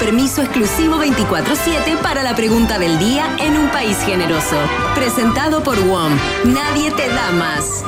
Permiso exclusivo 24-7 para la pregunta del día en un país generoso. Presentado por WOM. Nadie te da más.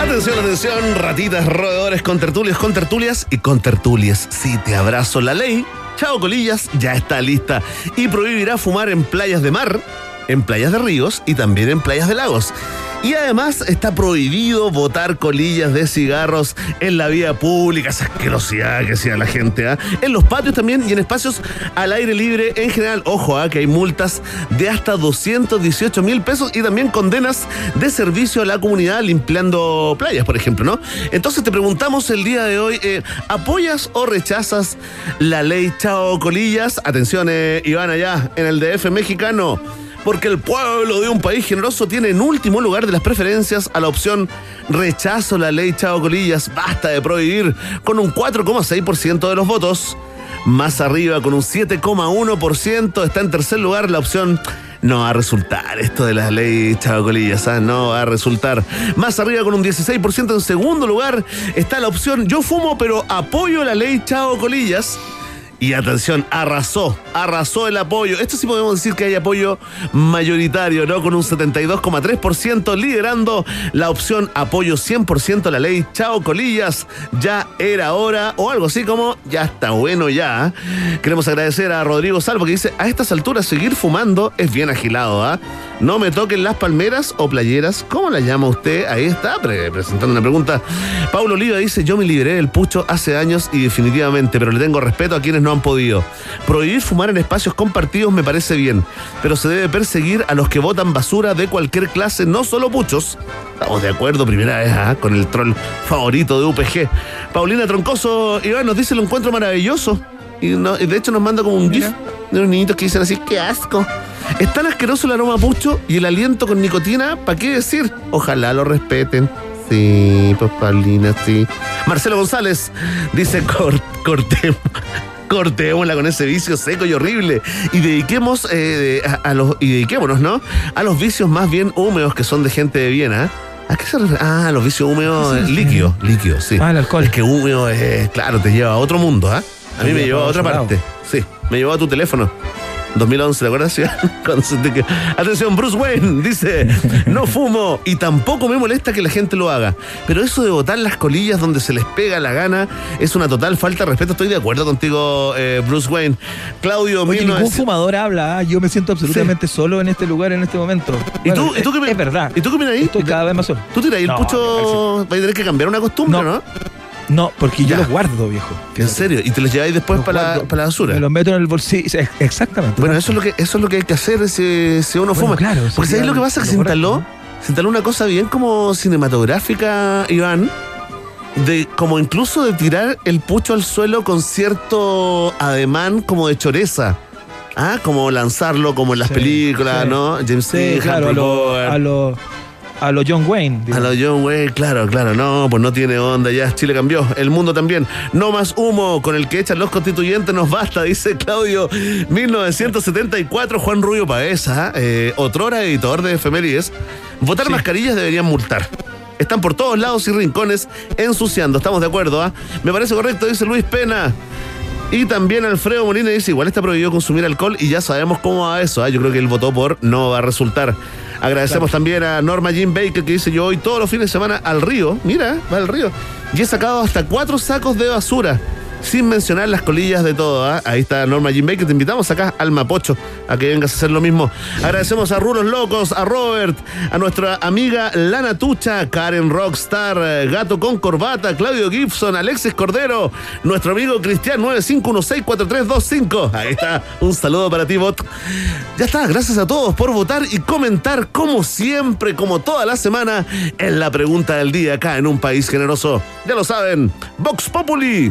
Atención, atención, ratitas, roedores, con tertulias, con tertulias y con tertulias. Sí, te abrazo la ley. Chao, colillas, ya está lista y prohibirá fumar en playas de mar, en playas de ríos y también en playas de lagos. Y además está prohibido botar colillas de cigarros en la vía pública, esa asquerosidad que hacía la gente, ¿ah? En los patios también y en espacios al aire libre en general. Ojo, ¿ah? que hay multas de hasta 218 mil pesos y también condenas de servicio a la comunidad limpiando playas, por ejemplo, ¿no? Entonces te preguntamos el día de hoy, eh, ¿apoyas o rechazas la ley Chao Colillas? Atención, eh, Iván, allá en el DF mexicano porque el pueblo de un país generoso tiene en último lugar de las preferencias a la opción rechazo la ley Chao Colillas, basta de prohibir, con un 4,6% de los votos. Más arriba, con un 7,1%, está en tercer lugar la opción no va a resultar esto de la ley Chao Colillas, ¿ah? no va a resultar. Más arriba, con un 16%, en segundo lugar, está la opción yo fumo, pero apoyo la ley Chao Colillas. Y atención, arrasó, arrasó el apoyo. Esto sí podemos decir que hay apoyo mayoritario, ¿no? Con un 72,3% liderando la opción apoyo 100% a la ley Chao Colillas. Ya era hora, o algo así como ya está bueno ya. Queremos agradecer a Rodrigo Salvo que dice, a estas alturas seguir fumando es bien agilado, ¿ah? No me toquen las palmeras o playeras. ¿Cómo la llama usted? Ahí está, pre- presentando una pregunta. Paulo Oliva dice, yo me liberé del pucho hace años y definitivamente, pero le tengo respeto a quienes no han podido. Prohibir fumar en espacios compartidos me parece bien, pero se debe perseguir a los que botan basura de cualquier clase, no solo puchos. Estamos de acuerdo, primera vez, ¿ah? con el troll favorito de UPG. Paulina Troncoso, Iván, nos dice, lo encuentro maravilloso. Y, no- y de hecho nos manda como un gif de unos niñitos que dicen así, qué asco. Es tan asqueroso el aroma pucho y el aliento con nicotina, ¿para qué decir? Ojalá lo respeten. Sí, pues Paulina, sí. Marcelo González dice, "Cor- cortemos. Cortémosla con ese vicio seco y horrible y dediquemos eh, a, a los y dediquémonos, ¿no? A los vicios más bien húmedos que son de gente de Viena. ¿A qué se refiere? Ah, los vicios húmedos líquidos, líquidos, sí. Ah, el alcohol. Es que húmedo es, claro, te lleva a otro mundo, ¿ah? A mí me llevó a otra parte. Sí, me llevó a tu teléfono. 2011, ¿te acuerdas? [laughs] Atención, Bruce Wayne dice, no fumo y tampoco me molesta que la gente lo haga. Pero eso de botar las colillas donde se les pega la gana es una total falta de respeto. Estoy de acuerdo contigo, eh, Bruce Wayne. Claudio, Oye, 1900 ningún fumador habla, ¿ah? yo me siento absolutamente solo en este lugar en este momento. ¿Y tú, Bueno, ¿y tú qué es, es verdad. ¿Y tú qué opinas ahí? Estoy cada vez más solo. ¿Tú tiras ahí el No, pucho? ¿Vas a tener que cambiar una costumbre, no? No, porque yo Ya. los guardo, viejo. ¿En serio? ¿Y te los lleváis después Los para la, para la basura? Me los meto en el bolsillo. Ex- Exactamente. Bueno, eso es lo que eso es lo que hay que hacer si, si uno Bueno, fuma. claro, Porque ¿sabes sería lo que pasa? Que se instaló, se instaló una cosa bien como cinematográfica, Iván. de como incluso de tirar el pucho al suelo con cierto ademán como de choreza. Ah, como lanzarlo como en las Sí, películas, sí. ¿no? James Sí, claro, a Humphrey lo, Bogart. A lo, John Wayne. A lo John Wayne, claro, claro, no, pues no tiene onda, ya Chile cambió, el mundo también. No más humo con el que echan los constituyentes, nos basta, dice Claudio. 1974, Juan Rubio Paesa, eh, otrora editor de efemérides. Votar mascarillas deberían multar. Están por todos lados y rincones ensuciando, estamos de acuerdo, ¿ah? Me parece correcto, dice Luis Pena. Y también Alfredo Molina dice, igual está prohibido consumir alcohol y ya sabemos cómo va eso. ¿ah? Yo creo que él votó por no va a resultar. Agradecemos también a Norma Jean Baker que dice, yo voy todos los fines de semana al río. Mira, va al río. Y he sacado hasta cuatro sacos de basura. Sin mencionar las colillas de todo. ¿ah? Ahí está Norma Jean Baker. Te invitamos acá al Mapocho a que vengas a hacer lo mismo. Agradecemos a Rulos Locos, a Robert, a nuestra amiga Lana Tucha, Karen Rockstar, Gato con Corbata, Claudio Gibson, Alexis Cordero, nuestro amigo Cristian 95164325. Ahí está. Un saludo para ti, bot. Ya está. Gracias a todos por votar y comentar como siempre, como toda la semana, en la pregunta del día acá en un país generoso. Ya lo saben. Vox Populi.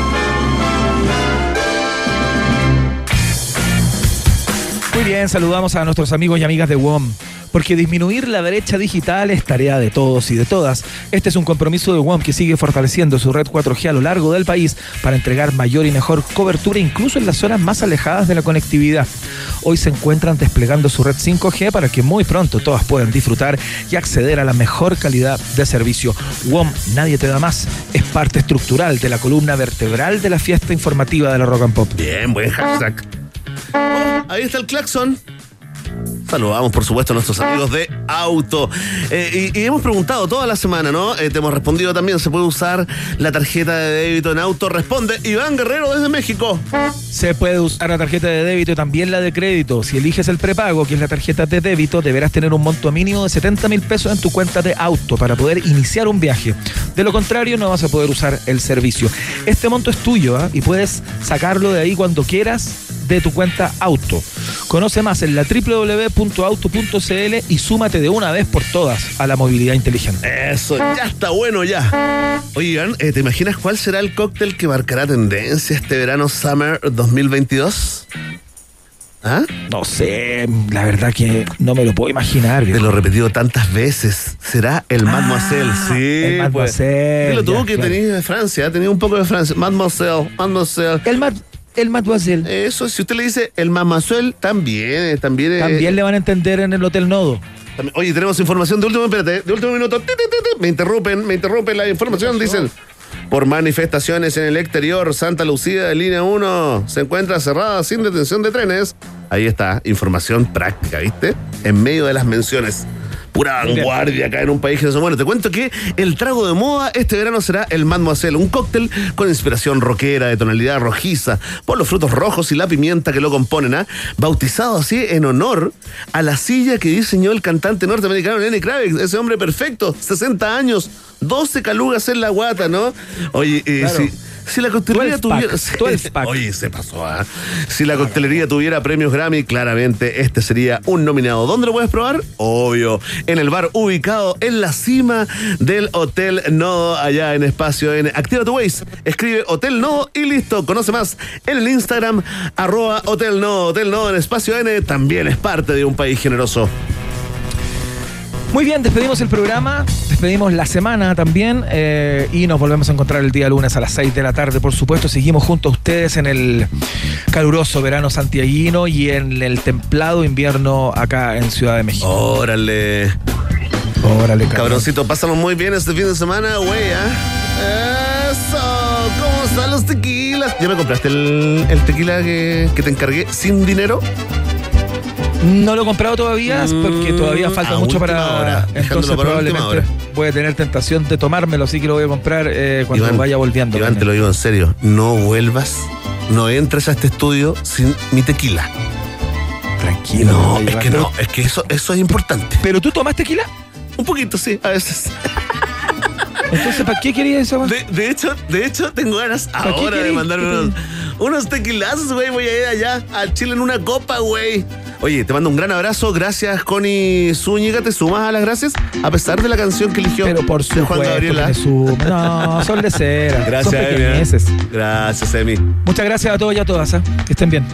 Muy bien, saludamos a nuestros amigos y amigas de WOM. Porque disminuir la brecha digital es tarea de todos y de todas. Este es un compromiso de WOM que sigue fortaleciendo su red 4G a lo largo del país para entregar mayor y mejor cobertura incluso en las zonas más alejadas de la conectividad. Hoy se encuentran desplegando su red 5G para que muy pronto todas puedan disfrutar y acceder a la mejor calidad de servicio. WOM, nadie te da más. Es parte estructural de la columna vertebral de la fiesta informativa de la Rock and Pop. Bien, buen hashtag. Ahí está el claxon. Saludamos, por supuesto, a nuestros amigos de Auto. Eh, y, hemos preguntado toda la semana, ¿no? Eh, te hemos respondido también, ¿se puede usar la tarjeta de débito en Auto? Responde Iván Guerrero desde México. Se puede usar la tarjeta de débito y también la de crédito. Si eliges el prepago, que es la tarjeta de débito, deberás tener un monto mínimo de 70 mil pesos en tu cuenta de auto para poder iniciar un viaje. De lo contrario, no vas a poder usar el servicio. Este monto es tuyo ¿ah? y puedes sacarlo de ahí cuando quieras de tu cuenta auto. Conoce más en la www.auto.cl y súmate de una vez por todas a la movilidad inteligente. Eso, ya está bueno ya. Oigan, eh, ¿te imaginas cuál será el cóctel que marcará tendencia este verano Summer 2022? ¿Ah? No sé, la verdad que no me lo puedo imaginar. Te lo he repetido tantas veces. Será el Mademoiselle, sí. Ah, el Mademoiselle, Pues. Tú ya, que claro. de Francia, tenía un poco de Francia. Mademoiselle, Mademoiselle. El, el Mademoiselle. Eso, si usted le dice el Mademoiselle, también, eh, también. eh, También le van a entender en el Hotel Nodo. también- Oye, tenemos información de último, espérate, de último minuto. Ti, ti, ti, ti. Me interrumpen, me interrumpen la información, dicen. Por manifestaciones en el exterior, Santa Lucía de línea 1 se encuentra cerrada sin detención de trenes. Ahí está, información práctica, ¿viste? En medio de las menciones. Pura vanguardia acá en un país que no Bueno, te cuento que el trago de moda este verano será el Mademoiselle, un cóctel con inspiración rockera de tonalidad rojiza, por los frutos rojos y la pimienta que lo componen, ¿ah? Bautizado así en honor a la silla que diseñó el cantante norteamericano Lenny Kravitz, ese hombre perfecto, 60 años, 12 calugas en la guata, ¿no? Oye, eh, Claro. si, si la coctelería 12 pack, tuviera... 12 [laughs] pack. Oye, se pasó, ¿ah? Si la coctelería tuviera premios Grammy, claramente este sería un nominado. ¿Dónde lo puedes probar? Obvio, en el bar ubicado en la cima del Hotel Nodo, allá en Espacio N. Activa tu Waze, escribe Hotel Nodo y listo. Conoce más en el Instagram, arroba Hotel Nodo. Hotel Nodo en Espacio N también es parte de un país generoso. Muy bien, despedimos el programa, despedimos la semana también eh, y nos volvemos a encontrar el día lunes a las 6 de la tarde. Por supuesto, seguimos junto a ustedes en el caluroso verano santiaguino y en el templado invierno acá en Ciudad de México. Órale. Órale, cabrón. Cabroncito, pasamos muy bien este fin de semana, güey, ¿ah? Eso, ¿cómo están los tequilas? ¿Ya me compraste el, el tequila que, que te encargué sin dinero? No lo he comprado todavía porque todavía falta Mm, a mucho para. hora, entonces para probablemente voy a tener tentación de tomármelo, así que lo voy a comprar eh, cuando Iván, vaya volviendo. Iván, te lo digo en serio, no vuelvas, no entres a este estudio sin mi tequila. Tranquilo. No, es que no, es que eso, eso es importante. ¿Pero tú tomas tequila? Un poquito, sí, a veces. Entonces, ¿para qué querías eso? De, de hecho, de hecho, tengo ganas ahora de mandarme ¿Qué unos, unos tequilazos, güey. Voy a ir allá a Chile en una copa, güey. Oye, te mando un gran abrazo. Gracias, Connie Zúñiga. ¿Te sumas a las gracias? A pesar de la canción que eligió Pero por de Juan supuesto Gabriela. que me sumo. No, son de cera. Gracias, son Emi. pequeñeces. Gracias, Emi. Muchas gracias a todos y a todas. ¿eh? Que estén bien.